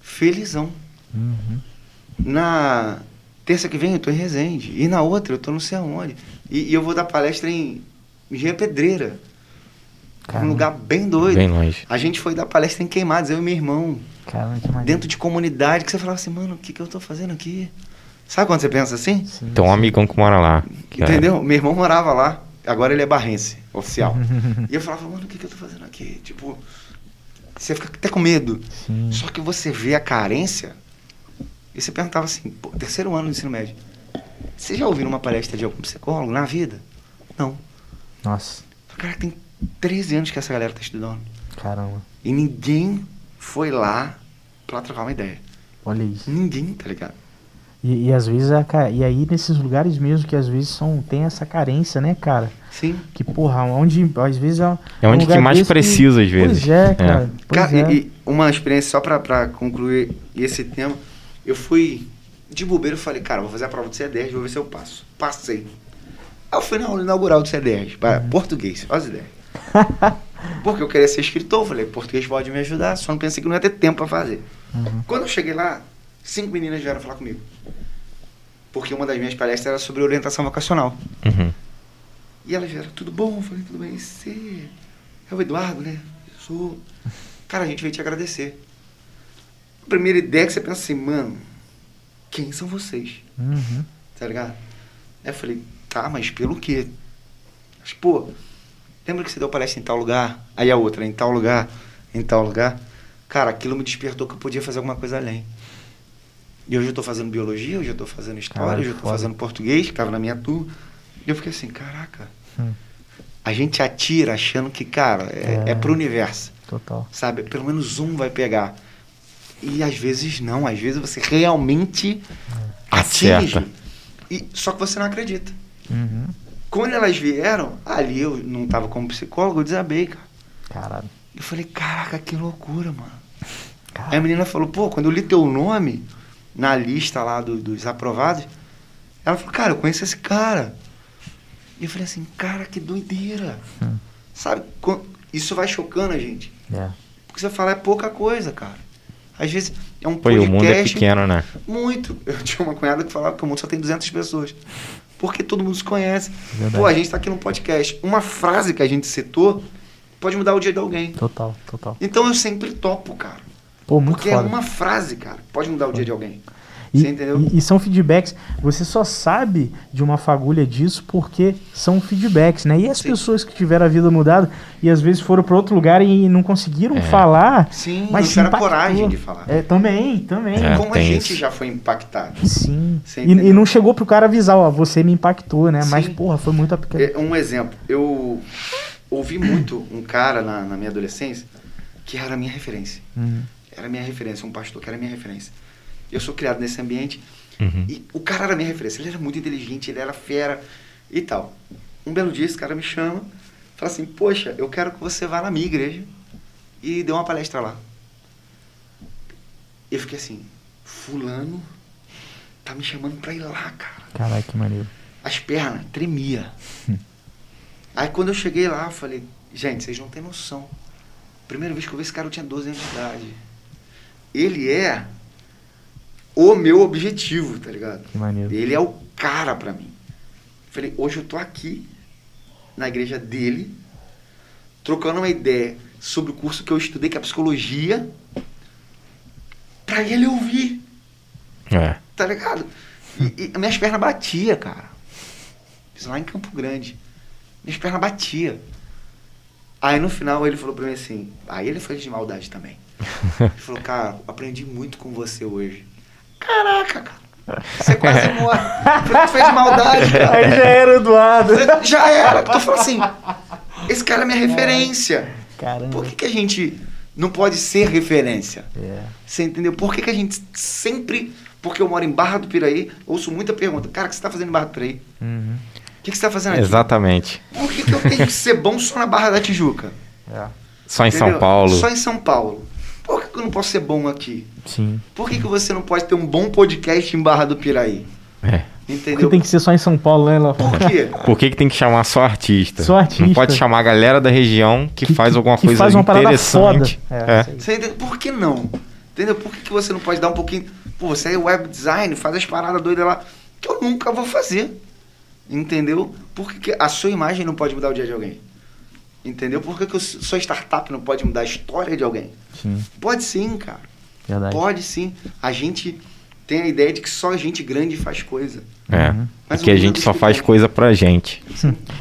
felizão. Uhum. Na terça que vem eu tô em Resende. E na outra eu tô não sei aonde. E, e eu vou dar palestra em Engenharia Pedreira. Caramba. Um lugar bem doido. Bem longe. A gente foi dar palestra em Queimados, eu e meu irmão. Caramba, que maneiro. Dentro de comunidade, que você falava assim, mano, o que, que eu tô fazendo aqui? Sabe quando você pensa assim? Sim, Tem um amigão que mora lá. que é- Entendeu? Meu irmão morava lá, agora ele é barrense, oficial. e eu falava, mano, o que, que eu tô fazendo aqui? Tipo, você fica até com medo. Sim. Só que você vê a carência e você perguntava assim, pô, terceiro ano do ensino médio. Você já ouviu uma palestra de algum psicólogo na vida? Não. Nossa, Cara, tem 13 anos que essa galera tá estudando. caramba. E ninguém foi lá pra trocar uma ideia. Olha isso. Ninguém, tá ligado? E, e às vezes, a, e aí nesses lugares mesmo que às vezes são, tem essa carência, né, cara? Sim. Que, porra, onde às vezes é, É onde um lugar que mais precisa, às vezes. Pois é, cara. Pois Cara, é. e, e uma experiência só pra, pra concluir esse tema. Eu fui de bobeira e falei, cara, vou fazer a prova do C10, vou ver se eu passo. Passei. Aí eu fui na aula inaugural do C10, para Uhum. português, olha as ideias. Porque eu queria ser escritor, falei, português pode me ajudar, só não pensei que não ia ter tempo pra fazer. Uhum. Quando eu cheguei lá, cinco meninas vieram falar comigo. Porque uma das minhas palestras era sobre orientação vocacional. Uhum. E elas vieram, tudo bom? Eu falei, tudo bem. Você é o Eduardo, né? Eu sou. Cara, a gente veio te agradecer. A primeira ideia que você pensa assim, mano, quem são vocês? Uhum. Tá ligado? Aí eu falei, tá, mas pelo quê? Mas, pô, lembra que você deu palestra em tal lugar? Aí a outra, em tal lugar, em tal lugar. Cara, aquilo me despertou que eu podia fazer alguma coisa além. E hoje eu tô fazendo biologia, hoje eu tô fazendo história, Caralho, hoje eu tô foda. fazendo português, que tava na minha turma. E eu fiquei assim, caraca. Hum. A gente atira achando que, cara, é, É. é pro universo. Total. Sabe? Pelo menos um vai pegar. E às vezes não, às vezes você realmente atinge. Acerta. E, só que você não acredita. Uhum. Quando elas vieram, ali eu não tava como psicólogo, eu desabei, cara. Caralho. Eu falei, caraca, que loucura, mano. Aí a Caralho. menina falou, pô, quando eu li teu nome na lista lá do- dos aprovados, ela falou, cara, eu conheço esse cara. E eu falei assim, cara, que doideira. Hum. Sabe? Isso vai chocando a gente. É. Porque você fala, é pouca coisa, cara. Às vezes é um Pô, e o mundo é podcast pequeno, né? muito. Eu tinha uma cunhada que falava que o mundo só tem 200 pessoas. Porque todo mundo se conhece. Verdade. Pô, a gente tá aqui num podcast. Uma frase que a gente citou pode mudar o dia de alguém. Total, total. Então eu sempre topo, cara. Pô, muito Porque foda. é uma frase, cara. Pode mudar o dia de alguém. E, Você entendeu? e- e são feedbacks. Você só sabe de uma fagulha disso porque são feedbacks, né? E as Sim. pessoas que tiveram a vida mudada e às vezes foram para outro lugar e não conseguiram É. falar. Sim, mas tiveram impactou. coragem de falar. É, também, também. É. Como a gente isso. já foi impactado. Sim. E, e não chegou pro cara avisar, ó, você me impactou, né? Mas, Sim. porra, foi muito aplicado. É, Um exemplo. Eu ouvi muito um cara na, na minha adolescência que era a minha referência. Uhum. Era minha referência, um pastor que era minha referência. Eu sou criado nesse ambiente Uhum. e o cara era minha referência. Ele era muito inteligente, ele era fera e tal. Um belo dia esse cara me chama, fala assim: Poxa, eu quero que você vá na minha igreja e dê uma palestra lá. Eu fiquei assim: Fulano tá me chamando pra ir lá, cara. Caralho, que maneiro. As pernas tremia. Aí quando eu cheguei lá, eu falei, gente, vocês não têm noção. Primeira vez que eu vi esse cara, eu tinha 12 anos de idade. Ele é o meu objetivo, tá ligado? Que maneiro. Ele é o cara pra mim. Falei, hoje eu tô aqui na igreja dele, trocando uma ideia sobre o curso que eu estudei, que é psicologia, pra ele ouvir. É. Tá ligado? E, e minhas pernas batia, cara. Isso lá em Campo Grande. Minhas pernas batia. Aí no final ele falou pra mim assim, aí ele foi de maldade também. Ele falou, cara, aprendi muito com você hoje. Caraca, cara. Você quase morre. Tu fez de maldade, cara. Aí já era Eduardo. Falei, Já era. Tu falou assim, esse cara é minha referência. Caramba. Por que, que a gente Não pode ser referência. É. Você entendeu? Por que, que a gente sempre. Porque eu moro em Barra do Piraí, ouço muita pergunta. Cara, o que você tá fazendo em Barra do Piraí? Uhum. O que, que você tá fazendo aqui? Exatamente. Por que, que eu tenho que ser bom só na Barra da Tijuca? É. Só em São Entendeu? Paulo. Só em São Paulo. Por que, eu não posso ser bom aqui? Sim. Por que, que você não pode ter um bom podcast em Barra do Piraí? É. Porque Entendeu? tem que ser só em São Paulo, né, Léo? Por quê? Por que, que tem que chamar só artista? Só artista. Não pode chamar a galera da região que, Que- faz alguma que coisa faz uma parada interessante. foda. É. É? Por que não? Entendeu? Por que, que você não pode dar um pouquinho. Pô, você é web design, faz as paradas doidas lá, que eu nunca vou fazer. Entendeu? Por que, que a sua imagem não pode mudar o dia de alguém? Entendeu? Por que, que sua startup não pode mudar a história de alguém? Sim, Pode sim, cara. verdade. Pode sim. A gente tem a ideia de que só gente grande faz coisa. É. Uhum. Mas o a gente é só faz coisa pra gente.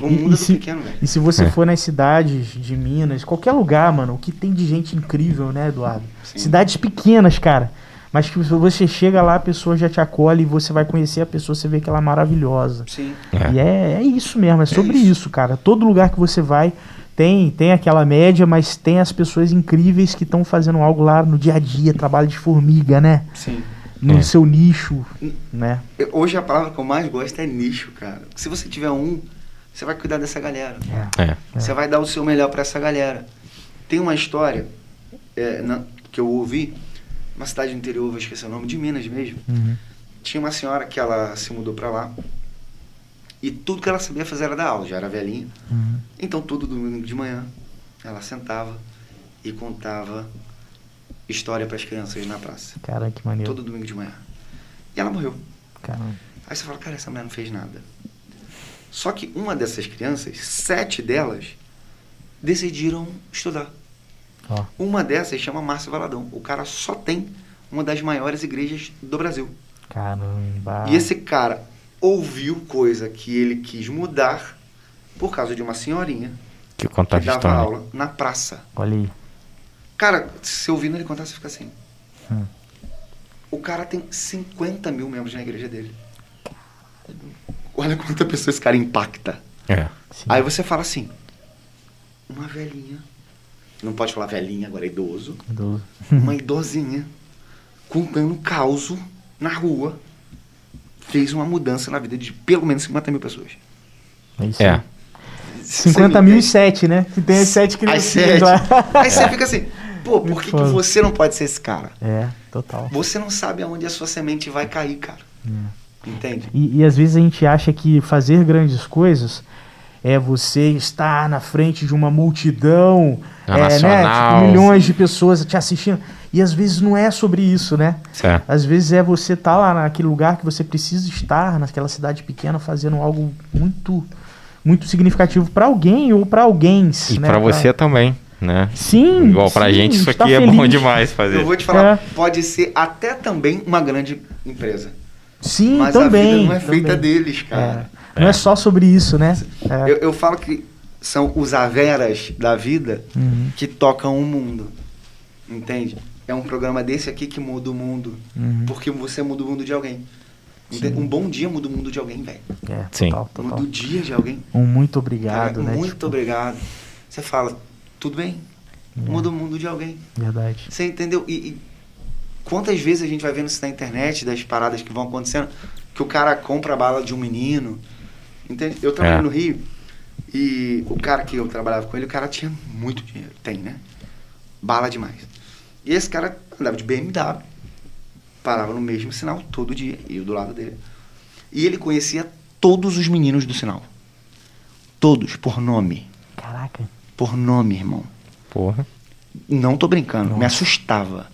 O E- mundo e é se- pequeno, velho. E se você É. for nas cidades de Minas, qualquer lugar, mano, o que tem de gente incrível, né, Eduardo? Sim. Cidades pequenas, cara. Mas que você chega lá, a pessoa já te acolhe e você vai conhecer a pessoa, você vê que ela é maravilhosa. Sim. É. E é, é isso mesmo, é sobre isso. isso. cara. Todo lugar que você vai tem, tem aquela média, mas tem as pessoas incríveis que estão fazendo algo lá no dia a dia, trabalho de formiga, né? Sim. No É. seu nicho, né? Hoje a palavra que eu mais gosto é nicho, cara. Se você tiver um, você vai cuidar dessa galera. É. É. Você vai dar o seu melhor pra essa galera. Tem uma história é, na- que eu ouvi, uma cidade do interior, vou esquecer o nome, de Minas mesmo. Uhum. Tinha uma senhora que ela se mudou pra lá e tudo que ela sabia fazer era dar aula, já era velhinha. Uhum. Então, todo domingo de manhã, ela sentava e contava história para as crianças na praça. Cara, que maneiro. Todo domingo de manhã. E ela morreu. Caramba. Aí você fala, cara, essa mulher não fez nada. Só que uma dessas crianças, sete delas, decidiram estudar. Ó. Uma dessas chama Márcio Valadão. O cara só tem uma das maiores igrejas do Brasil. Caramba. E esse cara ouviu coisa que ele quis mudar por causa de uma senhorinha Que que contava dava história. aula na praça. Olha aí. Cara, se ouvindo ele contar, você fica assim. Hum. O cara tem 50 mil membros na igreja dele. Olha quanta pessoa esse cara impacta. É. Sim. Aí você fala assim, uma velhinha, não pode falar velhinha, agora é idoso, Do- uma idosinha contando caos na rua fez uma mudança na vida de pelo menos 50 mil pessoas. É isso É. aí. 50 mil e 7, né? Que tem as 7 As criancinhas sete. lá. Aí você fica assim, pô, por que, que você não pode ser esse cara? É, total. Você não sabe aonde a sua semente vai cair, cara. É. Entende? E, e às vezes a gente acha que fazer grandes coisas é você estar na frente de uma multidão, é, né, tipo, milhões de pessoas te assistindo. E às vezes não é sobre isso, né? É. Às vezes é você estar lá naquele lugar que você precisa estar, naquela cidade pequena, fazendo algo muito muito significativo para alguém ou para alguém. E né? pra você também, né? Sim. Igual pra sim, gente, isso estar aqui é bom feliz. demais fazer. Eu vou te falar, É. pode ser até também uma grande empresa. Sim, mas também. a vida não é feita também. deles, cara. É. Não é só sobre isso, né? É. Eu, eu falo que são os averas da vida Uhum, que tocam o mundo. Entende? É um programa desse aqui que muda o mundo. uhum. Porque você muda o mundo de alguém. Sim. Um bom dia muda o mundo de alguém, velho. É, Sim. total, total. Muda o dia de alguém. Um muito obrigado, Cara, né? Muito Tipo, obrigado. Você fala, tudo bem? É. Muda o mundo de alguém. Verdade. Você entendeu? E, e quantas vezes a gente vai vendo isso na internet, das paradas que vão acontecendo, que o cara compra a bala de um menino. Entende? Eu trabalhei É. no Rio e o cara que eu trabalhava com ele, o cara tinha muito dinheiro. Tem, né? Bala demais. E esse cara andava de BMW, parava no mesmo sinal todo dia, e eu do lado dele. E ele conhecia todos os meninos do sinal. Todos, por nome. Caraca. Por nome, irmão. Porra. Não tô brincando, me Nossa. assustava.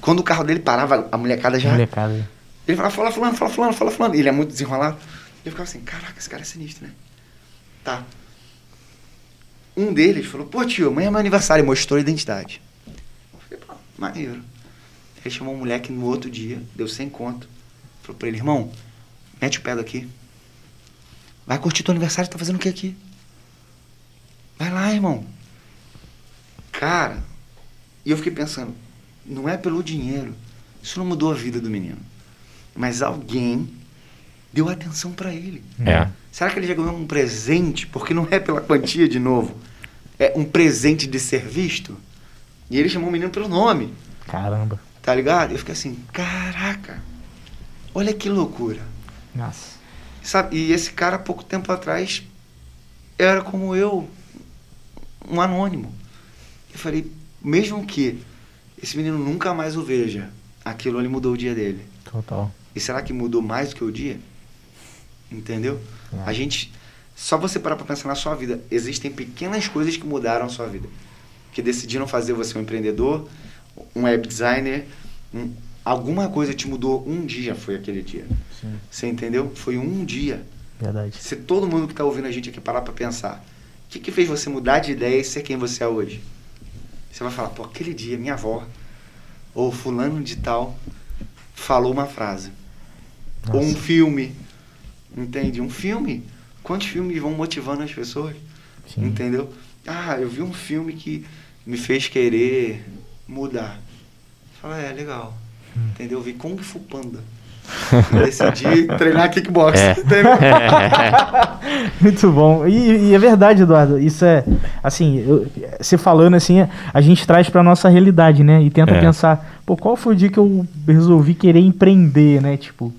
Quando o carro dele parava, a molecada já. Molecada. Ele falava, fala fulano, fala fulano, fala fulano. E ele é muito desenrolado. Eu ficava assim, caraca, esse cara é sinistro, né? Tá. Um deles falou, pô tio, amanhã é meu aniversário, e mostrou a identidade. Maneiro. Ele chamou um moleque no outro dia, deu 100 conto. Falou pra ele, irmão, mete o pé daqui. Vai curtir teu aniversário, tá fazendo o que aqui? Vai lá, irmão. Cara, e eu fiquei pensando, não é pelo dinheiro. Isso não mudou a vida do menino. Mas alguém deu atenção pra ele. É. Será que ele já ganhou um presente? Porque não é pela quantia de novo. É um presente de ser visto? E ele chamou o menino pelo nome, Caramba. tá ligado? Eu fiquei assim, caraca, olha que loucura. Nossa. Sabe? E esse cara, pouco tempo atrás, era como eu, um anônimo. Eu falei, mesmo que esse menino nunca mais o veja, aquilo ali mudou o dia dele. Total. E será que mudou mais do que o dia? Entendeu? É. A gente. Só você parar pra pensar na sua vida. Existem pequenas coisas que mudaram a sua vida. Que decidiram fazer você um empreendedor, um web designer. um- alguma coisa te mudou um dia, foi aquele dia. Sim. Você entendeu? Foi um dia. Verdade. Se todo mundo que tá ouvindo a gente aqui parar pra pensar, o que, que fez você mudar de ideia e ser quem você é hoje? Você vai falar, pô, aquele dia minha avó, ou fulano de tal, falou uma frase. Ou um Nossa. filme. Entende? Um filme. Quantos filmes vão motivando as pessoas? Sim. Entendeu? Ah, eu vi um filme que me fez querer mudar. Fala, é, legal. Hum. Entendeu? Eu vi Kung Fu Panda. Eu decidi treinar kickbox. É. Entendeu? Muito bom. E, e é verdade, Eduardo. Isso é, assim, eu- você falando assim, a gente traz pra nossa realidade, né? E tenta É. pensar, pô, qual foi o dia que eu resolvi querer empreender, né? Tipo,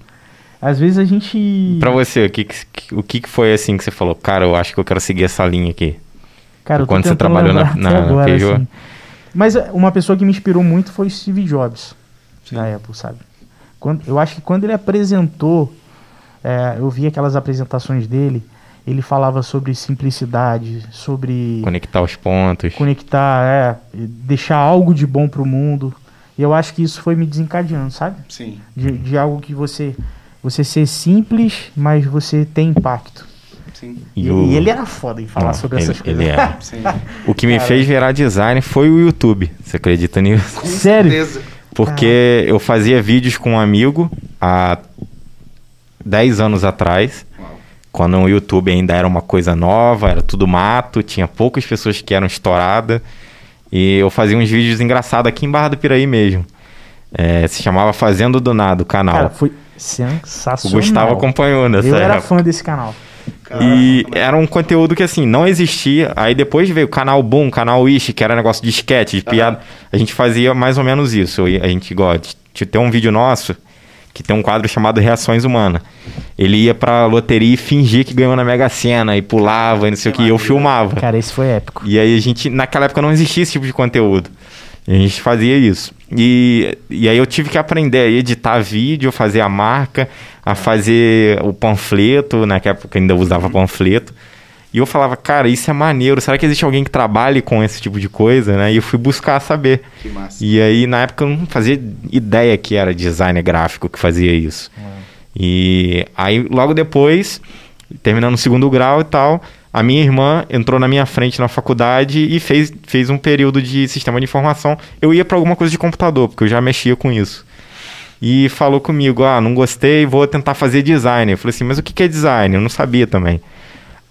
às vezes a gente. Pra você, o que, que- o que foi assim que você falou? Cara, eu acho que eu quero seguir essa linha aqui. Cara, Quando você trabalhou na- na- na agora, Peugeot? assim. Mas é, uma pessoa que me inspirou muito foi Steve Jobs, da Apple, sabe? Quando, eu acho que quando ele apresentou, é, eu vi aquelas apresentações dele, ele falava sobre simplicidade, sobre Conectar os pontos. conectar, é, deixar algo de bom pro mundo. E eu acho que isso foi me desencadeando, sabe? Sim. De, de algo que você você ser simples, mas você tem impacto. Sim. E, o- e ele era foda em falar Não, sobre ele- essas coisas. ele é. Sim. O que me Cara. fez virar design foi o YouTube. Você acredita nisso? Com Sério? certeza. Porque eu fazia vídeos com um amigo há 10 anos atrás, Uau. quando o YouTube ainda era uma coisa nova, era tudo mato, tinha poucas pessoas que eram estouradas. E eu fazia uns vídeos engraçados aqui em Barra do Piraí mesmo. É, se chamava Fazendo do Nada o canal. Cara, foi o sensacional. Gustavo acompanhou nessa Eu era época. fã desse canal. Caraca, E era um conteúdo que assim, não existia. Aí depois veio o canal Boom, canal Ishi, que era negócio de sketch, de piada. A gente fazia mais ou menos isso. A gente gosta. Tem um vídeo nosso que tem um quadro chamado Reações Humanas. Ele ia pra loteria e fingia que ganhou na Mega Sena e pulava e não sei o que. E eu filmava. Cara, esse foi épico. E aí a gente, naquela época não existia esse tipo de conteúdo. E a gente fazia isso. E, e aí eu tive que aprender a editar vídeo, fazer a marca, a fazer o panfleto, naquela época ainda usava panfleto. E eu falava, cara, isso é maneiro. Será que existe alguém que trabalhe com esse tipo de coisa, né? E eu fui buscar saber. Que massa. E aí, na época, eu não fazia ideia que era designer gráfico que fazia isso. E aí, logo depois, terminando o segundo grau e tal, a minha irmã entrou na minha frente na faculdade e fez, fez um período de sistema de informação. Eu ia para alguma coisa de computador, porque eu já mexia com isso. E falou comigo: Ah, não gostei, vou tentar fazer design. Eu falei assim: Mas o que é design? Eu não sabia também.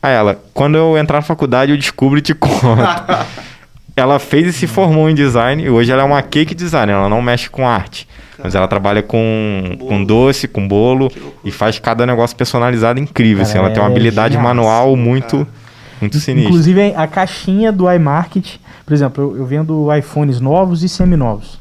Aí ela: Quando eu entrar na faculdade, eu descubro e te conto. ela fez e se formou em design. E hoje ela é uma cake designer, ela não mexe com arte. Mas ela trabalha com, Com doce, com bolo e faz cada negócio personalizado incrível. Cara, assim, ela tem uma é habilidade genial, manual muito, cara. muito sinistra. Inclusive a caixinha do iMarket, por exemplo, eu, eu vendo iPhones novos e seminovos.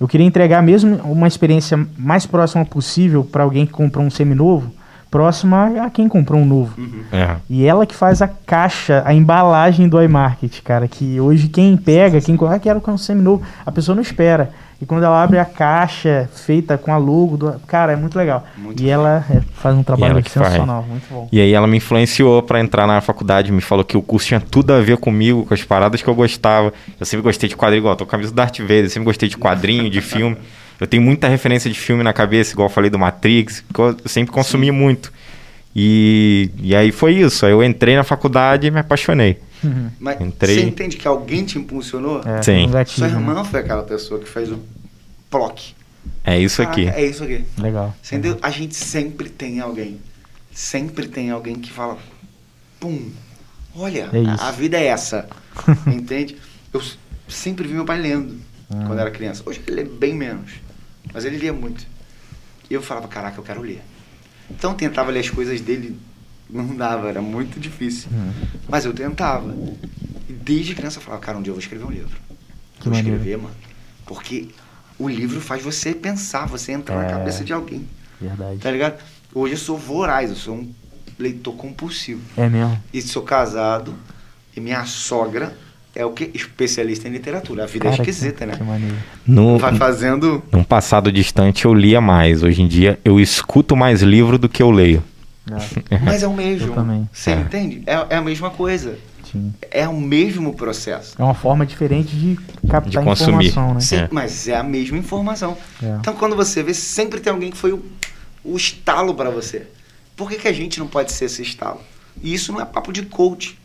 Eu queria entregar mesmo uma experiência mais próxima possível para alguém que comprou um seminovo, próxima a quem comprou um novo. É. E ela que faz a caixa, a embalagem do iMarket, cara. Que hoje quem pega, quem ah, quero com um seminovo, a pessoa não espera. E quando ela abre a caixa feita com a logo, do, cara, é muito legal. Muito e ela é, faz um trabalho que faz. sensacional, muito bom. E aí ela me influenciou pra entrar na faculdade, me falou que o curso tinha tudo a ver comigo, com as paradas que eu gostava. Eu sempre gostei de quadrinho, igual, tô com a camisa do Darth Vader, sempre gostei de quadrinho, de filme. Eu tenho muita referência de filme na cabeça, igual eu falei do Matrix, que eu sempre consumi muito. E, e aí foi isso, aí eu entrei na faculdade e me apaixonei. Mas Entrei. você entende que alguém te impulsionou? É, Sim. Sua né? irmã foi aquela pessoa que fez o PLOC. É isso aqui. Caraca, É isso aqui. Legal. Você entendeu? A gente sempre tem alguém. Sempre tem alguém que fala: pum, olha, É a, vida é essa. Entende? Eu sempre vi meu pai lendo Ah. quando era criança. Hoje ele lê bem menos. Mas ele lia muito. E eu falava: caraca, eu quero ler. Então eu tentava ler as coisas dele. Não dava, era muito difícil. Hum. Mas eu tentava. E desde criança eu falava: cara, um dia eu vou escrever um livro. Que Vou maneiro. escrever, mano. Porque o livro faz você pensar, você entrar na É. cabeça de alguém. Verdade. Tá ligado? Hoje eu sou voraz, eu sou um leitor compulsivo. É mesmo. E sou casado, e minha sogra é o que? Especialista em literatura. A vida é Cara, esquisita, que, né? Que maneiro. No, Vai fazendo. num passado distante eu lia mais. Hoje em dia eu escuto mais livro do que eu leio. É, Mas é o mesmo. Eu também. Você É. entende? É, é a mesma coisa. sim. É o mesmo processo. É uma forma diferente de captar De consumir. informação, né? Sim, É. mas é a mesma informação. É. Então, quando você vê, sempre tem alguém que foi o, o estalo para você. Por que, que a gente não pode ser esse estalo? E isso não é papo de coach.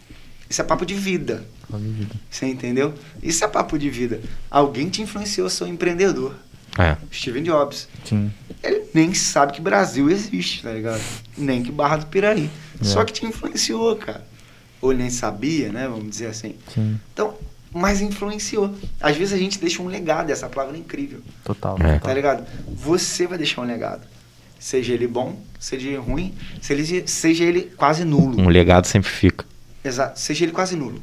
Isso é papo de vida. Fala de vida. Você entendeu? Isso é papo de vida. Alguém te influenciou a ser um empreendedor. É. Steven Jobs. Sim. Ele nem sabe que Brasil existe, tá ligado? Nem que Barra do Piraí. É. Só que te influenciou, cara. Ou ele nem sabia, né? Vamos dizer assim. Sim. Então, mas influenciou. Às vezes a gente deixa um legado, essa palavra é incrível. Total. É. Tá ligado? Você vai deixar um legado. Seja ele bom, seja ele ruim, ele- seja ele quase nulo. Um legado sempre fica. Exato. Seja ele quase nulo.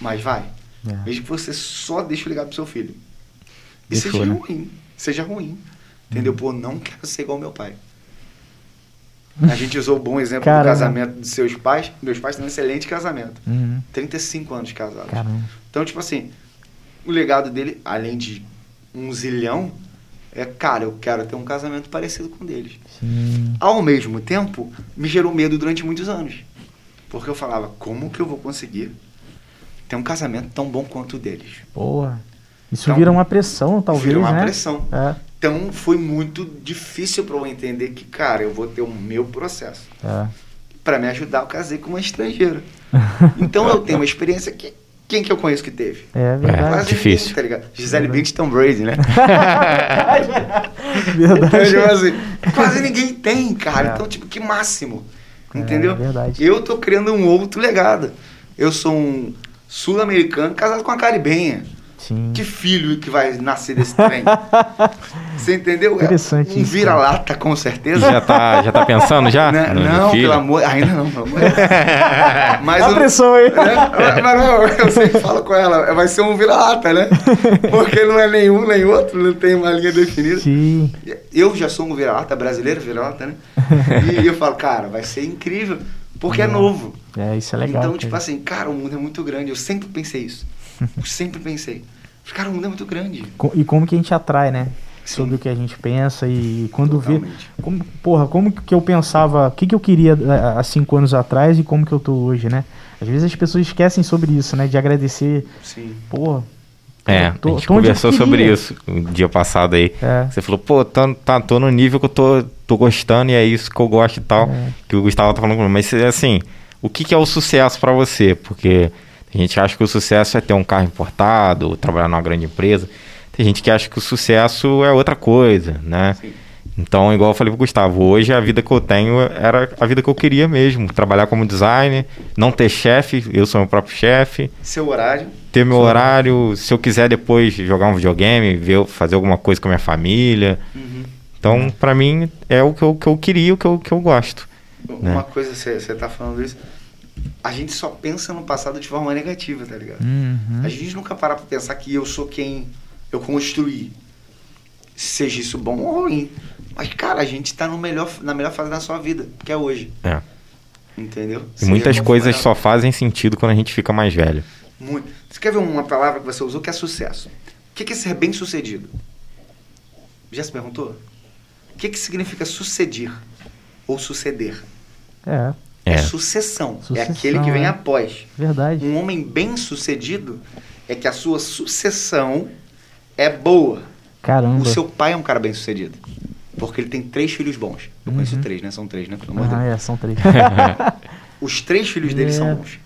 Mas vai. É. Mesmo que você só deixe o legado pro seu filho. E seja ruim. Seja ruim. Entendeu? Pô, não quero ser igual meu pai. A gente usou o bom exemplo Caramba. do casamento de seus pais. Meus pais têm um excelente casamento. Uhum. 35 anos de casados. Caramba. Então, tipo assim, o legado dele, além de um zilhão, é, cara, eu quero ter um casamento parecido com o deles. Sim. Ao mesmo tempo, me gerou medo durante muitos anos. Porque eu falava, como que eu vou conseguir ter um casamento tão bom quanto o deles? Porra. Isso Então, vira uma pressão, talvez, Vira uma né? pressão. É, Então, foi muito difícil para eu entender que, cara, eu vou ter o meu processo. é. Para me ajudar, eu casei com uma estrangeira. Então, eu tenho uma experiência que quem que eu conheço que teve? É verdade. Quase difícil. ninguém, tá ligado? Gisele Bündchen e Tom Brady, né? Então, verdade. tipo assim, quase ninguém tem, cara. É. Então, tipo, que máximo. Entendeu? É verdade. Eu tô criando um outro legado. Eu sou um sul-americano casado com uma caribenha. Sim. Que filho que vai nascer desse trem? Você entendeu? Interessante Um vira-lata, com certeza. Já tá, já tá pensando já? Né? Não, pelo amor... Ainda não, pelo amor. Mas A eu- pressão aí. né? Mas não, eu sempre falo com ela, vai ser um vira-lata, né? Porque não é nenhum nem outro, não tem uma linha definida. Sim. Eu já sou um vira-lata, brasileiro vira-lata, né? E eu falo, cara, vai ser incrível, porque é novo. É, isso é legal. então, tipo cara. assim, cara, o mundo é muito grande. Eu sempre pensei isso. Eu sempre pensei. Cara, o mundo é muito grande. E como que a gente atrai, né? Sim. Sobre o que a gente pensa e quando vê. Totalmente. Como, porra, como que eu pensava, o que, que eu queria eh, há cinco anos atrás e como que eu tô hoje, né? Às vezes as pessoas esquecem sobre isso, né? De agradecer, Sim. porra. É, tô- a gente conversou sobre isso o dia passado aí. É. Você falou, pô, tá, tá, tô no nível que eu tô, tô gostando e é isso que eu gosto e tal. É. Que o Gustavo tá falando comigo. Mas assim, o que, que é o sucesso pra você? Porque tem gente acha que o sucesso é ter um carro importado, trabalhar numa grande empresa. Tem gente que acha que o sucesso é outra coisa, né? Sim. Então, igual eu falei pro Gustavo, hoje a vida que eu tenho era a vida que eu queria mesmo. Trabalhar como designer, não ter chefe, eu sou meu próprio chefe Seu horário. ter meu horário, se eu quiser depois jogar um videogame, ver, fazer alguma coisa com a minha família. Uhum. Então, pra mim, é o que eu, que eu queria, o que eu, que eu gosto. Né? Uma coisa, você tá falando isso. A gente só pensa no passado de forma negativa, tá ligado? Uhum. A gente nunca para pra pensar que eu sou quem eu construí. Seja isso bom ou ruim. Mas, cara, a gente tá no melhor, na melhor fase da sua vida, que é hoje. É. Entendeu? E Seja muitas coisas só fazem sentido quando a gente fica mais velho. Muito. Você quer ver uma palavra que você usou que é sucesso? O que é ser bem sucedido? Já se perguntou? O que, que significa sucedir ou suceder? É, É. sucessão. É Sucessão, aquele que vem é. após. verdade. Um homem bem sucedido é que a sua sucessão é boa. Caramba. O seu pai é um cara bem sucedido. Porque ele tem três filhos bons. Eu conheço Uhum. três, né? São três, né? Pelo amor Ah, Deus. é, são três. Os três filhos dele É. são bons.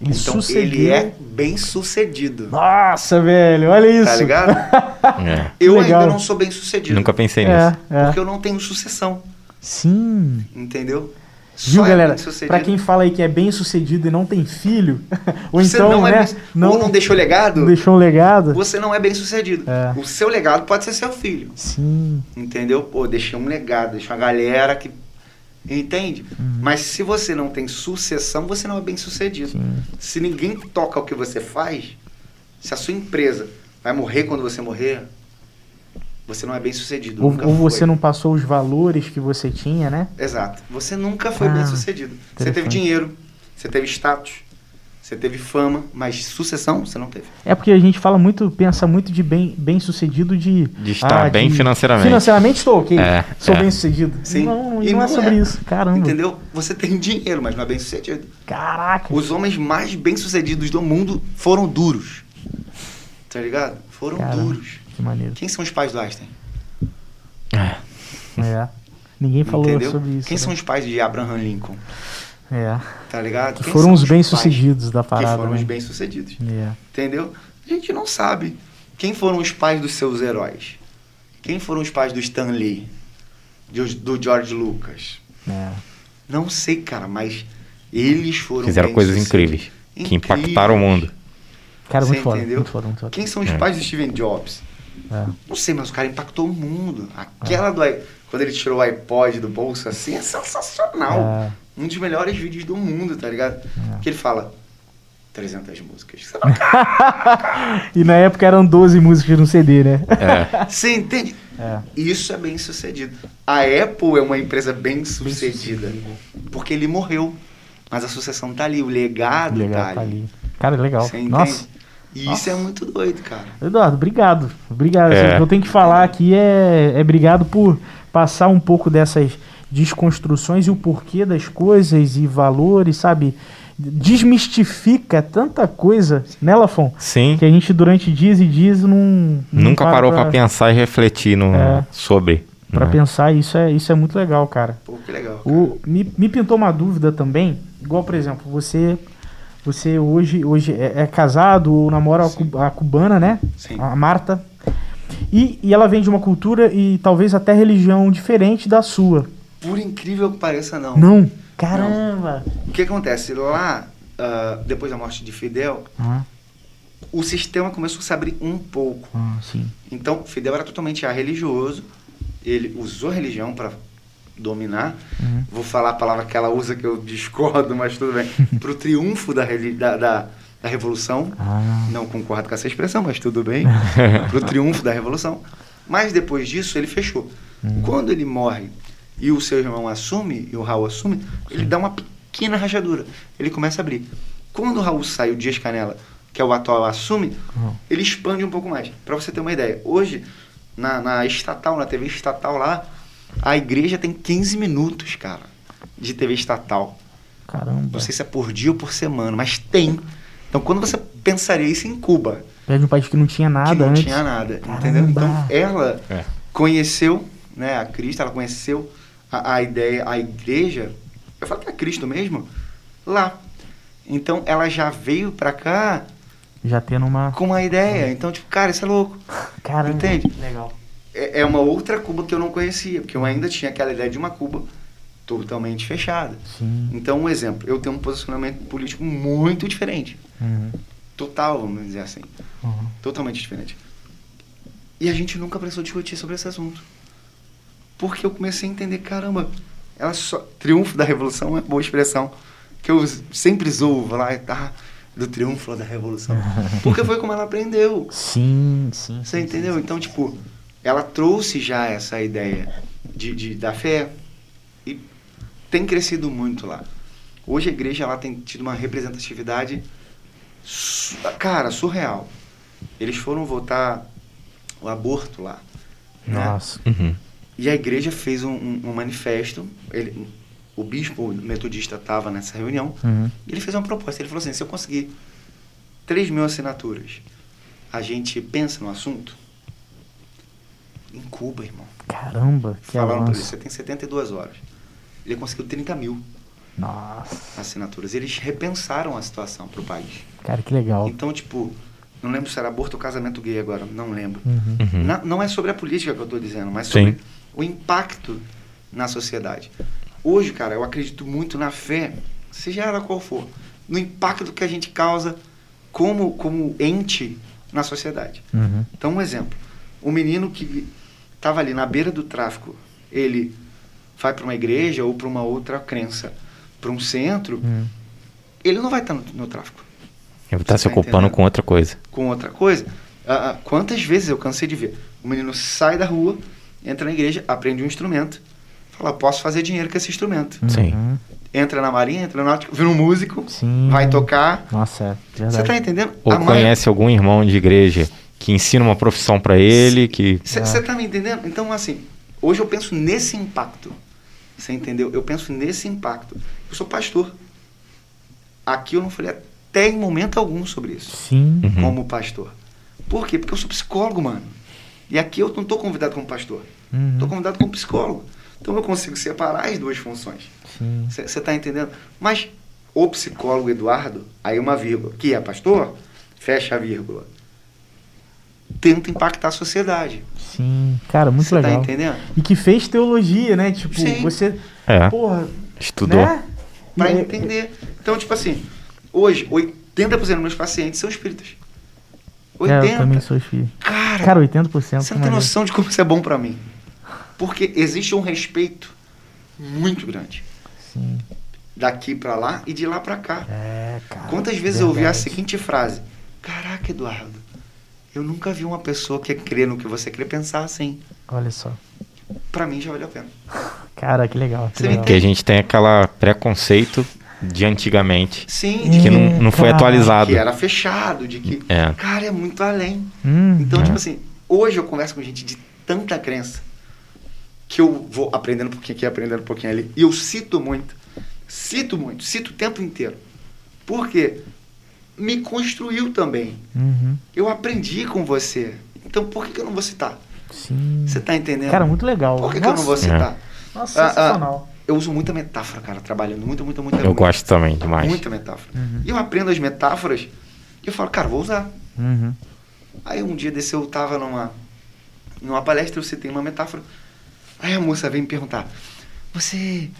Ele então sucedeu. ele é bem sucedido. Nossa, velho, olha isso. Tá ligado? É. Eu Legal. ainda não sou bem sucedido. Nunca pensei nisso. É, é. Porque eu não tenho sucessão. Sim. Entendeu? Viu, Só é galera? Pra quem fala aí que é bem sucedido e não tem filho, ou Você então, não é né, bem- ou não deixou legado, não deixou um legado. você não é bem sucedido. É. O seu legado pode ser seu filho. Sim. Entendeu? Pô, deixei um legado, deixei uma galera que. Entende? Uhum. Mas se você não tem sucessão, você não é bem sucedido. Sim. Se ninguém toca o que você faz, se a sua empresa vai morrer quando você morrer, você não é bem sucedido. Ou, nunca ou você não passou os valores que você tinha, né? Exato. Você nunca foi Ah, bem sucedido. Você teve dinheiro, você teve status, você teve fama, mas sucessão você não teve. É porque a gente fala muito, pensa muito de bem, bem sucedido de. De estar bem financeiramente. Financeiramente estou ok. É, Sou é. bem sucedido. Sim. Não, E não, é não sobre é. isso. Caramba. Entendeu? Você tem dinheiro, mas não é bem sucedido. Caraca. Os homens mais bem sucedidos do mundo foram duros. Tá ligado? Foram Caramba. duros. Que maneiro. Quem são os pais do Einstein? É. É. Ninguém falou Entendeu? sobre isso. Quem né? são os pais de Abraham Lincoln? É. Tá ligado? Que Quem foram os bem-sucedidos da Que parada. foram né? os bem-sucedidos. É. Entendeu? A gente não sabe. Quem foram os pais dos seus heróis? Quem foram os pais do Stan Lee? De- Do George Lucas? É. Não sei, cara, mas eles foram Fizeram coisas bem-sucedidos. incríveis. Que impactaram o mundo. Cara, muito foda, muito foda, muito foda. Quem são os É. pais do Steven Jobs? É. Não sei, mas o cara impactou o mundo. Aquela do quando ele tirou o iPod do bolso assim é sensacional. É. Um dos melhores vídeos do mundo, tá ligado? É. Que ele fala 300 músicas. Você fala, "Cara, E na época eram 12 músicas no CD, né? É. Você entende? É. Isso é bem sucedido. A Apple é uma empresa bem sucedida. Porque ele morreu. Mas a sucessão tá ali, o legado Legal, tá tá ali. ali. Cara, legal. Você entende? Nossa. E isso é muito doido, cara. Eduardo, obrigado. Obrigado. É. O que eu tenho que falar aqui é, é obrigado por passar um pouco dessas desconstruções e o porquê das coisas e valores, sabe? Desmistifica tanta coisa, né, Lafon? Sim. Que a gente durante dias e dias não. não Nunca para parou pra pensar e refletir no, É. sobre. Pra né? pensar, isso é, isso é muito legal, cara. Pô, que legal. cara. O, me, me pintou uma dúvida também, igual, por exemplo, você você hoje, hoje é, é casado ou namora a, cubana, né? Sim. A Marta. E, e ela vem de uma cultura e talvez até religião diferente da sua. Por incrível que pareça, não. Não. Caramba! O que acontece? Lá, ah, depois da morte de Fidel, Ah, o sistema começou a se abrir um pouco. ah, sim. Então, Fidel era totalmente religioso. Ele usou a religião para dominar. Uhum. Vou falar a palavra que ela usa que eu discordo, mas tudo bem. Para o triunfo da, da, da, da revolução. Ah, Não concordo com essa expressão, mas tudo bem. Para o triunfo da revolução. Mas depois disso, ele fechou. Hum. Quando ele morre e o seu irmão assume, e o Raul assume, ele dá uma pequena rachadura. Ele começa a abrir. Quando o Raul sai, o Dias Canela, que é o atual, assume, Uhum. ele expande um pouco mais. Para você ter uma ideia, hoje, na, na estatal, na TV estatal lá, a igreja tem 15 minutos, cara, de TV estatal. caramba. Não sei se é por dia ou por semana, mas tem. Então, quando você pensaria isso em Cuba, É de um país que não tinha nada que não antes. tinha nada, Caramba. entendeu? Então, ela É. conheceu, né, a Cristo, ela conheceu a, a ideia, a igreja, eu falo que é Cristo mesmo, lá. Então, ela já veio pra cá Já tendo uma. com uma ideia. Então, tipo, cara, isso é louco. Caramba. Entende? Legal. É, é uma outra Cuba que eu não conhecia, porque eu ainda tinha aquela ideia de uma Cuba totalmente fechada. Sim. Então, um exemplo, eu tenho um posicionamento político muito diferente. Uhum. Total, vamos dizer assim. Uhum. Totalmente diferente. E a gente nunca precisou discutir sobre esse assunto. Porque eu comecei a entender, caramba, ela só. Triunfo da Revolução é uma boa expressão. Que eu sempre zoo lá, tá? Do triunfo da Revolução. Porque foi como ela aprendeu. Sim, sim. Você sim, entendeu? sim, Então, tipo, ela trouxe já essa ideia de, de- da fé e tem crescido muito lá. Hoje a igreja ela tem tido uma representatividade, cara, surreal. Eles foram votar o aborto lá. né? Nossa. Uhum. E a igreja fez um, um- um manifesto. Ele, o bispo metodista estava nessa reunião. Uhum. E ele fez uma proposta. Ele falou assim: se eu conseguir 3 mil assinaturas, a gente pensa no assunto? Em Cuba, irmão. Caramba, que Falaram pra ele: avanço. você tem 72 horas. Ele conseguiu 30 mil Nossa. assinaturas. Eles repensaram a situação para o país. Cara, que legal. Então, tipo, não lembro se era aborto ou casamento gay agora, não lembro. Uhum. Uhum. Na- não é sobre a política que eu estou dizendo, mas Sim. sobre o impacto na sociedade. Hoje, cara, eu acredito muito na fé, seja ela qual for, no impacto que a gente causa como, como ente na sociedade. Uhum. Então, um exemplo: um menino que estava ali na beira do tráfico, ele vai para uma igreja ou para uma outra crença, para um centro, Uhum. ele não vai estar no, no tráfico Ele tá Você se tá ocupando entendendo? com outra coisa. com outra coisa, Ah, ah, quantas vezes eu cansei de ver? O menino sai da rua, entra na igreja, aprende um instrumento, fala, posso fazer dinheiro com esse instrumento. Sim. Uhum. Entra na marinha, entra na náutica, vira um músico, Sim. vai tocar. Nossa, é Você verdade. tá entendendo? Ou A conhece algum irmão de igreja que ensina uma profissão pra ele, que Você tá me entendendo? Então, assim, hoje eu penso nesse impacto. Você entendeu? Eu penso nesse impacto. Eu sou pastor. Aqui eu não falei até em momento algum sobre isso, Sim. Uhum. como pastor. Por quê? Porque eu sou psicólogo, mano. E aqui eu não estou convidado como pastor. Uhum. Estou convidado como psicólogo. Então eu consigo separar as duas funções. Sim. Você está entendendo? Mas o psicólogo Eduardo, aí uma vírgula, que é pastor, fecha a vírgula. Tenta impactar a sociedade. Sim. Cara, muito Você tá legal. entendendo? E que fez teologia, né? Tipo, Sim. você. é, Porra, estudou. né? Para E- entender. Então, tipo assim, hoje, 80% dos meus pacientes são espíritas. É, eu 80%. também sou filho. Cara, Cara, 80%. você não tem maneiro. noção de como isso é bom pra mim. Porque existe um respeito muito grande. Sim. Daqui pra lá e de lá pra cá. É, cara. Quantas vezes eu ouvi a verdade. seguinte frase: Caraca, Eduardo, eu nunca vi uma pessoa que crê no que você crê pensar assim. Olha só. Pra mim já valeu a pena. Cara, que legal. Que legal. Porque a gente tem aquela preconceito de antigamente, Sim, de que não, não foi atualizado. que era fechado, de que, É. cara, é muito além. Hum, Então, É. tipo assim, hoje eu converso com gente de tanta crença que eu vou aprendendo um pouquinho aqui, aprendendo um pouquinho ali. E eu cito muito, cito muito, cito o tempo inteiro. Por quê? Me construiu também. uhum. Eu aprendi com você. Então, por que, que eu não vou citar? Sim. Você tá entendendo? Cara, muito legal. Por que, que eu não vou citar? Nossa, Ah, ah, sensacional. Eu uso muita metáfora, cara, trabalhando. Muita, muita, muita. Eu muita, gosto também demais. Muita metáfora. Uhum. E eu aprendo as metáforas e eu falo, cara, vou usar. Uhum. Aí um dia desse eu tava numa, numa palestra, eu citei uma metáfora. Aí a moça veio me perguntar, você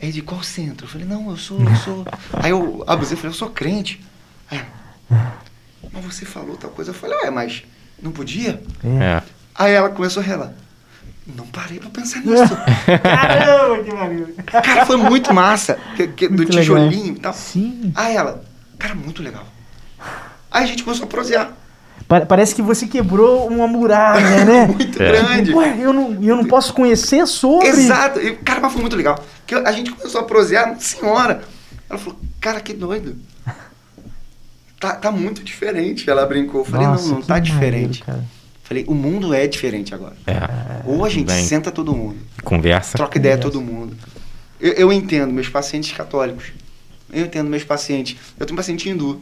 é de qual centro? Eu falei, não, eu sou, eu sou. Aí eu abusei, eu falei, eu sou crente. Aí, ela, mas você falou tal coisa. Eu falei, ué, mas não podia? É. É. Aí ela começou a relar. Não parei pra pensar nisso. Caramba, que maneiro. Cara, foi muito massa. que- que- do Muito legal. tijolinho e tal. Sim. Aí ela, cara, muito legal. Aí a gente começou a prosear. Pa- parece que você quebrou uma muralha, né? Muito É. grande. Ué, eu não, eu não posso conhecer sobre. Exato. E, cara, mas foi muito legal. Que a gente começou a prosear, senhora. Ela falou, cara, que doido. Tá, tá muito diferente. Ela brincou. Eu falei, Nossa, não, não tá maneiro, diferente. cara. Falei, o mundo é diferente agora. É. Ou a gente Bem, senta todo mundo, Conversa. troca ideia Conversa. todo mundo. Eu, eu entendo meus pacientes católicos. Eu entendo meus pacientes. Eu tenho um paciente hindu,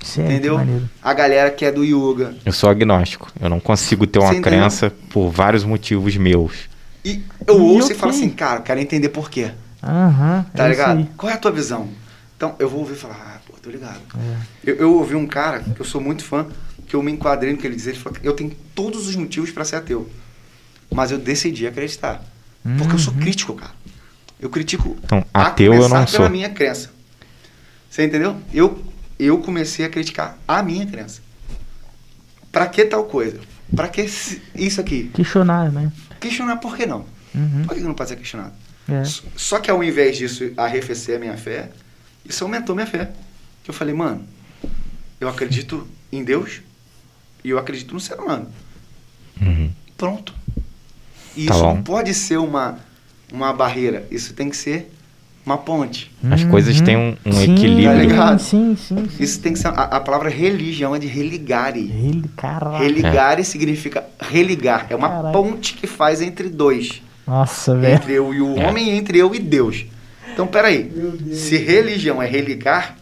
Sério, entendeu? maneiro. A galera que é do yoga. Eu sou agnóstico. Eu não consigo ter uma crença por vários motivos meus. E eu E ouço e falo assim, cara, eu quero entender por quê. Aham, Tá é ligado? Qual é a tua visão? Então, eu vou ouvir e falar, ah, tô ligado. É. Eu, eu ouvi um cara, que eu sou muito fã, que eu me enquadrei no que ele dizia. Ele falou que eu tenho todos os motivos para ser ateu. Mas eu decidi acreditar. Porque eu sou Uhum. crítico, cara. Eu critico. Então, a ateu eu começar não pela sou. minha crença. Você entendeu? Eu, eu comecei a criticar a minha crença. Pra que tal coisa? Pra que isso aqui? Questionar, né? Questionar por que não? Uhum. Por que não pode ser questionado? É. Só que ao invés disso arrefecer a minha fé, isso aumentou minha fé. Que eu falei, mano, eu acredito em Deus e eu acredito no ser humano. Uhum. Pronto. E Tá isso bom. não pode ser uma, uma barreira. Isso tem que ser uma ponte. As coisas têm um- um Sim, equilíbrio. Tá ligado? Sim, sim, sim. Isso tem que ser. A, a palavra religião é de religare. Caralho. Religare significa religar. É uma Caraca. ponte que faz entre dois. Nossa, velho. Entre eu e o É. homem e entre eu e Deus. Então, peraí. Se religião é religar,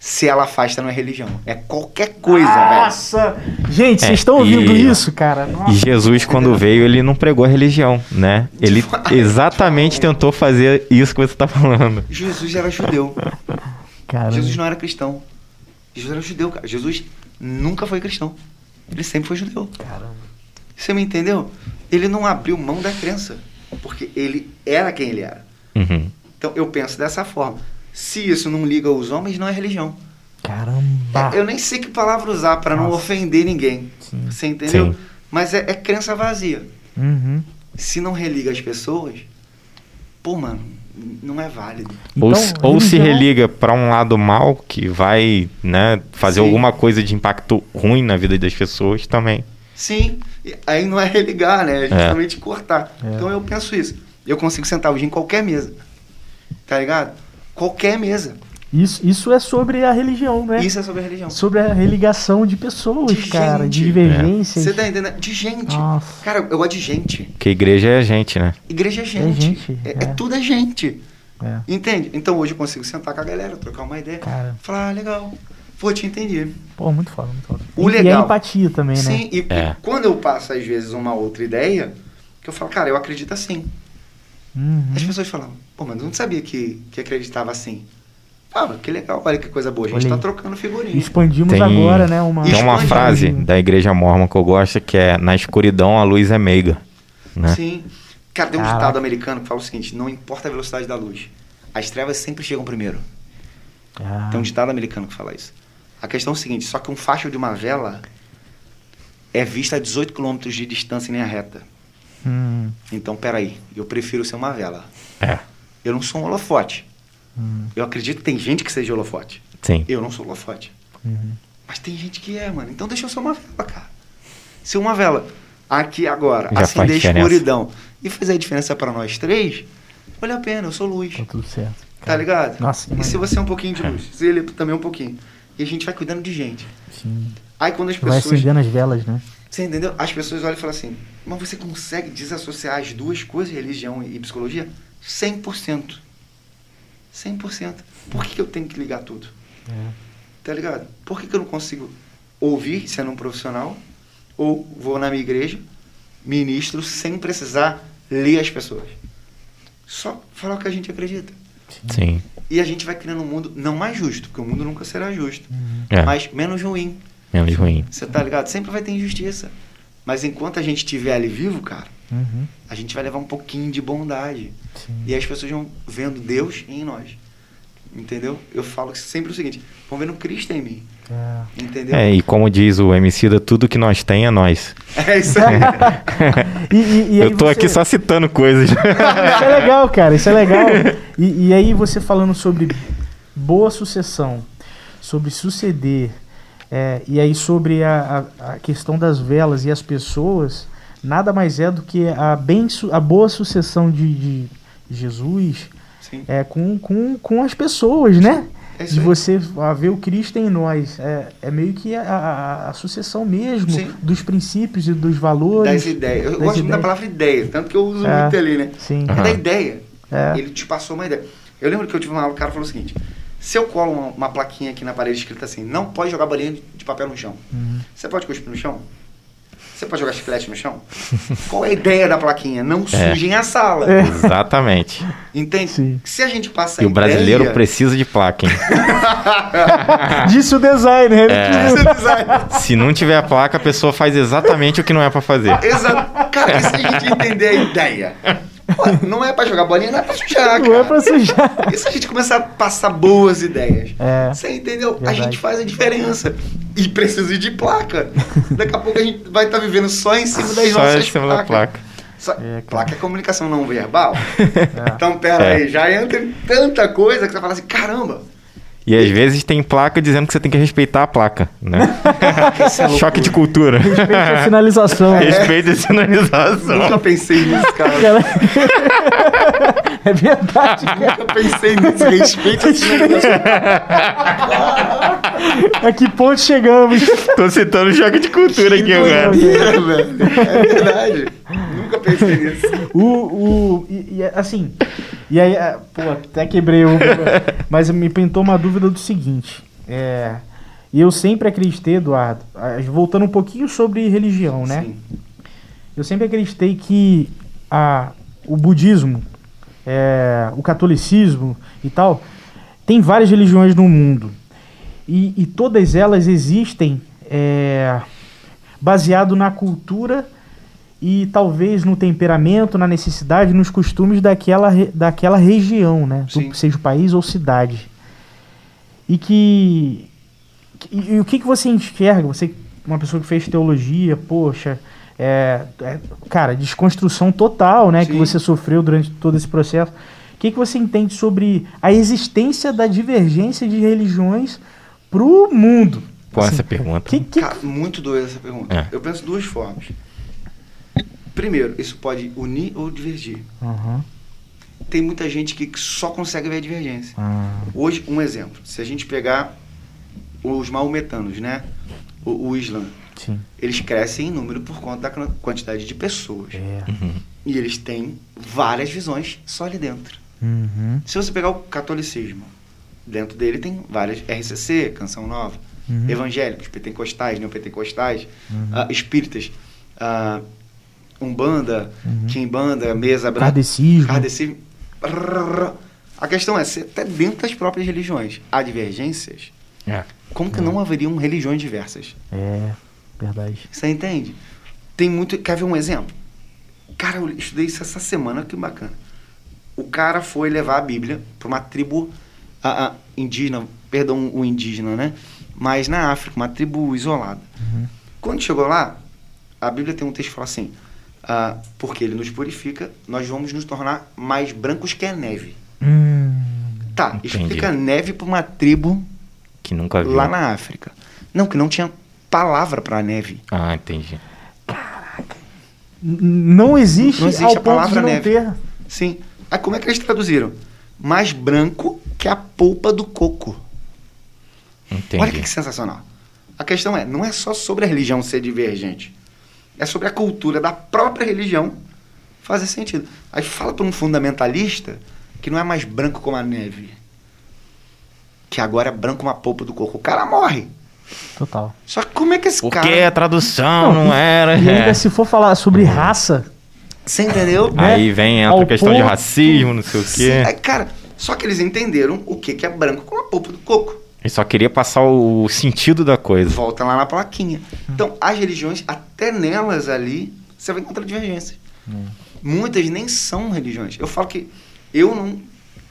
se ela afasta não é religião. É qualquer coisa, velho. Nossa! Gente, É, vocês estão ouvindo e- isso, cara? Nossa. E Jesus, quando veio, ele não pregou a religião, né? Ele exatamente tentou fazer isso que você tá falando. Jesus era judeu. Cara, Jesus não era cristão. Jesus era judeu, cara. Jesus nunca foi cristão. Ele sempre foi judeu. Caramba. Você me entendeu? Ele não abriu mão da crença. Porque ele era quem ele era. Uhum. Então eu penso dessa forma. Se isso não liga aos homens, não é religião. Caramba. Eu nem sei que palavra usar para não ofender ninguém. Sim. Você entendeu? Sim. Mas é, é crença vazia. Uhum. Se não religa as pessoas, pô, mano, não é válido. ou, Então, se- ou se religa para um lado mal que vai, né, fazer Sim. alguma coisa de impacto ruim na vida das pessoas também. Sim, e aí não é religar, né? É justamente cortar. É. Então eu penso isso. Eu consigo sentar hoje em qualquer mesa. Tá ligado? Qualquer mesa. Isso, isso é sobre a religião, né? Isso é sobre a religião. Sobre a religação de pessoas, De cara, de gente. divergências. Você tá entendendo? De gente. Nossa. Cara, eu gosto de gente. Porque igreja é a gente, né? Igreja é gente. gente, É, é. é tudo é gente. É, Entende? Então hoje eu consigo sentar com a galera, trocar uma ideia. cara. Falar, ah, legal. Pô, te entendi. Pô, muito foda, muito foda. O E- E a legal- empatia também, né? Sim, e É. quando eu passo, às vezes, uma outra ideia, que eu falo, cara, eu acredito assim. Uhum. As pessoas falam, pô, mas eu não sabia que, que acreditava assim. Fala, que legal, olha que coisa boa. A gente Olha tá aí. trocando figurinha. Expandimos Tem- agora, né? Uma, Tem uma frase da igreja mormon que eu gosto que é na escuridão a luz é meiga, né? Sim. Cara, tem um Caraca. ditado americano que fala o seguinte: não importa a velocidade da luz, as trevas sempre chegam primeiro. Ah, Tem um ditado americano que fala isso. A questão é o seguinte: só que um facho de uma vela é visto a 18 km de distância em linha reta. Hum, Então, peraí, eu prefiro ser uma vela. É, Eu não sou um holofote. hum, Eu acredito que tem gente que seja holofote. sim. Eu não sou holofote. uhum. Mas tem gente que é, mano. Então deixa eu ser uma vela, cara. Se uma vela aqui agora Já acender a faz diferença. escuridão e fizer a diferença pra nós três, vale a pena, eu sou luz. Tá tudo certo. Tá cara. ligado? Nossa, E se você é um pouquinho de luz, se ele também é um pouquinho. E a gente vai cuidando de gente. Sim. Aí quando as Vai pessoas. acendendo as velas, né? Você entendeu? As pessoas olham e falam assim: mas você consegue desassociar as duas coisas, religião e psicologia? 100%. 100%. Por que, que eu tenho que ligar tudo? É. Tá ligado? Por que, que eu não consigo ouvir sendo um profissional? Ou vou na minha igreja, ministro, sem precisar ler as pessoas? Só falar o que a gente acredita. Sim. E a gente vai criando um mundo não mais justo, porque o mundo nunca será justo, É, mas menos ruim. Menos ruim. Você tá ligado? Sempre vai ter injustiça. Mas enquanto a gente estiver ali vivo, cara, Uhum. a gente vai levar um pouquinho de bondade. Sim. E as pessoas vão vendo Deus em nós. Entendeu? Eu falo sempre o seguinte: vão vendo Cristo em mim. É. Entendeu? É, e como diz o Emicida, tudo que nós tem é nós. É isso aí. E, e- e aí eu tô você- aqui só citando coisas. Isso é legal, cara, isso é legal. E, e aí você falando sobre boa sucessão, sobre suceder, é, e aí sobre a, a, a questão das velas e as pessoas, nada mais é do que a, bem, a boa sucessão de, de Jesus Sim. é, com, com, com as pessoas, né? É De você ver o Cristo em nós. É, é meio que a, a, a sucessão mesmo Sim. dos princípios e dos valores. Das ideias. Eu das gosto muito da ideias. palavra ideia, tanto que eu uso É. muito ali, né? Sim. É da ideia. É. Ele te passou uma ideia. Eu lembro que eu tive uma aula, o cara falou o seguinte: se eu colo uma, uma plaquinha aqui na parede escrita assim, não pode jogar bolinha de papel no chão. Uhum. Você pode cuspir no chão? Você pode jogar chiclete no chão? Qual é a ideia da plaquinha? Não sujem a sala. É. Exatamente. Entende? Sim. Se a gente passa E o brasileiro precisa de placa, hein? Disse o designer. É. Esse design. Se não tiver placa, a pessoa faz exatamente o que não é pra fazer. Exato. Cara, e se a gente entender a ideia? Pô, não é pra jogar bolinha, não é pra sujar, Não é cara. pra sujar. E se a gente começar a passar boas ideias? É. Você entendeu? Verdade. A gente faz a diferença. E precisa de placa. Daqui a pouco a gente vai estar vivendo só em cima das Só nossas em cima da placas. placa. Só- É, placa é comunicação não verbal. É. Então, pera É. aí, já entra em tanta coisa que você fala assim, caramba. E às vezes tem placa dizendo que você tem que respeitar a placa, né? É. Choque de cultura. Respeito à sinalização. Respeito e sinalização. Nunca pensei nisso, cara. É verdade, cara. Nunca pensei nisso. Respeito a sinalização. A que ponto chegamos? Tô citando choque de cultura aqui agora. Doideira, velho. É verdade. Nunca pensei nisso. O, o, e, e, assim, e aí, ah, pô, até quebrei o. Mas me pintou uma dúvida do seguinte. É, e eu sempre acreditei, Eduardo, ah, voltando um pouquinho sobre religião, né? Sim. Eu sempre acreditei que a, o budismo, é, o catolicismo e tal, tem várias religiões no mundo. E, e todas elas existem é, baseado na cultura e talvez no temperamento, na necessidade, nos costumes daquela, re- daquela região, né? Do- Sim. seja o país ou cidade. E que. E, e o que, que você enxerga? Você, uma pessoa que fez teologia, poxa, é, é, cara, desconstrução total, né? Que Sim. você sofreu durante todo esse processo. que, que você entende sobre a existência da divergência de religiões pro mundo? Pô, Assim, essa pergunta. Que, que, Cara, muito doida essa pergunta. É. Eu penso de duas formas. Primeiro, isso pode unir ou divergir. Aham. Tem muita gente que só consegue ver a divergência. Ah, Hoje, um exemplo. Se a gente pegar os maometanos, né? O, o Islã. sim. Eles crescem em número por conta da quan- quantidade de pessoas. É. Uhum. E eles têm várias visões só ali dentro. Uhum. Se você pegar o catolicismo, dentro dele tem várias RCC, Canção Nova, Uhum. evangélicos, pentecostais, neopentecostais, Uhum. ah, espíritas, ah, umbanda, Uhum. quimbanda, mesa branca, Kardecismo. kardecismo. A questão é, se até dentro das próprias religiões há divergências, É. como que não haveriam religiões diversas? É, verdade. Você entende? Tem muito. Quer ver um exemplo? Cara, eu estudei isso essa semana, que bacana. O cara foi levar a Bíblia para uma tribo indígena, perdão, o indígena, né? Mas na África, uma tribo isolada. Uhum. Quando chegou lá, a Bíblia tem um texto que fala assim: ah, porque ele nos purifica, nós vamos nos tornar mais brancos que a neve. Hum, Tá, Entendi. explica neve para uma tribo Que nunca viu. lá na África. Não, que não tinha palavra para neve. Ah, entendi. n- não existe, Não existe ao a ponto palavra de não neve. ter. Sim. Aí como é que eles traduziram? Mais branco que a polpa do coco. Entendi. Olha que, que sensacional. A questão é, não é só sobre a religião ser divergente. É sobre a cultura da própria religião fazer sentido. Aí fala para um fundamentalista que não é mais branco como a neve. Que agora é branco como a polpa do coco. O cara morre. Total. Só que como é que esse Porque cara... a tradução Não, não, era. E ainda é. se for falar sobre raça, Você entendeu? né? Aí vem outra questão de ponto- racismo, não sei o Sim, quê. é, cara, só que eles entenderam o que, que é branco como a polpa do coco. Ele só queria passar o sentido da coisa. Volta lá na plaquinha. Então, as religiões, até nelas ali, você vai encontrar divergências. Muitas nem são religiões. Eu falo que eu não.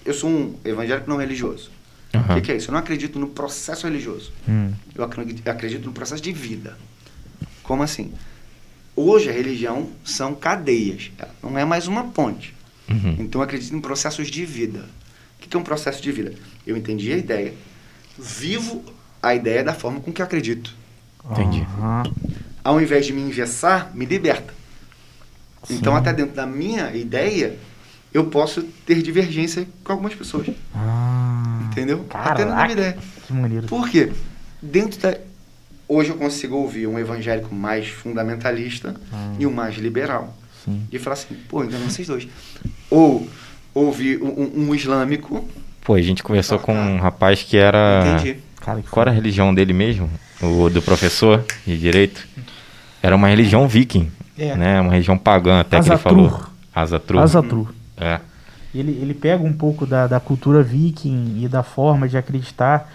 Eu sou um evangélico não religioso. O Aham. que, que é isso? Eu não acredito no processo religioso. Hum, Eu acredito, acredito no processo de vida. Como assim? Hoje a religião são cadeias. Ela Não é mais uma ponte. Uhum. Então eu acredito em processos de vida. O que que é um processo de vida? Eu entendi a ideia, vivo a ideia da forma com que eu acredito. Entendi. Ao invés de me engessar, me liberta. Então, Sim. até dentro da minha ideia, eu posso ter divergência com algumas pessoas. Ah, Entendeu? Até na Caraca. minha ideia. que maneiro. Por quê? Dentro da. Hoje eu consigo ouvir um evangélico mais fundamentalista Ah. e um mais liberal. Sim. E falar assim, pô, então vocês dois. Ou ouvir um, um- um islâmico. Pô, a gente conversou Ah, com um rapaz que era. Entendi. Cara, que Qual era a religião dele mesmo? O do professor de direito? Era uma religião viking. É. Né? Uma religião pagã, até que ele falou. Azatru. Azatru. É. Ele, ele pega um pouco da, da cultura viking e da forma de acreditar.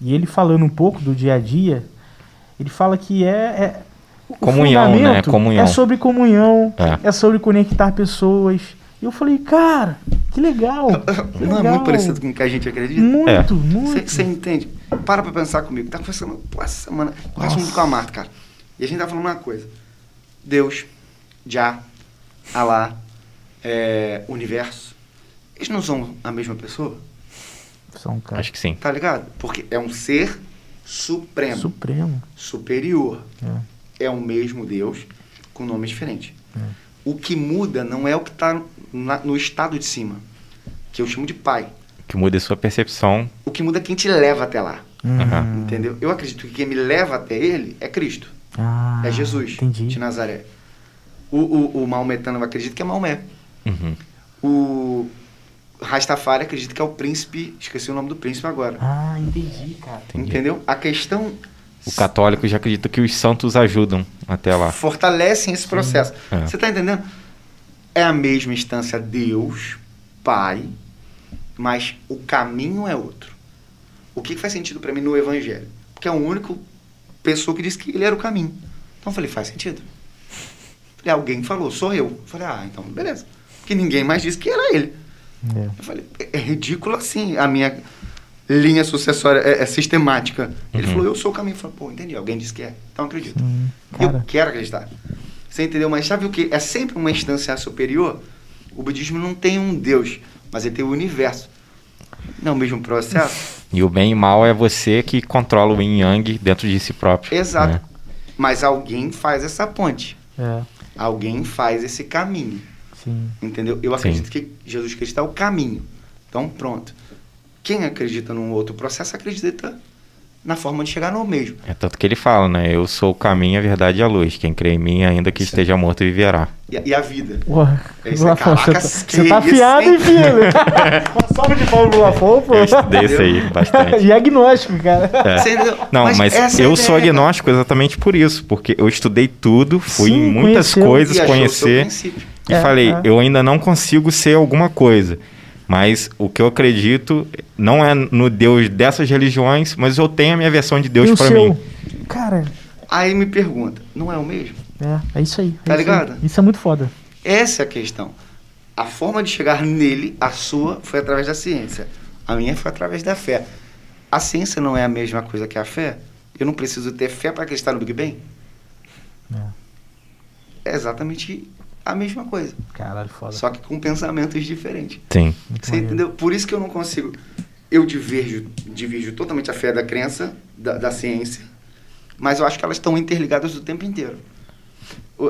E ele falando um pouco do dia a dia, ele fala que é. é o Comunhão, né? fundamento Comunhão. É sobre comunhão, É. é. sobre conectar pessoas. E eu falei, cara, que legal. que Não é legal. muito parecido com o que a gente acredita? Muito, É. muito. Você entende? Para pra pensar comigo. Tá conversando pô, essa semana. Conversa muito com a Marta, cara. E a gente tá falando uma coisa. Deus, Já, Alá, é, Universo. Eles não são a mesma pessoa? São, cara. Acho que sim. Tá ligado? Porque é um ser supremo, Supremo. superior. É. É o mesmo Deus com nome diferente. É. O que muda não é o que tá na- no estado de cima, que eu chamo de pai. Que muda a sua percepção. O que muda é quem te leva até lá. Aham. Hum. Entendeu? Eu acredito que quem me leva até ele é Cristo. Ah, é Jesus Entendi. de Nazaré. O, o, o maometano acredita que é Maomé. Uhum. O Rastafari acredita que é o príncipe. Esqueci o nome do príncipe agora. Ah, entendi, cara. Entendi. Entendeu? A questão O católico já acredita que os santos ajudam até lá. fortalecem esse processo. É. Você está entendendo? É a mesma instância Deus, Pai, mas o caminho é outro. O que faz sentido para mim no Evangelho? Porque é a única pessoa que disse que ele era o caminho. Então eu falei, faz sentido. Falei, alguém falou, sou eu. Falei, ah, então beleza. Porque ninguém mais disse que era ele. É. Eu falei, é, ridículo assim a minha linha sucessória é, é sistemática. Ele Uhum. falou, eu sou o caminho. Eu falei, pô, entendi, alguém disse que é. Então acredito. Hum, Eu quero acreditar. Você entendeu? Mas sabe o que? É sempre uma instância superior. O budismo não tem um Deus. mas ele tem o universo. Não é o mesmo processo? E o bem e mal é você que controla o yin e yang dentro de si próprio. Exato. né? Mas alguém faz essa ponte. É, Alguém faz esse caminho. sim. Entendeu? Eu Sim. acredito que Jesus Cristo é o caminho. Então, pronto. Quem acredita num outro processo acredita na forma de chegar no mesmo. É tanto que ele fala, né? Eu sou o caminho, a verdade e a luz. Quem crê em mim, ainda que esteja morto, viverá. E, a- e a vida. Porra, É isso aí, Lafon, você caraca, tá, que você tá afiado, hein? filho? Uma salva de palmas pro Lafon, pô. Eu estudei isso aí bastante. E agnóstico, cara. É. Você? Não, mas, essa é eu sou ideia, agnóstico exatamente por isso, porque eu estudei tudo, fui Sim, em muitas conheceu. coisas E conhecer e É, falei, é. eu ainda não consigo ser alguma coisa. Mas o que eu acredito não é no Deus dessas religiões, mas eu tenho a minha versão de Deus seu. mim. Cara, Aí me pergunta, não é o mesmo? é, é isso aí. é Tá isso ligado? aí. Isso é muito foda. Essa é a questão. A forma de chegar nele, a sua, foi através da ciência. A minha foi através da fé. A ciência não é a mesma coisa que a fé? Eu não preciso ter fé para acreditar no Big Bang? É exatamente a mesma coisa. Caralho, foda. Só que com pensamentos diferentes. Sim. Você maneiro. entendeu? Por isso que eu não consigo. Eu diverjo, divirjo totalmente a fé da crença, da, da ciência, mas eu acho que elas estão interligadas o tempo inteiro.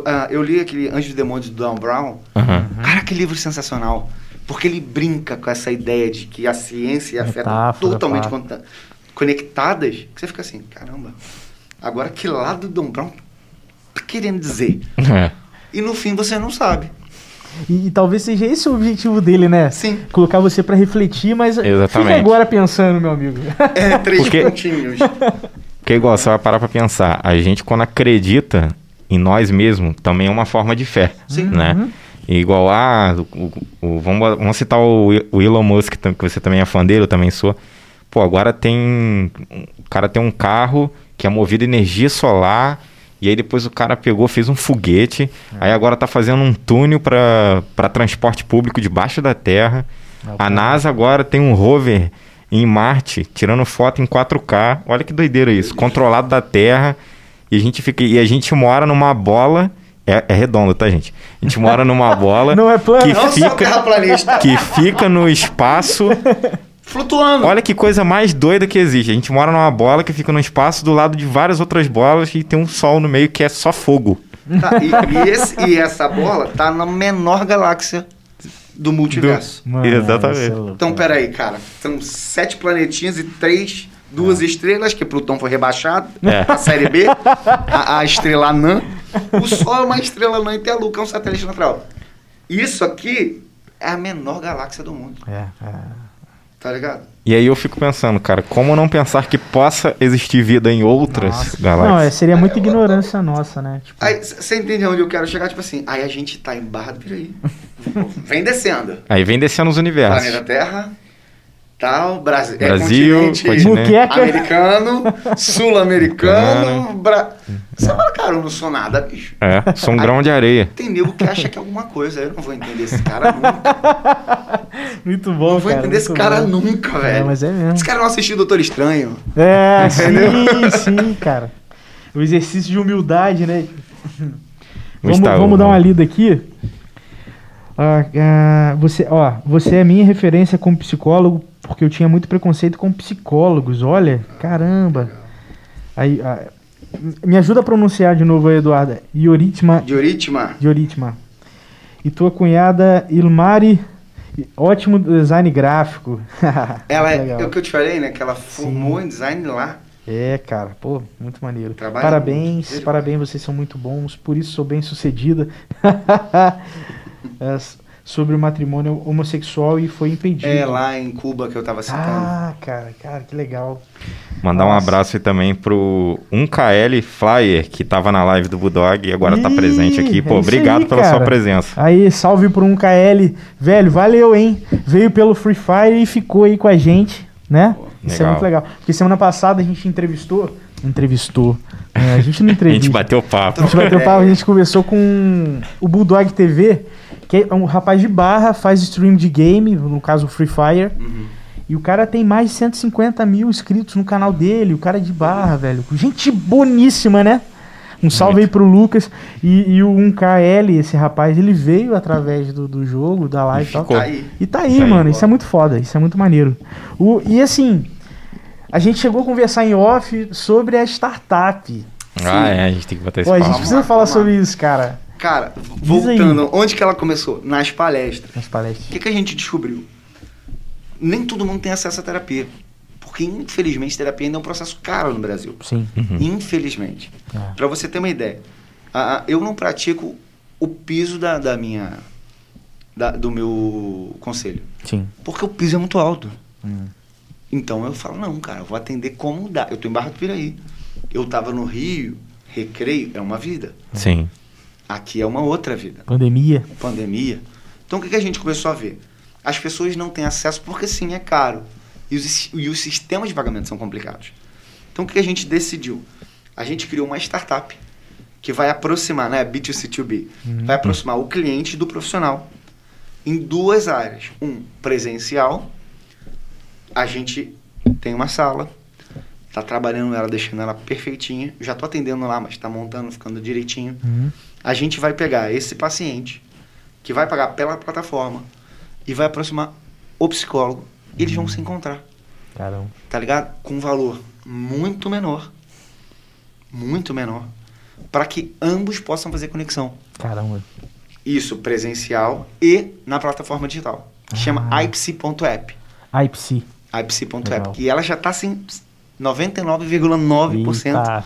Ah, eu li aquele Anjos e Demônios do Dan Brown. Aham. Cara, que livro sensacional. Porque ele brinca com essa ideia de que a ciência e a fé estão totalmente pá. conectadas. Que você fica assim, caramba. Agora que lado o Dan Brown tá querendo dizer? É. E no fim você não sabe. E, e talvez seja esse o objetivo dele, né? Sim. Colocar você pra refletir, mas Exatamente. fica agora pensando, meu amigo. É, três Porque- pontinhos. Porque igual, você vai parar pra pensar, a gente quando acredita em nós mesmos, também é uma forma de fé, Sim. né? Uhum. E igual, ah, o- o- o- vamos, vamos citar o, o Elon Musk, que você também é fã dele, eu também sou. Pô, agora tem, o cara tem um carro que é movido a energia solar, e aí depois o cara pegou, fez um foguete, aí agora tá fazendo um túnel pra pra transporte público debaixo da terra. A NASA agora tem um rover em Marte, tirando foto em 4K. Olha que doideira isso. Controlado da Terra. E a gente fica. E a gente mora numa bola. É, é redondo, tá, gente? A gente mora numa bola Não é plano? que Não só fica, terraplanista. que fica no espaço. Flutuando. Olha que coisa mais doida que existe. A gente mora numa bola que fica no espaço do lado de várias outras bolas e tem um sol no meio que é só fogo. Tá, e, e esse- e essa bola tá na menor galáxia do multiverso. Mano, Exatamente. é. Então, peraí, cara. São sete planetinhas e três, duas estrelas, que Plutão foi rebaixado. É. A série B. A, a estrela anã. O Sol é uma estrela anã e tem a Lua, que é um satélite natural. Isso aqui é a menor galáxia do mundo. É, é. Tá ligado? E aí eu fico pensando, cara, como não pensar que possa existir vida em outras Nossa. galáxias? Não, é, seria muita ignorância nossa, né? Tipo, Aí, você entende onde eu quero chegar? Tipo assim, aí a gente tá em Barra do Piraí. Vem descendo. Aí vem descendo os universos. Planeta Terra, tal, Brasil, é Brasil, continente continente. Muqueca. americano, sul-americano, Bra... Você fala, cara, eu não sou nada, bicho. É, sou um grão de areia. Tem nego que acha que é alguma coisa, eu não vou entender esse cara nunca. Muito bom, Não vou cara. entender esse cara bom. nunca, velho. É, mas é mesmo. Esse cara não assistiu Doutor Estranho. É, sim, sim, cara. O exercício de humildade, né? Vamos, vamos dar uma lida aqui. Ah, ah, você, ó, você é minha referência como psicólogo, porque eu tinha muito preconceito com psicólogos. Olha, caramba. Aí, ah, me ajuda a pronunciar de novo aí, Eduardo. Ioritma, Dioritma. Dioritma. E tua cunhada Ilmari, ótimo design gráfico. Ela é, é o que eu te falei, né? Que ela formou em design lá. É, cara, pô, muito maneiro. Trabalha parabéns, muito. parabéns, vocês são muito bons, por isso sou bem sucedida. É, sobre o matrimônio homossexual e foi impedido. É lá em Cuba que eu tava citando. Ah, cara, cara, que legal. Mandar um Nossa. abraço aí também pro 1KL Flyer, que tava na live do Bulldog e agora tá Ih, presente aqui. Pô, é obrigado aí, pela cara. sua presença. Aí, salve por um KL. Velho, valeu, hein? Veio pelo Free Fire e ficou aí com a gente, né? Isso é legal. muito legal. Porque semana passada a gente entrevistou. Entrevistou. É, a gente não A entrevista. gente bateu papo. A gente bateu papo, a gente conversou com o Bulldog TV, que é um rapaz de barra, faz stream de game, no caso o Free Fire. Uhum. E o cara tem mais de 150 mil inscritos no canal dele, o cara é de barra, velho. Gente boníssima, né? Um salve Muito. aí pro Lucas. E, e o 1KL, esse rapaz, ele veio através do, do jogo, da live e tal. ficou. Tá aí. E tá aí, Isso aí, mano. boa. Isso é muito foda. Isso é muito maneiro. O, e assim, a gente chegou a conversar em off sobre a startup. Ah, é, a gente tem que botar esse Pô, a gente precisa falar sobre isso, cara. Cara, voltando, onde que ela começou? Nas palestras. Nas palestras. O que, que a gente descobriu? Nem todo mundo tem acesso à terapia. Porque, infelizmente, terapia ainda é um processo caro no Brasil. Sim. Uhum. Infelizmente. É. Para você ter uma ideia, a- a- eu não pratico o piso da, da minha. da- do meu conselho. Sim. Porque o piso é muito alto. Hum. Então eu falo, não, cara, eu vou atender como dá. Eu tô em Barra do Piraí. Eu tava no Rio, recreio, é uma vida. Sim. Aqui é uma outra vida. Pandemia. Pandemia. Então o que, que a gente começou a ver? As pessoas não têm acesso porque sim, é caro. E os, e os sistemas de pagamento são complicados. Então o que, que a gente decidiu? A gente criou uma startup que vai aproximar, né? B2C2B, vai aproximar o cliente do profissional em duas áreas. Um, presencial. A gente tem uma sala, tá trabalhando ela, deixando ela perfeitinha. Já tô atendendo lá, mas tá montando, ficando direitinho. Uhum. A gente vai pegar esse paciente que vai pagar pela plataforma e vai aproximar o psicólogo. E eles vão se encontrar, Caramba. tá ligado? Com um valor muito menor, muito menor, para que ambos possam fazer conexão. Caramba. Isso presencial e na plataforma digital. Que chama Ah. ipsi.app. IPC. ipsi.app. E ela já tá assim 99,9%.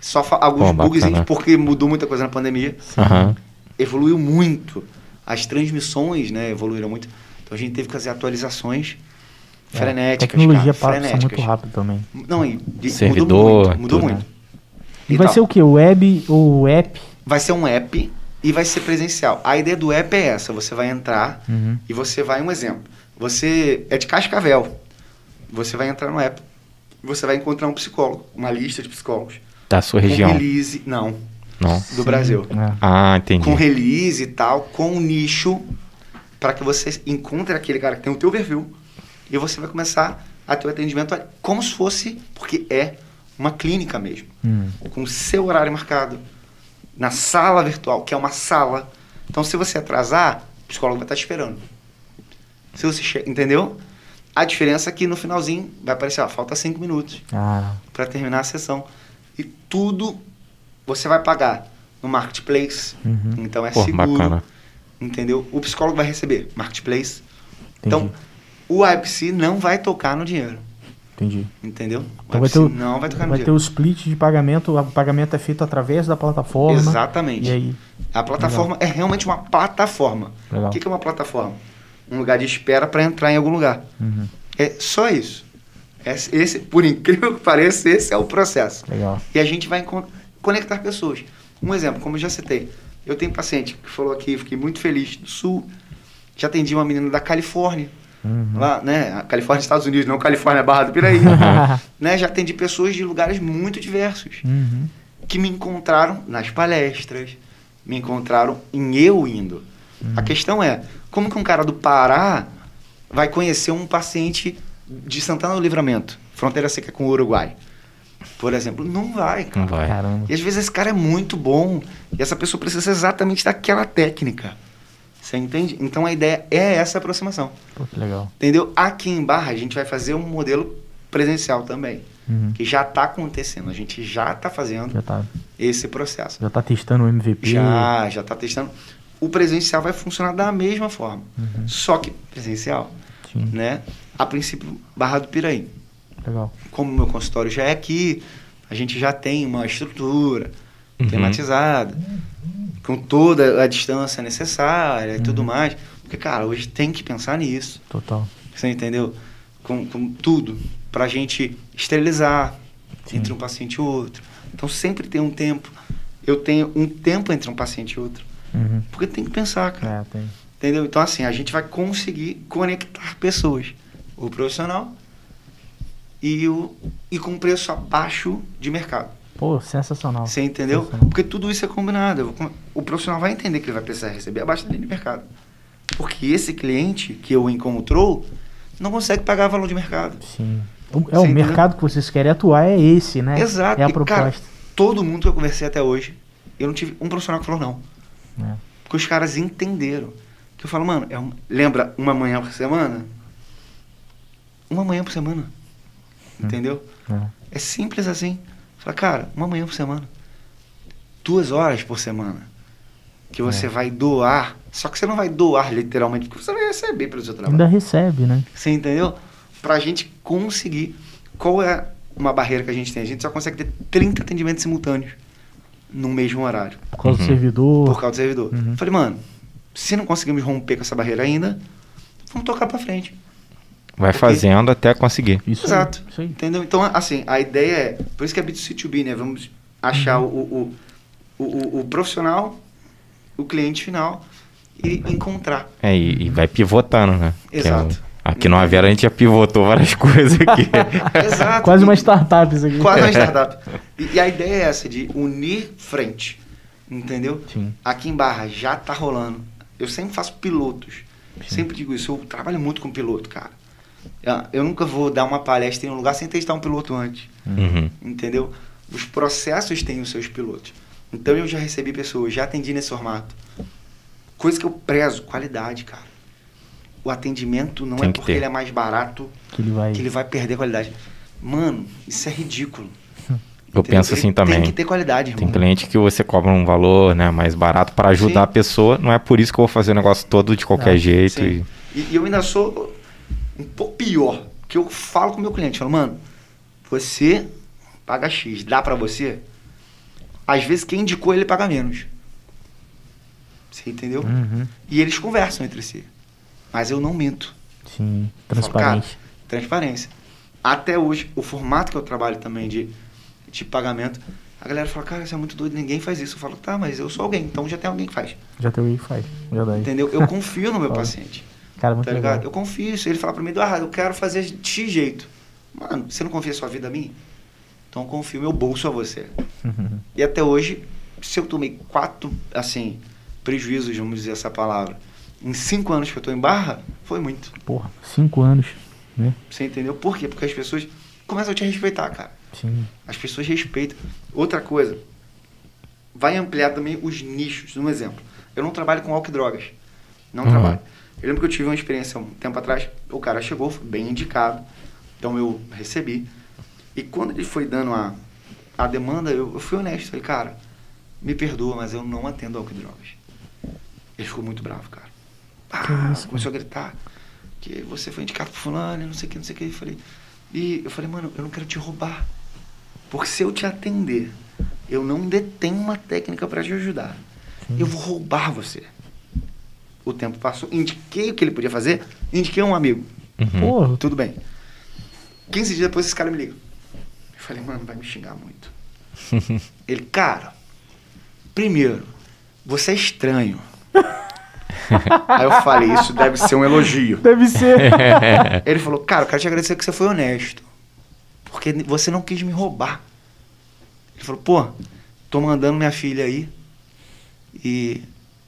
Só alguns Pô, bugs porque mudou muita coisa na pandemia. Aham. evoluiu muito. As transmissões, né, evoluíram muito. Então a gente teve que fazer atualizações É, frenéticas, tecnologia cara, passa frenéticas. muito rápido também. Não, e, e Servidor, mudou muito, mudou tudo, muito. E vai tal. ser o que? O web ou o app? Vai ser um app e vai ser presencial. A ideia do app é essa, você vai entrar Uhum. e você vai, um exemplo, você é de Cascavel, você vai entrar no app, você vai encontrar um psicólogo, uma lista de psicólogos. Da sua Com região. release, não, Não. do Brasil. É. Ah, entendi. com release e tal, com um nicho, para que você encontre aquele cara que tem o teu perfil e você vai começar a ter o atendimento como se fosse, porque é uma clínica mesmo, Hum. com o seu horário marcado, na sala virtual, que é uma sala. Então, se você atrasar, o psicólogo vai estar te esperando. Se você che... Entendeu? A diferença é que no finalzinho vai aparecer, ó, falta cinco minutos Ah, para terminar a sessão. Tudo você vai pagar no marketplace. Uhum. Então é Pô, seguro. bacana. Entendeu? O psicólogo vai receber marketplace. entendi. Então, o IPC não vai tocar no dinheiro. entendi. Entendeu? O Então vai ter, não vai tocar no vai ter dinheiro. o split de pagamento, o pagamento é feito através da plataforma. Exatamente. E aí, A plataforma é realmente uma plataforma. Legal. O que que é uma plataforma? Um lugar de espera para entrar em algum lugar. Uhum. É só isso. Esse, esse, por incrível que pareça, esse é o processo. legal. E a gente vai con- conectar pessoas. Um exemplo, como eu já citei, eu tenho paciente que falou aqui, fiquei muito feliz, do Sul. Já atendi uma menina da Califórnia, Uhum. lá, né? Califórnia, Estados Unidos, não Califórnia, Barra do Piraí. né? Já atendi pessoas de lugares muito diversos, Uhum. que me encontraram nas palestras, me encontraram em eu indo. A questão é, como que um cara do Pará vai conhecer um paciente de Santana do Livramento, fronteira seca com o Uruguai? Por exemplo, não vai, cara. Não vai. Caramba. E às vezes esse cara é muito bom e essa pessoa precisa exatamente daquela técnica. Você entende? Então a ideia é essa aproximação. Pô, que legal. Entendeu? Aqui em Barra a gente vai fazer um modelo presencial também, Uhum. que já está acontecendo. A gente já está fazendo Já tá, esse processo. já tá testando o MVP. Já, já está testando. O presencial vai funcionar da mesma forma, Uhum. só que presencial, Sim, né? A princípio, Barra do Piraí. legal. como o meu consultório já é aqui, a gente já tem uma estrutura Uhum. tematizada, com toda a distância necessária e tudo mais. Porque, cara, hoje tem que pensar nisso. Total. Você entendeu? Com, com tudo. Pra gente esterilizar Sim. entre um paciente e outro. Então sempre tem um tempo. Eu tenho um tempo entre um paciente e outro. Uhum. Porque tem que pensar, cara. É, tem. Entendeu? Então, assim, a gente vai conseguir conectar pessoas. O profissional e, o, e com preço abaixo de mercado. Pô, sensacional. Você entendeu? Sensacional. Porque tudo isso é combinado. O profissional vai entender que ele vai precisar receber abaixo da linha de mercado. Porque esse cliente que eu encontrou não consegue pagar valor de mercado. Sim. O- É Você o entendeu? mercado que vocês querem atuar, é esse, né? Exato. É a E, cara, proposta. todo mundo que eu conversei até hoje, eu não tive um profissional que falou não. É. Porque os caras entenderam. Que eu falo, mano, é um- lembra uma manhã por semana? Uma manhã por semana. Entendeu? É. É simples assim. Fala, cara, uma manhã por semana. Duas horas por semana. Que você É. vai doar. Só que você não vai doar literalmente, porque você vai receber pelo seu trabalho. Ainda recebe, né? Você entendeu? Pra gente conseguir. Qual é uma barreira que a gente tem? A gente só consegue ter 30 atendimentos simultâneos no mesmo horário. Por causa Uhum. do servidor. Por causa do servidor. Uhum. Falei, mano, se não conseguimos romper com essa barreira ainda, vamos tocar pra frente. Vai fazendo até conseguir. Isso aí, Exato. Isso aí. Entendeu? Então, assim, a ideia é. Por isso que é B2C2B, né? Vamos achar o, o, o, o, o profissional, o cliente final e encontrar. É, e, e vai pivotando, né? É Exato. aqui no Avera a gente já pivotou várias coisas aqui. Exato. Quase uma startup isso aqui. Quase uma startup. E, e a ideia é essa, de unir frente. Entendeu? Sim. Aqui em Barra já tá rolando. Eu sempre faço pilotos. Sempre digo isso. Eu trabalho muito com piloto, cara. Eu nunca vou dar uma palestra em um lugar sem testar um piloto antes. Uhum. Entendeu? Os processos têm os seus pilotos. Então eu já recebi pessoas, já atendi nesse formato. Coisa que eu prezo, qualidade, cara. O atendimento não Tem é que porque ter. ele é mais barato Que ele vai. que ele vai perder qualidade. Mano, isso é ridículo. Eu Entendeu? penso assim também. Tem que ter qualidade, irmão. Tem cliente que você cobra um valor né, mais barato para ajudar Sim. a pessoa. Não é por isso que eu vou fazer o negócio todo de qualquer Ah, jeito. E... E, e eu ainda sou um pouco pior. Que eu falo com o meu cliente, falo, mano, você paga X, dá pra você? Às vezes quem indicou ele paga menos. Você entendeu? Uhum. E eles conversam entre si. Mas eu não minto. Sim. Cara, transparência. Até hoje, o formato que eu trabalho também de, de pagamento, a galera fala, cara, isso é muito doido, ninguém faz isso. Eu falo, tá, mas eu sou alguém, então já tem alguém que faz. Já tem faz. Já dá aí. Entendeu? Eu confio no meu paciente. Cara, muito Tá legal. ligado? Eu confio. Se ele falar pra mim, Eduardo, eu quero fazer de jeito. Mano, você não confia a sua vida a mim? Então eu confio meu bolso a você. Uhum. E até hoje, se eu tomei quatro, assim, prejuízos, vamos dizer essa palavra, em cinco anos que eu tô em barra, foi muito. Porra, cinco anos, né? Você entendeu? Por quê? Porque as pessoas começam a te respeitar, cara. Sim. As pessoas respeitam. Outra coisa, vai ampliar também os nichos. Um exemplo, eu não trabalho com álcool e drogas. Não Uhum. trabalho. Eu lembro que eu tive uma experiência um tempo atrás, o cara chegou, foi bem indicado, então eu recebi. E quando ele foi dando a, a demanda, eu, eu fui honesto. Falei, cara, me perdoa, mas eu não atendo álcool e drogas. Ele ficou muito bravo, cara. Ah, isso, começou a gritar que você foi indicado por fulano, não sei o que, não sei o que. Eu falei, e eu falei, mano, eu não quero te roubar. Porque se eu te atender, eu não detenho uma técnica para te ajudar. Eu vou roubar você. O tempo passou, indiquei o que ele podia fazer, indiquei um amigo. Uhum. Porra, Tudo bem. 15 dias depois esse cara me liga. Eu falei, mano, vai me xingar muito. ele, cara, primeiro, você é estranho. Aí eu falei, isso deve ser um elogio. deve ser. Ele falou, cara, eu quero te agradecer que você foi honesto. Porque você não quis me roubar. Ele falou, pô, tô mandando minha filha aí e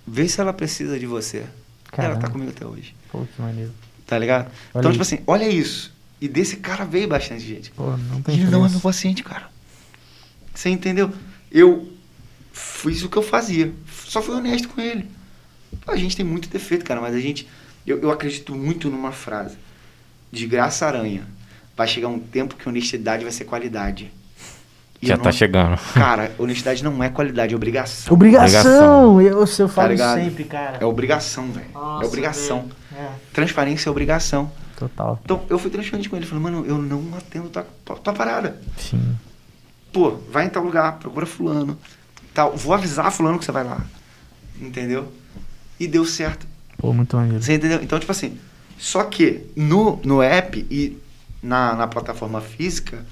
vê se ela precisa de você. E ela tá Caramba. comigo até hoje. Pô, que maneiro. Tá ligado? Olha então, tipo assim, olha isso. E desse cara veio bastante gente. Pô, não tem E ele não é meu paciente, cara. Você entendeu? Eu fiz o que eu fazia. Só fui honesto com ele. A gente tem muito defeito, cara, mas a gente. Eu, eu acredito muito numa frase. De graça aranha. Vai chegar um tempo que honestidade vai ser qualidade. E Já tá não- chegando. Cara, honestidade não é qualidade, é obrigação. Obrigação! Eu, eu falo Tá sempre, cara. É obrigação, velho. É obrigação. É, Transparência é obrigação. total. Então, eu fui transparente com ele. Falei, mano, eu não atendo tua, tua, tua parada. Sim. Pô, vai em tal lugar, procura fulano. Tal. Vou avisar fulano que você vai lá. Entendeu? E deu certo. Pô, muito maneiro. Você entendeu? Então, tipo assim, só que no, no app e na, na plataforma física,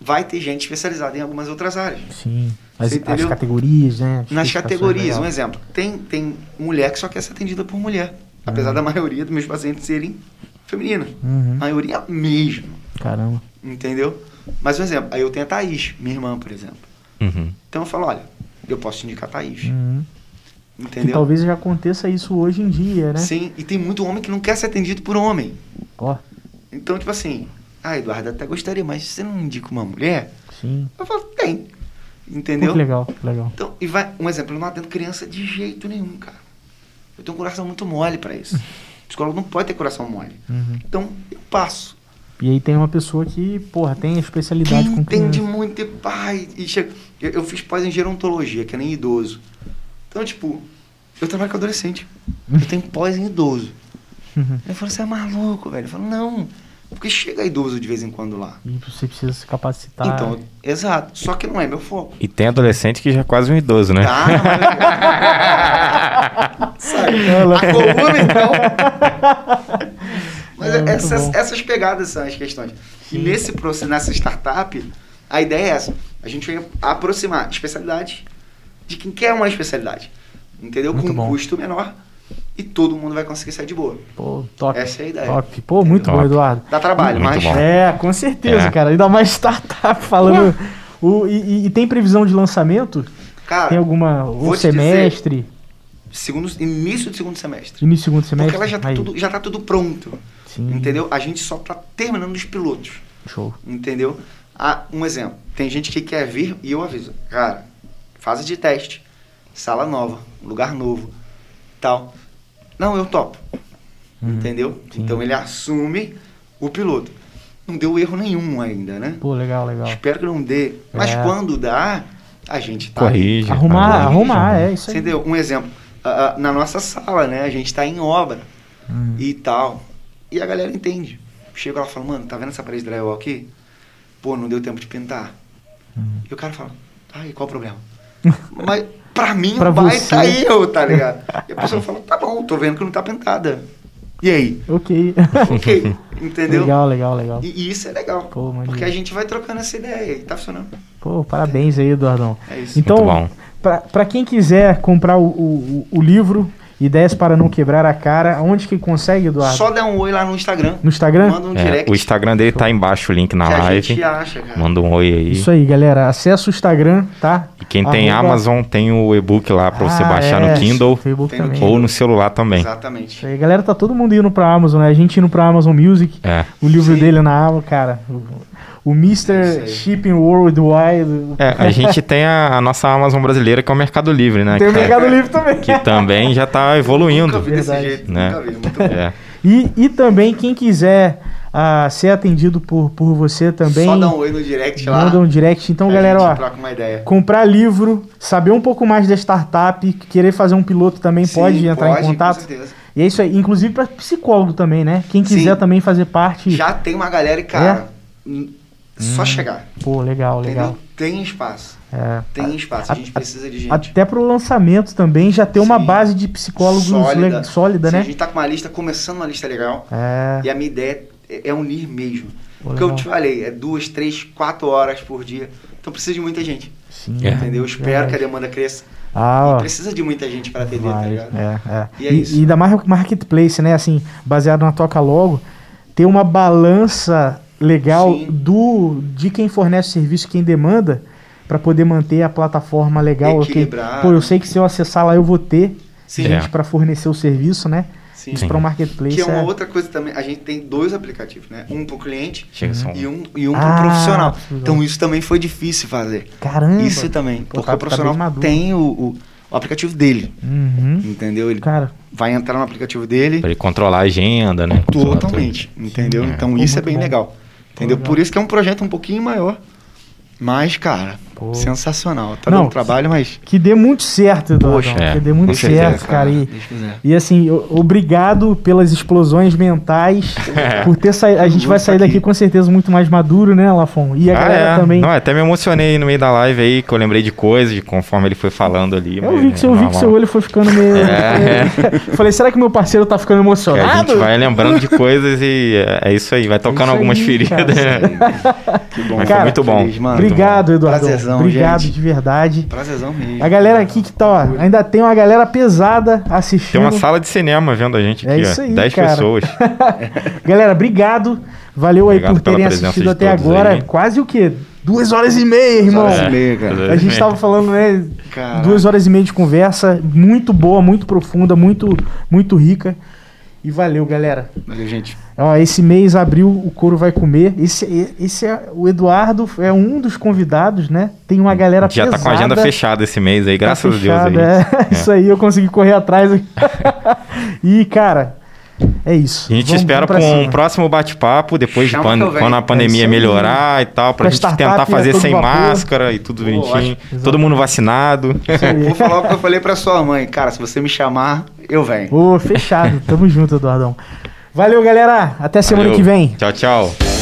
vai ter gente especializada em algumas outras áreas. Sim. As, Você as categorias, né? As Nas categorias, um exemplo. Tem, tem mulher que só quer ser atendida por mulher. Apesar Uhum. da maioria dos meus pacientes serem femininas. Uhum. Maioria mesmo. Caramba. Entendeu? Mas um exemplo, aí eu tenho a Thaís, minha irmã, por exemplo. Uhum. Então eu falo, olha, eu posso te indicar a Thaís. Uhum. Que Entendeu? talvez já aconteça isso hoje em dia, né? Sim, e tem muito homem que não quer ser atendido por homem. Ó, Então, tipo assim, ah, Eduardo, até gostaria, mas você não indica uma mulher? sim. Eu falo, tem. Entendeu? que legal, que legal. Então, e vai, um exemplo, eu não atendo criança de jeito nenhum, cara. Eu tenho um coração muito mole pra isso. O psicólogo não pode ter coração mole. Uhum. Então, eu passo. E aí tem uma pessoa que, porra, tem especialidade Quem com entende criança. muito, e, pai, e chega, eu, eu fiz pós em gerontologia, que é nem idoso. Então, tipo, eu trabalho com adolescente. Eu tenho pós em idoso. Uhum. Eu falo, você é maluco, velho? Eu falo, não. Porque chega idoso de vez em quando lá. E você precisa se capacitar. Então, exato. Só que não é meu foco. E tem adolescente que já é quase um idoso, né? Tá, mas... Sabe? A coluna, então. Mas É, essas, essas pegadas são as questões. E Sim. nesse processo, nessa startup, a ideia é essa. A gente vai aproximar especialidade de quem quer uma especialidade. Entendeu? Muito Com um bom. custo menor. E todo mundo vai conseguir sair de boa. Pô, top. Essa é a ideia. Top. Pô, muito Top. bom, Eduardo. Dá trabalho, Muito mas... bom. É, com certeza, É. cara. Ainda mais startup falando. O, e, e- e tem previsão de lançamento? Cara, tem alguma. vou Ou te dizer- semestre? segundo, início do segundo semestre. Início do segundo semestre? Porque ela já tá, Aí. tudo, já tá tudo pronto. Sim. Entendeu? A gente só tá terminando os pilotos. Show. Entendeu? Ah, um exemplo. Tem gente que quer vir e eu aviso. Cara, fase de teste. Sala nova, lugar novo, tal. Não, eu topo. Uhum. Entendeu? Sim. Então ele assume o piloto. Não deu erro nenhum ainda, né? Pô, legal, legal. Espero que não dê. Mas É. quando dá, a gente tá. Corrige. Arrumar, corrige. arrumar, é isso aí. Entendeu? Um exemplo. ah, na nossa sala, né? A gente tá em obra Hum. e tal. E a galera entende. Chega lá e fala, mano, tá vendo essa parede de drywall aqui? Pô, não deu tempo de pintar. Hum. E o cara fala, aí, qual o problema? Mas pra mim Pra vai você. tá eu, tá ligado? E a pessoa fala, tá bom, tô vendo que não tá pintada. E aí? Ok. Ok, entendeu? legal, legal, legal. E, e isso é legal. Pô, porque a gente vai trocando essa ideia e tá funcionando. Pô, parabéns aí, Eduardão. É isso. Então, Muito bom. pra, pra quem quiser comprar o, o, o livro Ideias para Não Quebrar a Cara, onde que consegue, Eduardo? Só dá um oi lá no Instagram. No Instagram? Manda um É, direct o Instagram dele tá embaixo, o link na que a live. gente acha, cara. Manda um oi aí. Isso aí, galera. Acesse o Instagram, tá? E quem tem Arroba- Amazon tem o e-book lá pra você Ah, baixar é, no Kindle Tem no também. Kindle. ou no celular também. Exatamente. Isso aí, galera, tá todo mundo indo pra Amazon, né? A gente indo pra Amazon Music, É. o livro Sim. dele na Amazon, cara. O, É Mr. Shipping Worldwide. É, a gente tem a, a nossa Amazon brasileira, que é o Mercado Livre, né? Tem o Mercado Livre também. que também já tá Nunca evoluindo. vi desse Verdade. jeito, Né? nunca vi. Muito bom. É. E, e também, quem quiser ah, ser atendido por, por você também, Só dá um oi no direct lá. manda um direct. Então, a galera, gente ó, troca uma ideia. comprar livro, saber um pouco mais da startup, querer fazer um piloto também Sim, pode entrar pode, em com contato. certeza. E é isso aí, inclusive para psicólogo também, né? Quem quiser Sim. também fazer parte. Já tem uma galera e, cara, É? Hum, só chegar. Pô, legal, legal. Entendeu? Tem espaço. É. Tem espaço. A a- gente precisa de gente. Até pro lançamento também já ter uma Sim. base de psicólogos sólida, sólida Sim, né? A gente tá com uma lista, começando uma lista legal. É. E a minha ideia é, é unir mesmo. Pô, Porque eu legal. te falei, é duas, três, quatro horas por dia. Então precisa de muita gente. Sim, É. Entendeu? Eu espero que a demanda cresça. Ah, E precisa de muita gente para atender, tá ligado? é, é. E é E, isso. e ainda mais marketplace, né? Assim, baseado na Toca Logo, ter uma balança legal Sim. do de quem fornece o serviço, quem demanda, para poder manter a plataforma legal. ok? Equilibrado. Pô, eu sei que se eu acessar lá eu vou ter Sim. gente É. para fornecer o serviço, né? Sim. Isso para o marketplace Que é uma é- outra coisa também. A gente tem dois aplicativos, né? Um pro cliente Chega só um- e um, e um Ah, pro profissional. profissional. Então isso também foi difícil fazer. Caramba. Isso também. Pô, porque tá- o profissional tá bem maduro. tem o, o, o aplicativo dele. Uhum. Entendeu? Ele Cara, vai entrar no aplicativo dele Pra ele controlar a agenda, né? Totalmente. Entendeu? É. Então Pô, isso é bem bom. legal. Entendeu? legal. Por isso que é um projeto um pouquinho maior. Mas, cara, Pô. sensacional. Tá Não, dando trabalho, mas. que dê muito certo, Eduardo. Poxa, é, que dê muito com certeza, certo, cara. E. E assim, obrigado pelas explosões mentais, É. por ter saído. A gente vai sair daqui aqui. com certeza muito mais maduro, né, Lafon? E a Ah, galera é. também. Não, até me emocionei no meio da live aí, que eu lembrei de coisas, conforme ele foi falando ali. eu vi que, seu, é eu vi que seu olho foi ficando meio. É. Falei, será que meu parceiro tá ficando Que a emocionado? gente vai lembrando de coisas e é é isso aí, vai tocando algumas aí, feridas. cara. Que bom. Cara, foi muito bom. feliz, mano. Obrigado, Eduardo. Prazerzão, Obrigado gente. de verdade. Prazerzão mesmo. A galera aqui que tá, ó, ainda tem uma galera pesada assistindo. Tem uma sala de cinema vendo a gente É aqui, isso ó. aí, 10 cara. pessoas. Galera, obrigado. Valeu aí Obrigado por terem assistido até agora. aí. Quase o quê? Duas horas e meia, irmão. horas e É. meia, cara. Duas A gente tava falando, né? Caraca. Duas horas e meia de conversa, muito boa, muito profunda, muito, muito rica. E valeu, galera. Valeu, gente. Ó, esse mês abril o couro vai comer. Esse, esse é o Eduardo é um dos convidados, né? Tem uma galera Já pesada. tá com a agenda fechada esse mês aí, Tá graças fechada, a Deus aí. é. Isso aí eu consegui correr atrás. e cara, é isso. A gente Vamos- espera vamos para pra um próximo bate-papo depois de pan- quando a É pandemia aí. melhorar e tal, pra Com a gente tentar a fazer sem vapor. máscara e tudo bonitinho. Todo mundo vacinado. Vou falar o que eu falei pra sua mãe. Cara, se você me chamar, eu venho. Ô, fechado. Tamo junto, Eduardão. Valeu, galera. Até semana Valeu. que vem. Tchau, tchau.